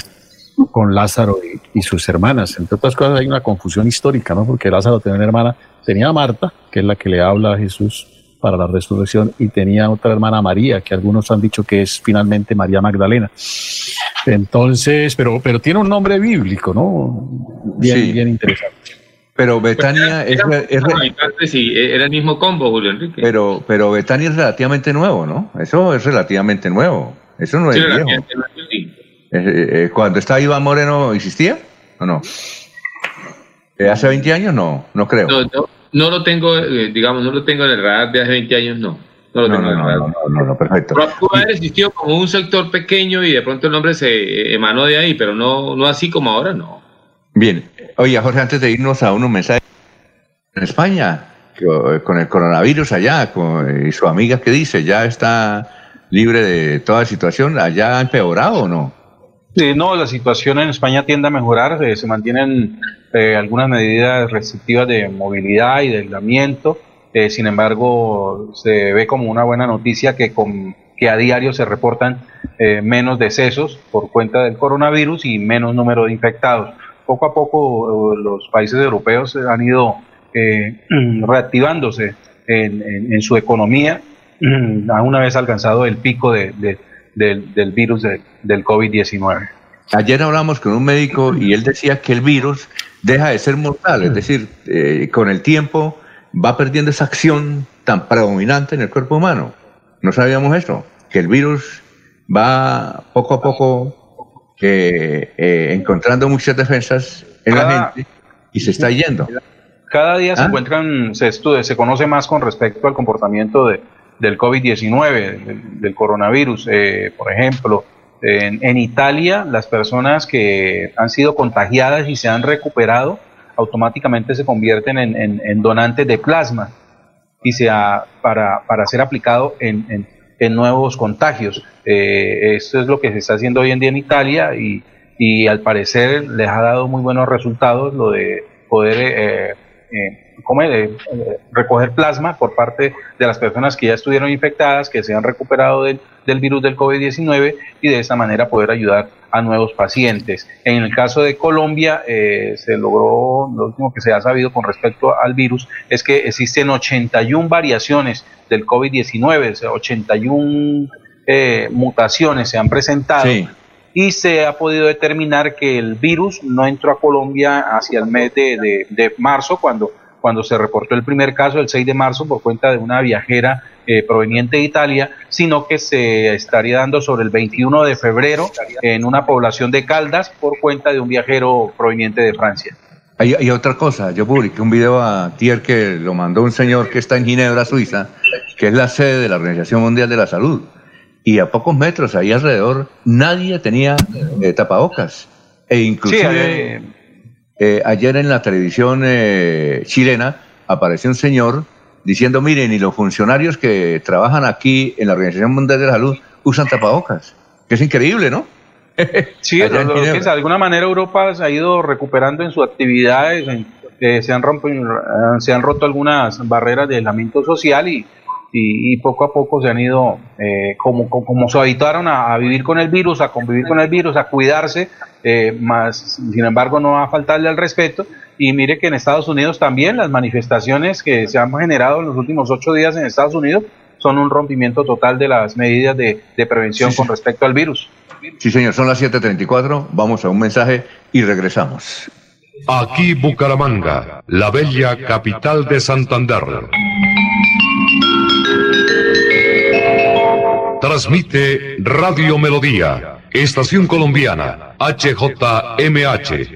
con Lázaro y, sus hermanas. Entre otras cosas hay una confusión histórica, ¿no? Porque Lázaro tenía una hermana, tenía a Marta, que es la que le habla a Jesús para la resurrección, y tenía otra hermana María, que algunos han dicho que es finalmente María Magdalena. Entonces, pero, pero tiene un nombre bíblico, ¿no? Bien, bien interesante. Pero Betania es, era el mismo combo, Julio Enrique. Pero, pero Betania es relativamente nuevo, ¿no? Eso es relativamente nuevo. Eso no es viejo. Eh, eh, cuando estaba Iván Moreno, ¿existía o no? Eh, ¿Hace 20 años? No, no creo. No, lo tengo, digamos, no lo tengo en el radar de hace 20 años, no. No lo tengo en el radar. No, no, perfecto. Haber existido como un sector pequeño y de pronto el nombre se emanó de ahí, pero no, no así como ahora, no. Bien. Oye, Jorge, antes de irnos a unos mensajes en España, con el coronavirus allá, con, y su amiga que dice, ya está libre de toda situación, ¿allá ha empeorado o no? no, la situación en España tiende a mejorar, eh, se mantienen eh, algunas medidas restrictivas de movilidad y de aislamiento, eh, sin embargo, se ve como una buena noticia que, con, que a diario se reportan menos decesos por cuenta del coronavirus y menos número de infectados poco a poco eh, los países europeos han ido eh, reactivándose en, su economía, a una vez alcanzado el pico de, del, virus del COVID-19. Ayer hablamos con un médico y él decía que el virus deja de ser mortal, es decir, eh, con el tiempo va perdiendo esa acción tan predominante en el cuerpo humano. No sabíamos eso, que el virus va poco a poco que eh, encontrando muchas defensas en la gente y se está yendo. Cada día se ¿Ah? encuentran, se estudia, se conoce más con respecto al comportamiento de, del COVID-19, del, coronavirus. Eh, por ejemplo, en, Italia, las personas que han sido contagiadas y se han recuperado automáticamente se convierten en, donantes de plasma y sea para, para ser aplicado en, en nuevos contagios. Eh, esto es lo que se está haciendo hoy en día en Italia y, y al parecer les ha dado muy buenos resultados lo de poder eh, eh, eh, recoger plasma por parte de las personas que ya estuvieron infectadas, que se han recuperado del, del virus del COVID-19 y de esta manera poder ayudar a nuevos pacientes. En el caso de Colombia, se logró, lo último que se ha sabido con respecto al virus es que existen 81 variaciones del COVID-19, o sea, 81 eh, mutaciones se han presentado y se ha podido determinar que el virus no entró a Colombia hacia el mes de, marzo, cuando, cuando se reportó el primer caso, el 6 de marzo, por cuenta de una viajera eh, proveniente de Italia, sino que se estaría dando sobre el 21 de febrero en una población de Caldas por cuenta de un viajero proveniente de Francia. Hay, otra cosa, yo publiqué un video a Tier que lo mandó un señor que está en Ginebra, Suiza, que es la sede de la Organización Mundial de la Salud. Y a pocos metros ahí alrededor nadie tenía eh, tapabocas. E inclusive eh, ayer en la televisión eh, chilena apareció un señor diciendo, miren, y los funcionarios que trabajan aquí en la Organización Mundial de la Salud usan tapabocas. Que es increíble, ¿no? Sí, lo, que de alguna manera Europa se ha ido recuperando en sus actividades, se, han se han roto algunas barreras de aislamiento social y, y, poco a poco se han ido, eh, como, como, se habituaron a, vivir con el virus, a convivir con el virus, a cuidarse, eh, más sin embargo no a faltarle al respeto. Y mire que en Estados Unidos también las manifestaciones que se han generado en los últimos ocho días en Estados Unidos son un rompimiento total de las medidas de, prevención con respecto al virus. Sí, señor, son las 7:34. Vamos a un mensaje y regresamos. Aquí Bucaramanga, la bella capital de Santander. Transmite Radio Melodía, Estación Colombiana, HJMH,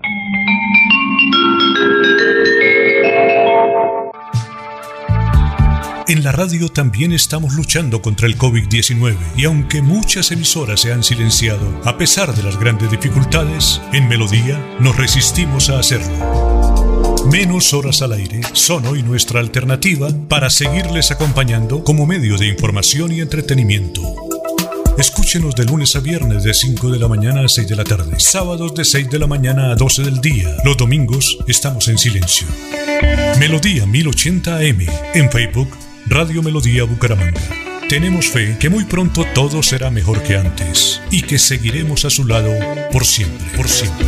En la radio también estamos luchando contra el COVID-19 y aunque muchas emisoras se han silenciado, a pesar de las grandes dificultades, en Melodía nos resistimos a hacerlo. Menos horas al aire son hoy nuestra alternativa para seguirles acompañando como medio de información y entretenimiento. Escúchenos de lunes a viernes de 5 de la mañana a 6 de la tarde, sábados de 6 de la mañana a 12 del día. Los domingos estamos en silencio. Melodía 1080 AM en Facebook, Radio Melodía Bucaramanga. Tenemos fe que muy pronto todo será mejor que antes y que seguiremos a su lado por siempre, por siempre.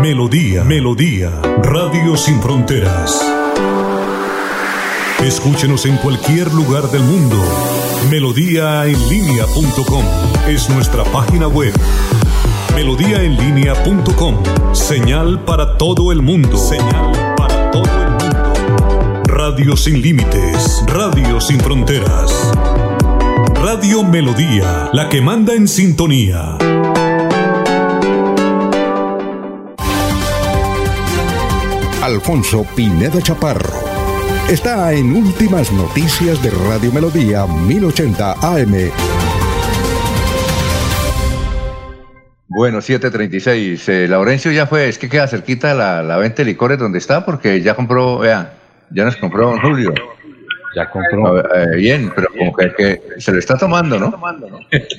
Melodía, Melodía, Radio Sin Fronteras. Escúchenos en cualquier lugar del mundo. Melodíaenlínea.com es nuestra página web. Melodíaenlínea.com, señal para todo el mundo. Señal para todo el mundo. Radio sin límites, radio sin fronteras. Radio Melodía, la que manda en sintonía. Alfonso Pineda Chaparro. Está en Últimas Noticias de Radio Melodía 1080 AM. Bueno, 736. Eh, Laurencio ya fue, es que queda cerquita la, la venta de licores donde está, porque ya compró, vea, ya nos compró don Julio. Ya compró. Eh, bien, pero como que, que se lo está tomando, ¿no?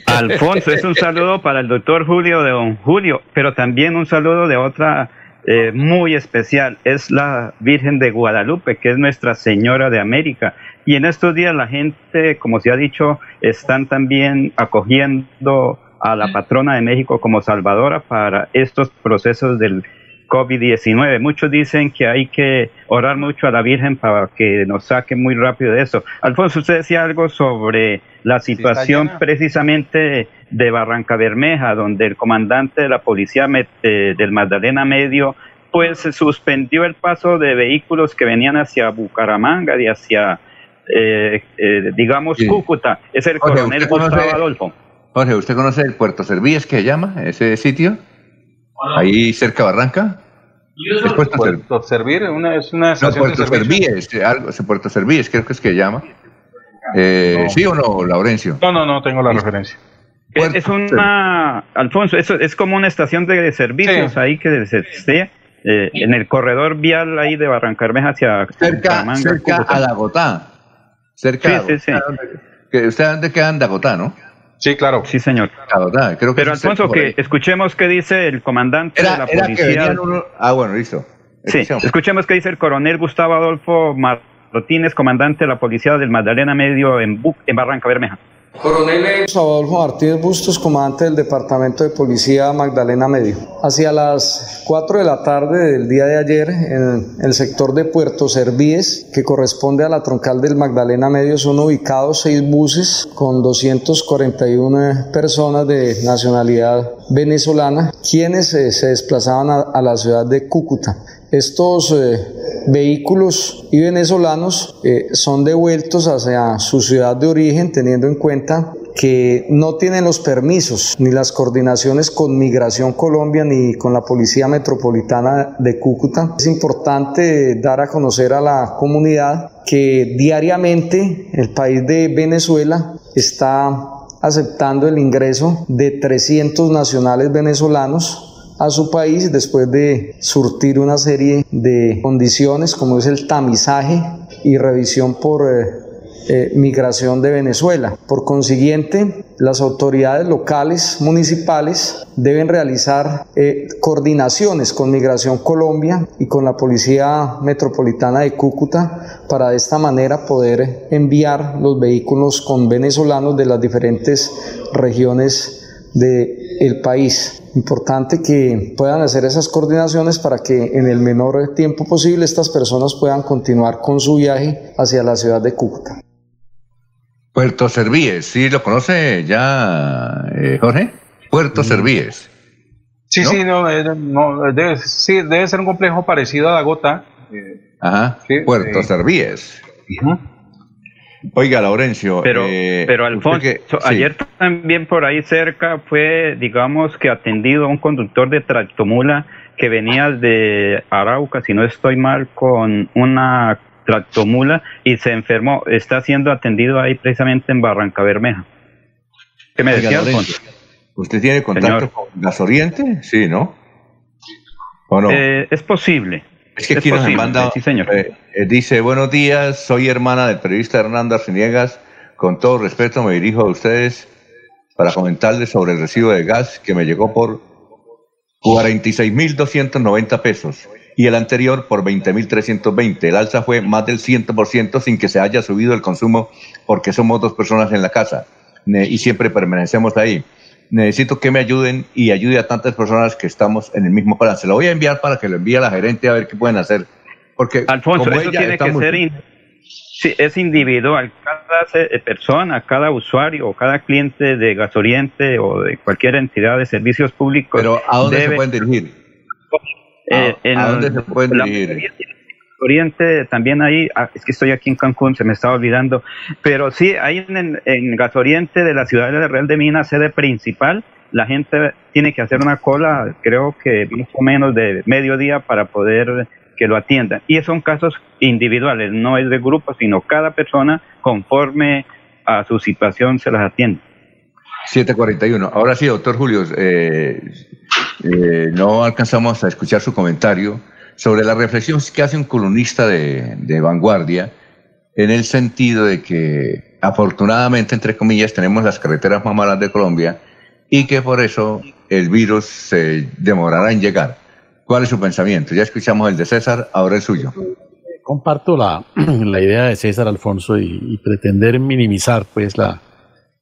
Alfonso, es un saludo para el doctor Julio de don Julio, pero también un saludo de otra eh, muy especial. Es la Virgen de Guadalupe, que es Nuestra Señora de América. Y en estos días la gente, como se ha dicho, están también acogiendo a la patrona de México como salvadora para estos procesos del COVID-19. Muchos dicen que hay que orar mucho a la Virgen para que nos saque muy rápido de eso. Alfonso, usted decía algo sobre la situación precisamente de Barranca Bermeja, donde el comandante de la policía eh, del Magdalena Medio pues suspendió el paso de vehículos que venían hacia Bucaramanga y hacia, eh, eh, digamos, Cúcuta. Es el coronel Gustavo Adolfo. Jorge, ¿usted conoce el Puerto Servíes que se llama ese sitio? Ahí cerca de Barranca. Es Puerto, Puerto Servir, una, es una no, Puerto Servíes, algo, Puerto Servíes creo que es que se llama. Eh, ¿Sí o no, Laurencio? No, no, no tengo la referencia. Es, es una, Alfonso, eso es como una estación de servicios ahí que se esté eh, en el corredor vial ahí de Barrancarmeja hacia cerca, cerca a Dagotá. Cerca sí, sí, sí. ¿Usted dónde queda en Dagotá, no? Sí, claro. Sí, señor. Dagotá, creo que Pero Alfonso, que escuchemos qué dice el comandante era, de la era policía. Uno... Ah, bueno, listo. Sí, escuchemos qué dice el coronel Gustavo Adolfo Martínez, comandante de la policía del Magdalena Medio en, Bu en Barranca Bermeja. Coronel Adolfo Martínez Bustos, comandante del Departamento de Policía Magdalena Medio. Hacia las 4 de la tarde del día de ayer, en el sector de Puerto Servíes, que corresponde a la troncal del Magdalena Medio, son ubicados seis buses con 241 personas de nacionalidad venezolana, quienes eh, se desplazaban a la ciudad de Cúcuta. Estos eh, vehículos y venezolanos eh, son devueltos hacia su ciudad de origen teniendo en cuenta que no tienen los permisos ni las coordinaciones con Migración Colombia ni con la Policía Metropolitana de Cúcuta. Es importante dar a conocer a la comunidad que diariamente el país de Venezuela está aceptando el ingreso de 300 nacionales venezolanos a su país después de surtir una serie de condiciones como es el tamizaje y revisión por eh, eh, migración de Venezuela. Por consiguiente, las autoridades locales, municipales, deben realizar eh, coordinaciones con Migración Colombia y con la Policía Metropolitana de Cúcuta para de esta manera poder enviar los vehículos con venezolanos de las diferentes regiones del país. Importante que puedan hacer esas coordinaciones para que en el menor tiempo posible estas personas puedan continuar con su viaje hacia la ciudad de Cúcuta. Puerto Servíes, ¿sí lo conoce ya eh, Jorge? Puerto Servíes. Sí, sí, no, eh, no, debe, sí, debe ser un complejo parecido a Dagota. Eh, Ajá, Puerto Servíes. Oiga, Laurencio. Pero, eh, pero Alfonso, ayer también por ahí cerca fue, digamos, que atendido a un conductor de tractomula que venía de Arauca, si no estoy mal, con una tractomula y se enfermó. Está siendo atendido ahí precisamente en Barranca Bermeja. ¿Qué me decía, Alfonso? ¿Usted tiene contacto con Gas Oriente? Sí, ¿no? ¿O no? Eh, es posible. Es que aquí nos manda, sí, señor. Eh, eh, dice, buenos días, soy hermana del periodista Hernando Arciniegas. Con todo respeto me dirijo a ustedes para comentarles sobre el recibo de gas que me llegó por 46.290 pesos y el anterior por 20.320. El alza fue más del 100% sin que se haya subido el consumo porque somos dos personas en la casa y siempre permanecemos ahí. Necesito que me ayuden y ayude a tantas personas que estamos en el mismo plan. Se lo voy a enviar para que lo envíe a la gerente a ver qué pueden hacer. Porque Alfonso, eso tiene que ser sí, es individual. Cada persona, cada usuario o cada cliente de Gasoriente o de cualquier entidad de servicios públicos. Pero ¿a dónde se pueden dirigir? Eh, ¿A, dónde se pueden dirigir? Oriente también ahí, ah, es que estoy aquí en Cancún, se me estaba olvidando, pero sí, ahí en, en Gasoriente de la ciudad de Real de Minas, sede principal, la gente tiene que hacer una cola, creo que más o menos de mediodía para poder que lo atiendan. Y son casos individuales, no es de grupo, sino cada persona conforme a su situación se las atiende. 741. Ahora sí, doctor Julio, eh, eh, no alcanzamos a escuchar su comentario sobre la reflexión que hace un columnista de, vanguardia en el sentido de que afortunadamente, entre comillas, tenemos las carreteras más malas de Colombia y que por eso el virus se demorará en llegar. ¿Cuál es su pensamiento? Ya escuchamos el de César, ahora el suyo. Comparto la, la idea de César Alfonso y, pretender minimizar pues la,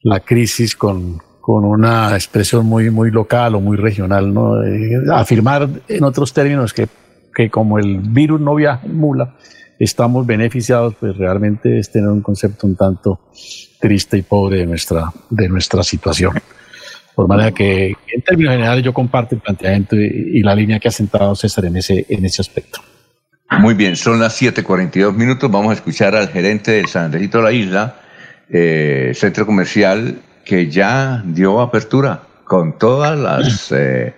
la crisis con, con una expresión muy, muy local o muy regional, ¿no? Eh, afirmar en otros términos que, que, como el virus no viaja en mula, estamos beneficiados, pues realmente es tener un concepto un tanto triste y pobre de nuestra, de nuestra situación. Por manera que, en términos generales, yo comparto el planteamiento y, la línea que ha sentado César en ese, en ese aspecto. Muy bien, son las 7:42 minutos. Vamos a escuchar al gerente del San Andresito de la Isla, eh, centro comercial que ya dio apertura con todas las eh,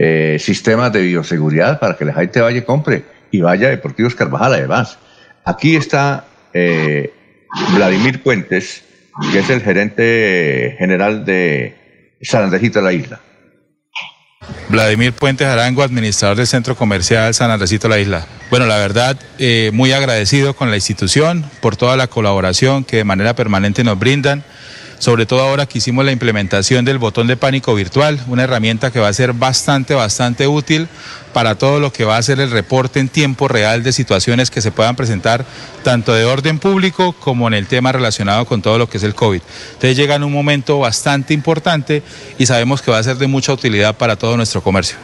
eh, sistemas de bioseguridad para que la gente vaya y compre y vaya a Deportivos Carvajal además. Aquí está eh, Vladimir Puentes, que es el gerente general de San Andresito de la Isla. Vladimir Puentes Arango, administrador del Centro Comercial San Andresito de la Isla. Bueno, la verdad, muy agradecido con la institución por toda la colaboración que de manera permanente nos brindan sobre todo ahora que hicimos la implementación del botón de pánico virtual, una herramienta que va a ser bastante, bastante útil para todo lo que va a ser el reporte en tiempo real de situaciones que se puedan presentar tanto de orden público como en el tema relacionado con todo lo que es el COVID. Entonces llega en un momento bastante importante y sabemos que va a ser de mucha utilidad para todo nuestro comercio.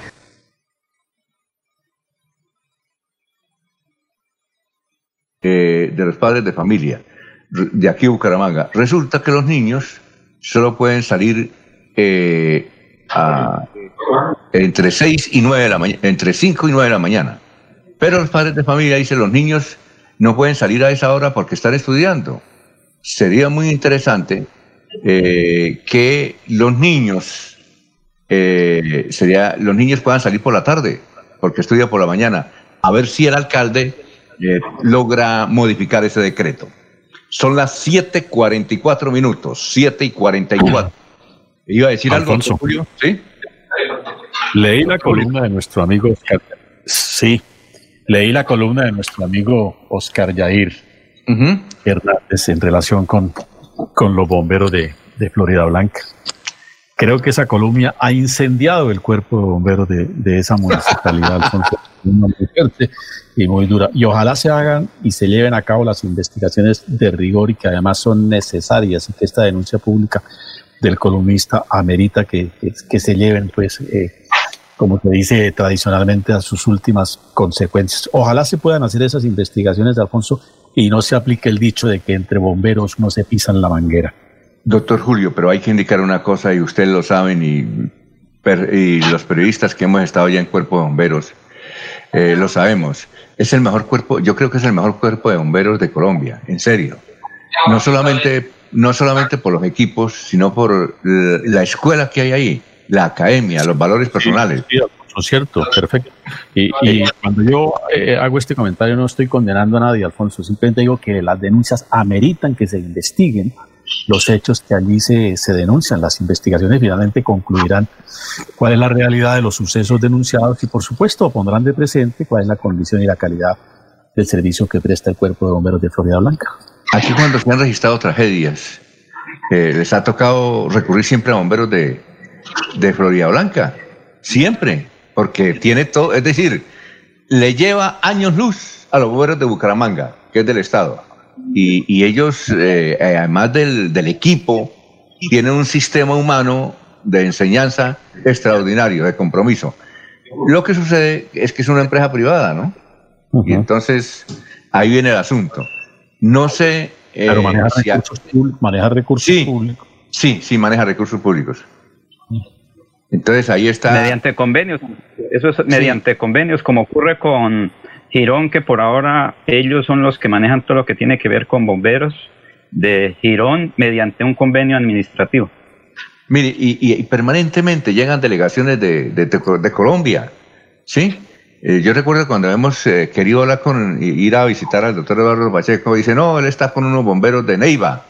Eh, de los padres de familia de aquí a Bucaramanga. Resulta que los niños solo pueden salir eh, entre 6 y 9 de la mañana, entre 5 y 9 de la mañana. Pero los padres de familia dicen los niños no pueden salir a esa hora porque están estudiando. Sería muy interesante eh, que los niños eh, sería los niños puedan salir por la tarde porque estudia por la mañana. A ver si el alcalde logra modificar ese decreto. Son las 7:44 minutos, 7 y 44. ¿Iba a decir algo, Julio? ¿Sí? Leí la columna de nuestro amigo Oscar. Sí, leí la columna de nuestro amigo Oscar Yair Hernández en relación con, con los bomberos de, de Florida Blanca. Creo que esa columna ha incendiado el cuerpo de bomberos de, de esa municipalidad, Alfonso. Muy fuerte y muy dura. Y ojalá se hagan y se lleven a cabo las investigaciones de rigor y que además son necesarias y que esta denuncia pública del columnista amerita que, que, se lleven, pues, eh, como se dice tradicionalmente, a sus últimas consecuencias. Ojalá se puedan hacer esas investigaciones, de Alfonso, y no se aplique el dicho de que entre bomberos no se pisan la manguera. Doctor Julio, pero hay que indicar una cosa y ustedes lo saben y, y los periodistas que hemos estado ya en Cuerpo de Bomberos eh, lo sabemos es el mejor cuerpo, yo creo que es el mejor cuerpo de bomberos de Colombia, en serio. No solamente, no solamente por los equipos, sino por la escuela que hay ahí, la academia, los valores personales. Sí, cierto, perfecto. Y, cuando yo eh, hago este comentario no estoy condenando a nadie, Alfonso, simplemente digo que las denuncias ameritan que se investiguen los hechos que allí se, se denuncian. Las investigaciones finalmente concluirán cuál es la realidad de los sucesos denunciados y, por supuesto, pondrán de presente cuál es la condición y la calidad del servicio que presta el Cuerpo de Bomberos de Florida Blanca. Aquí cuando se han registrado tragedias, eh, les ha tocado recurrir siempre a bomberos de, de Florida Blanca, siempre, porque tiene todo, es decir, le lleva años luz a los bomberos de Bucaramanga, que es del Estado. Y, ellos, eh, eh, además del, del equipo, tienen un sistema humano de enseñanza extraordinario, de compromiso. Lo que sucede es que es una empresa privada, ¿no? Y entonces ahí viene el asunto. No sé. Eh, Pero maneja, recursos, maneja recursos públicos. Sí, sí, maneja recursos públicos. Entonces ahí está. Mediante convenios. Eso es mediante convenios, como ocurre con Girón, que por ahora ellos son los que manejan todo lo que tiene que ver con bomberos de Girón mediante un convenio administrativo. Mire, y, permanentemente llegan delegaciones de, de Colombia, ¿sí? Eh, yo recuerdo cuando hemos eh, querido hablar con, ir a visitar al doctor Eduardo Pacheco, dice, no, él está con unos bomberos de Neiva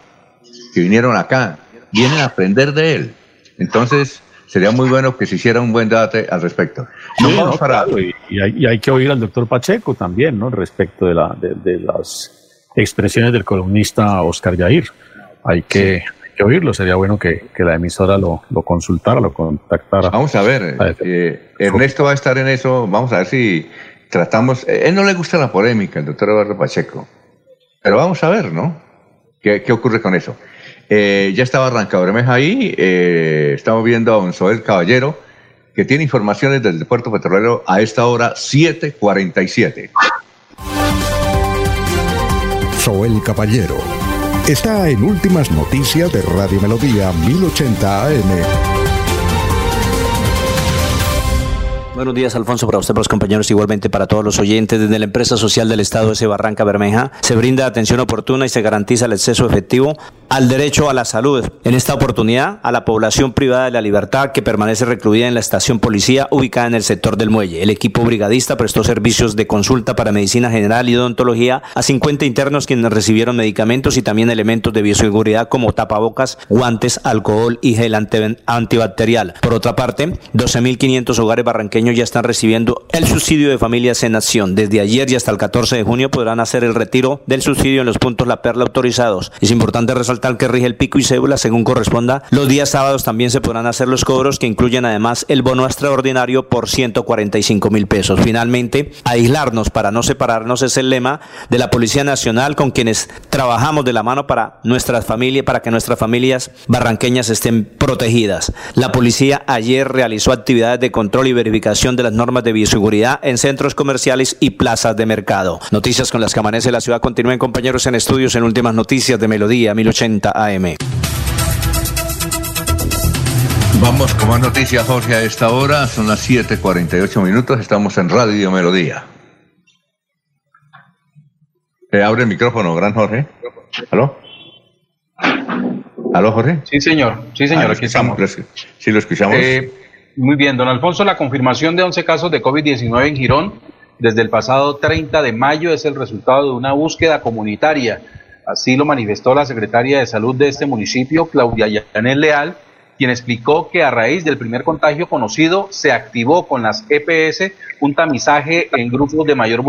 que vinieron acá, vienen a aprender de él. Entonces, sería muy bueno que se hiciera un buen debate al respecto. y, hay, que oír al doctor Pacheco también, ¿no? Respecto de, la, de, las expresiones del columnista Oscar Yair. Hay que, que oírlo. Sería bueno que, la emisora lo, consultara, lo contactara. Vamos a ver, eh, Ernesto va a estar en eso. Vamos a ver si tratamos. Eh, él no le gusta la polémica, el doctor Eduardo Pacheco. Pero vamos a ver, ¿no? ¿Qué, ocurre con eso? Eh, ya estaba arrancado Bermeja ahí. estamos viendo a un Soel Caballero que tiene informaciones desde el puerto petrolero a esta hora 7:47. Soel Caballero Está en Últimas Noticias de Radio Melodía 1080 AM. Buenos días, Alfonso, para usted, para los compañeros, igualmente para todos los oyentes. Desde la empresa social del Estado de Barranca Bermeja se brinda atención oportuna y se garantiza el acceso efectivo al derecho a la salud. En esta oportunidad, a la población privada de la libertad que permanece recluida en la estación policía ubicada en el sector del muelle. El equipo brigadista prestó servicios de consulta para medicina general y odontología a 50 internos quienes recibieron medicamentos y también elementos de bioseguridad como tapabocas, guantes, alcohol y gel antibacterial. Por otra parte, 12.500 hogares barranqueños ya están recibiendo el subsidio de familias en acción. Desde ayer y hasta el 14 de junio podrán hacer el retiro del subsidio en los puntos La Perla autorizados. Es importante resaltar que rige el pico y cédula según corresponda. Los días sábados también se podrán hacer los cobros que incluyen además el bono extraordinario por 145 mil pesos. Finalmente, aislarnos para no separarnos es el lema de la Policía Nacional con quienes trabajamos de la mano para nuestras familias, para que nuestras familias barranqueñas estén protegidas. La policía ayer realizó actividades de control y verificación de las normas de bioseguridad en centros comerciales y plazas de mercado. Noticias con las que amanece la ciudad. Continúen compañeros en estudios en últimas noticias de Melodía 1080 AM. Vamos con más noticias, Jorge, a esta hora. Son las 7:48 minutos. Estamos en Radio Melodía. Eh, abre el micrófono, gran Jorge. ¿Aló? ¿Aló, Jorge? Sí, señor. Sí, señor. Ah, aquí estamos. Sí, lo escuchamos. Eh, muy bien, don Alfonso, la confirmación de 11 casos de COVID-19 en Girón desde el pasado 30 de mayo es el resultado de una búsqueda comunitaria. Así lo manifestó la secretaria de Salud de este municipio, Claudia Yanel Leal, quien explicó que a raíz del primer contagio conocido se activó con las EPS un tamizaje en grupos de mayor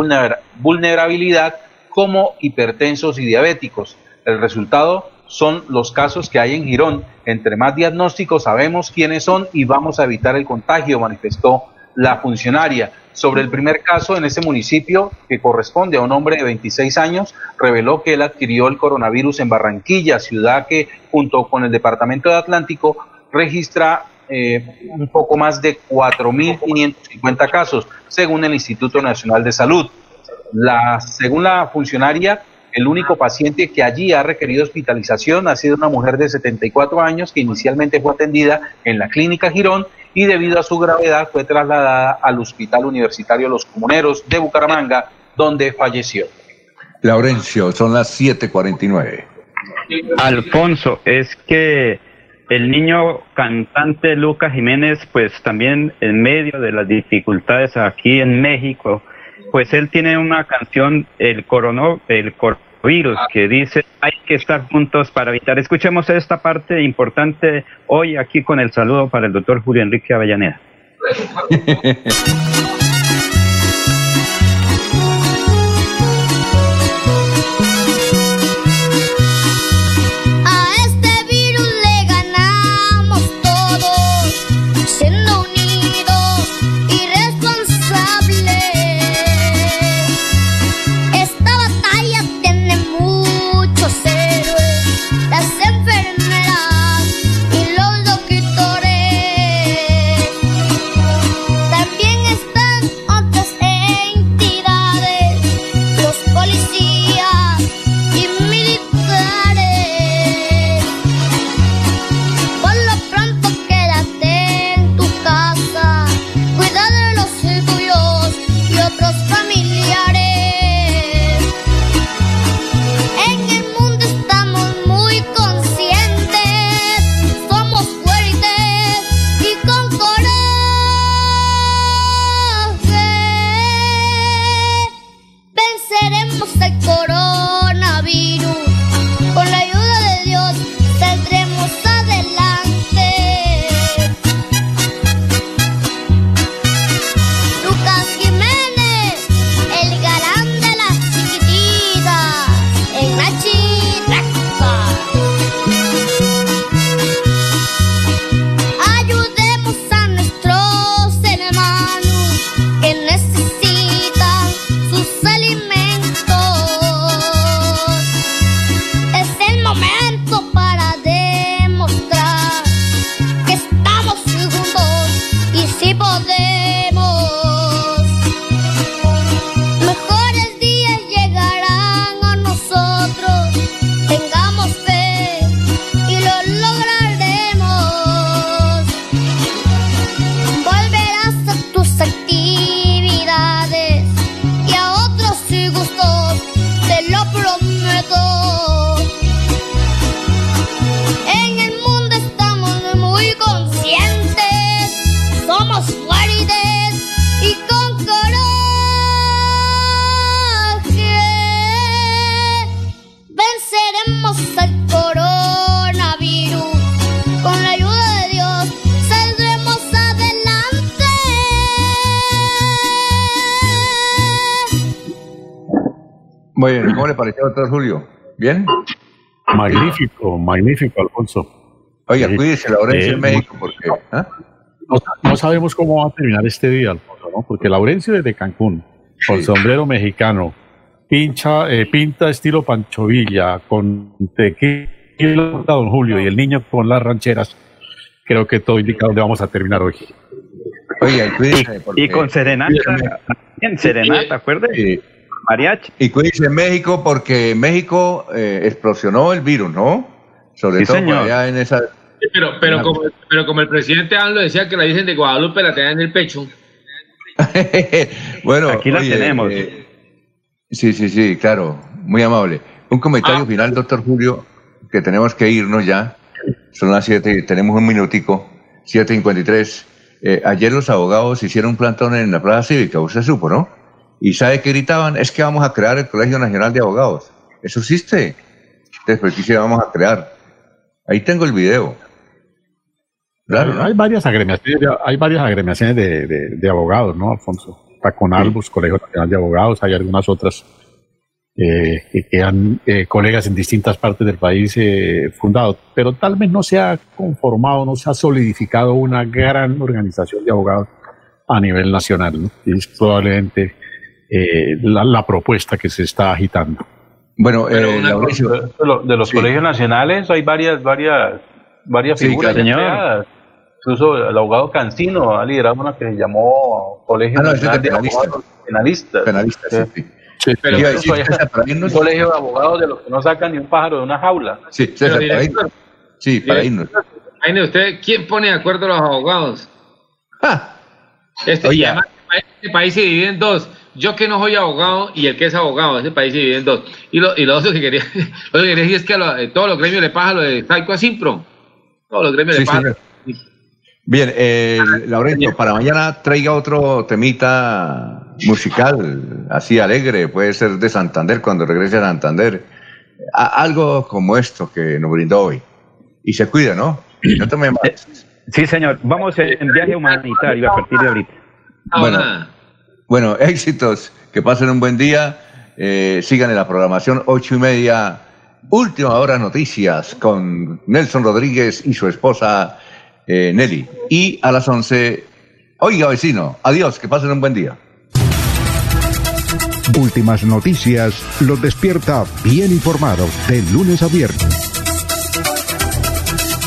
vulnerabilidad como hipertensos y diabéticos. El resultado son los casos que hay en Girón. Entre más diagnósticos sabemos quiénes son y vamos a evitar el contagio, manifestó la funcionaria. Sobre el primer caso en ese municipio, que corresponde a un hombre de 26 años, reveló que él adquirió el coronavirus en Barranquilla, ciudad que junto con el Departamento de Atlántico registra eh, un poco más de 4.550 casos, según el Instituto Nacional de Salud. La, según la funcionaria, el único paciente que allí ha requerido hospitalización ha sido una mujer de 74 años que inicialmente fue atendida en la clínica Girón y debido a su gravedad fue trasladada al Hospital Universitario Los Comuneros de Bucaramanga, donde falleció. Laurencio, son las 7:49. Alfonso, es que el niño cantante Lucas Jiménez, pues también en medio de las dificultades aquí en México, pues él tiene una canción, el, corono, el coronavirus, que dice hay que estar juntos para evitar. Escuchemos esta parte importante hoy aquí con el saludo para el doctor Julio Enrique Avellaneda. al coro. ¿Bien? Magnífico, magnífico, Alfonso. Oiga, cuídese Laurencio en México, porque. ¿ah? No, sabemos cómo va a terminar este día, Alfonso, ¿no? Porque Laurencio desde Cancún, con sombrero mexicano, pincha, eh, pinta estilo Pancho Villa, con tequila Don Julio y el niño con las rancheras. Creo que todo indica dónde vamos a terminar hoy. Oiga, cuídese, y, con serenata, en serenata, acuérdate. Mariachi. Y cuídense en México porque México eh, explosionó el virus, ¿no? Sobre todo allá en esa... pero, pero, como, pero como el presidente AMLO decía que la dicen de Guadalupe la tenían en el pecho. bueno, aquí la tenemos. Eh, sí, sí, sí, claro, muy amable. Un comentario ah. final, doctor Julio, que tenemos que irnos ya. Son las 7, tenemos un minutico, 7.53. Eh, ayer los abogados hicieron un plantón en la Plaza Cívica, usted supo, ¿no? ¿Y sabe qué gritaban? Es que vamos a crear el Colegio Nacional de Abogados. Eso existe. Después que vamos a crear. Ahí tengo el video. Claro, hay, varias agremiaciones, de, hay varias agremiaciones de, abogados, ¿no, Alfonso? Está con Albus, Colegio Nacional de Abogados, hay algunas otras eh, que han eh, colegas en distintas partes del país eh, fundado, pero tal vez no se ha conformado, no se ha solidificado una gran organización de abogados a nivel nacional. ¿no? Y es probablemente eh, la, propuesta que se está agitando. Bueno, eh, de los colegios nacionales hay varias, varias, varias figuras. Incluso el abogado Cancino ha liderado una que se llamó Colegio ah, Nacional de Abogados Penalistas. Penalistas, sí. sí. pero un colegio de abogados de los que no sacan ni un pájaro de una jaula. Sí, para irnos. Sí, para irnos. ¿Usted quién pone de acuerdo a los abogados? Ah. Este, este país se divide en dos yo que no soy abogado y el que es abogado, ese país se divide en dos. Y lo, y lo otro que quería, lo que quería decir es que a eh, todos los gremios le pasa lo de Taiko a Simpro. Todos los gremios le pasa. Bien, eh, Laurencio, para mañana traiga otro temita musical, así alegre, puede ser de Santander cuando regrese a Santander. algo como esto que nos brindó hoy. Y se cuida, ¿no? No tome más. Eh, sí, señor. Vamos en viaje humanitario a partir de ahorita. Bueno, bueno, éxitos. Que pasen un buen día. Eh, sigan en la programación ocho y media. Última hora noticias con Nelson Rodríguez y su esposa eh, Nelly. Y a las once, oiga vecino, adiós, que pasen un buen día. Últimas noticias los despierta bien informados de lunes a viernes.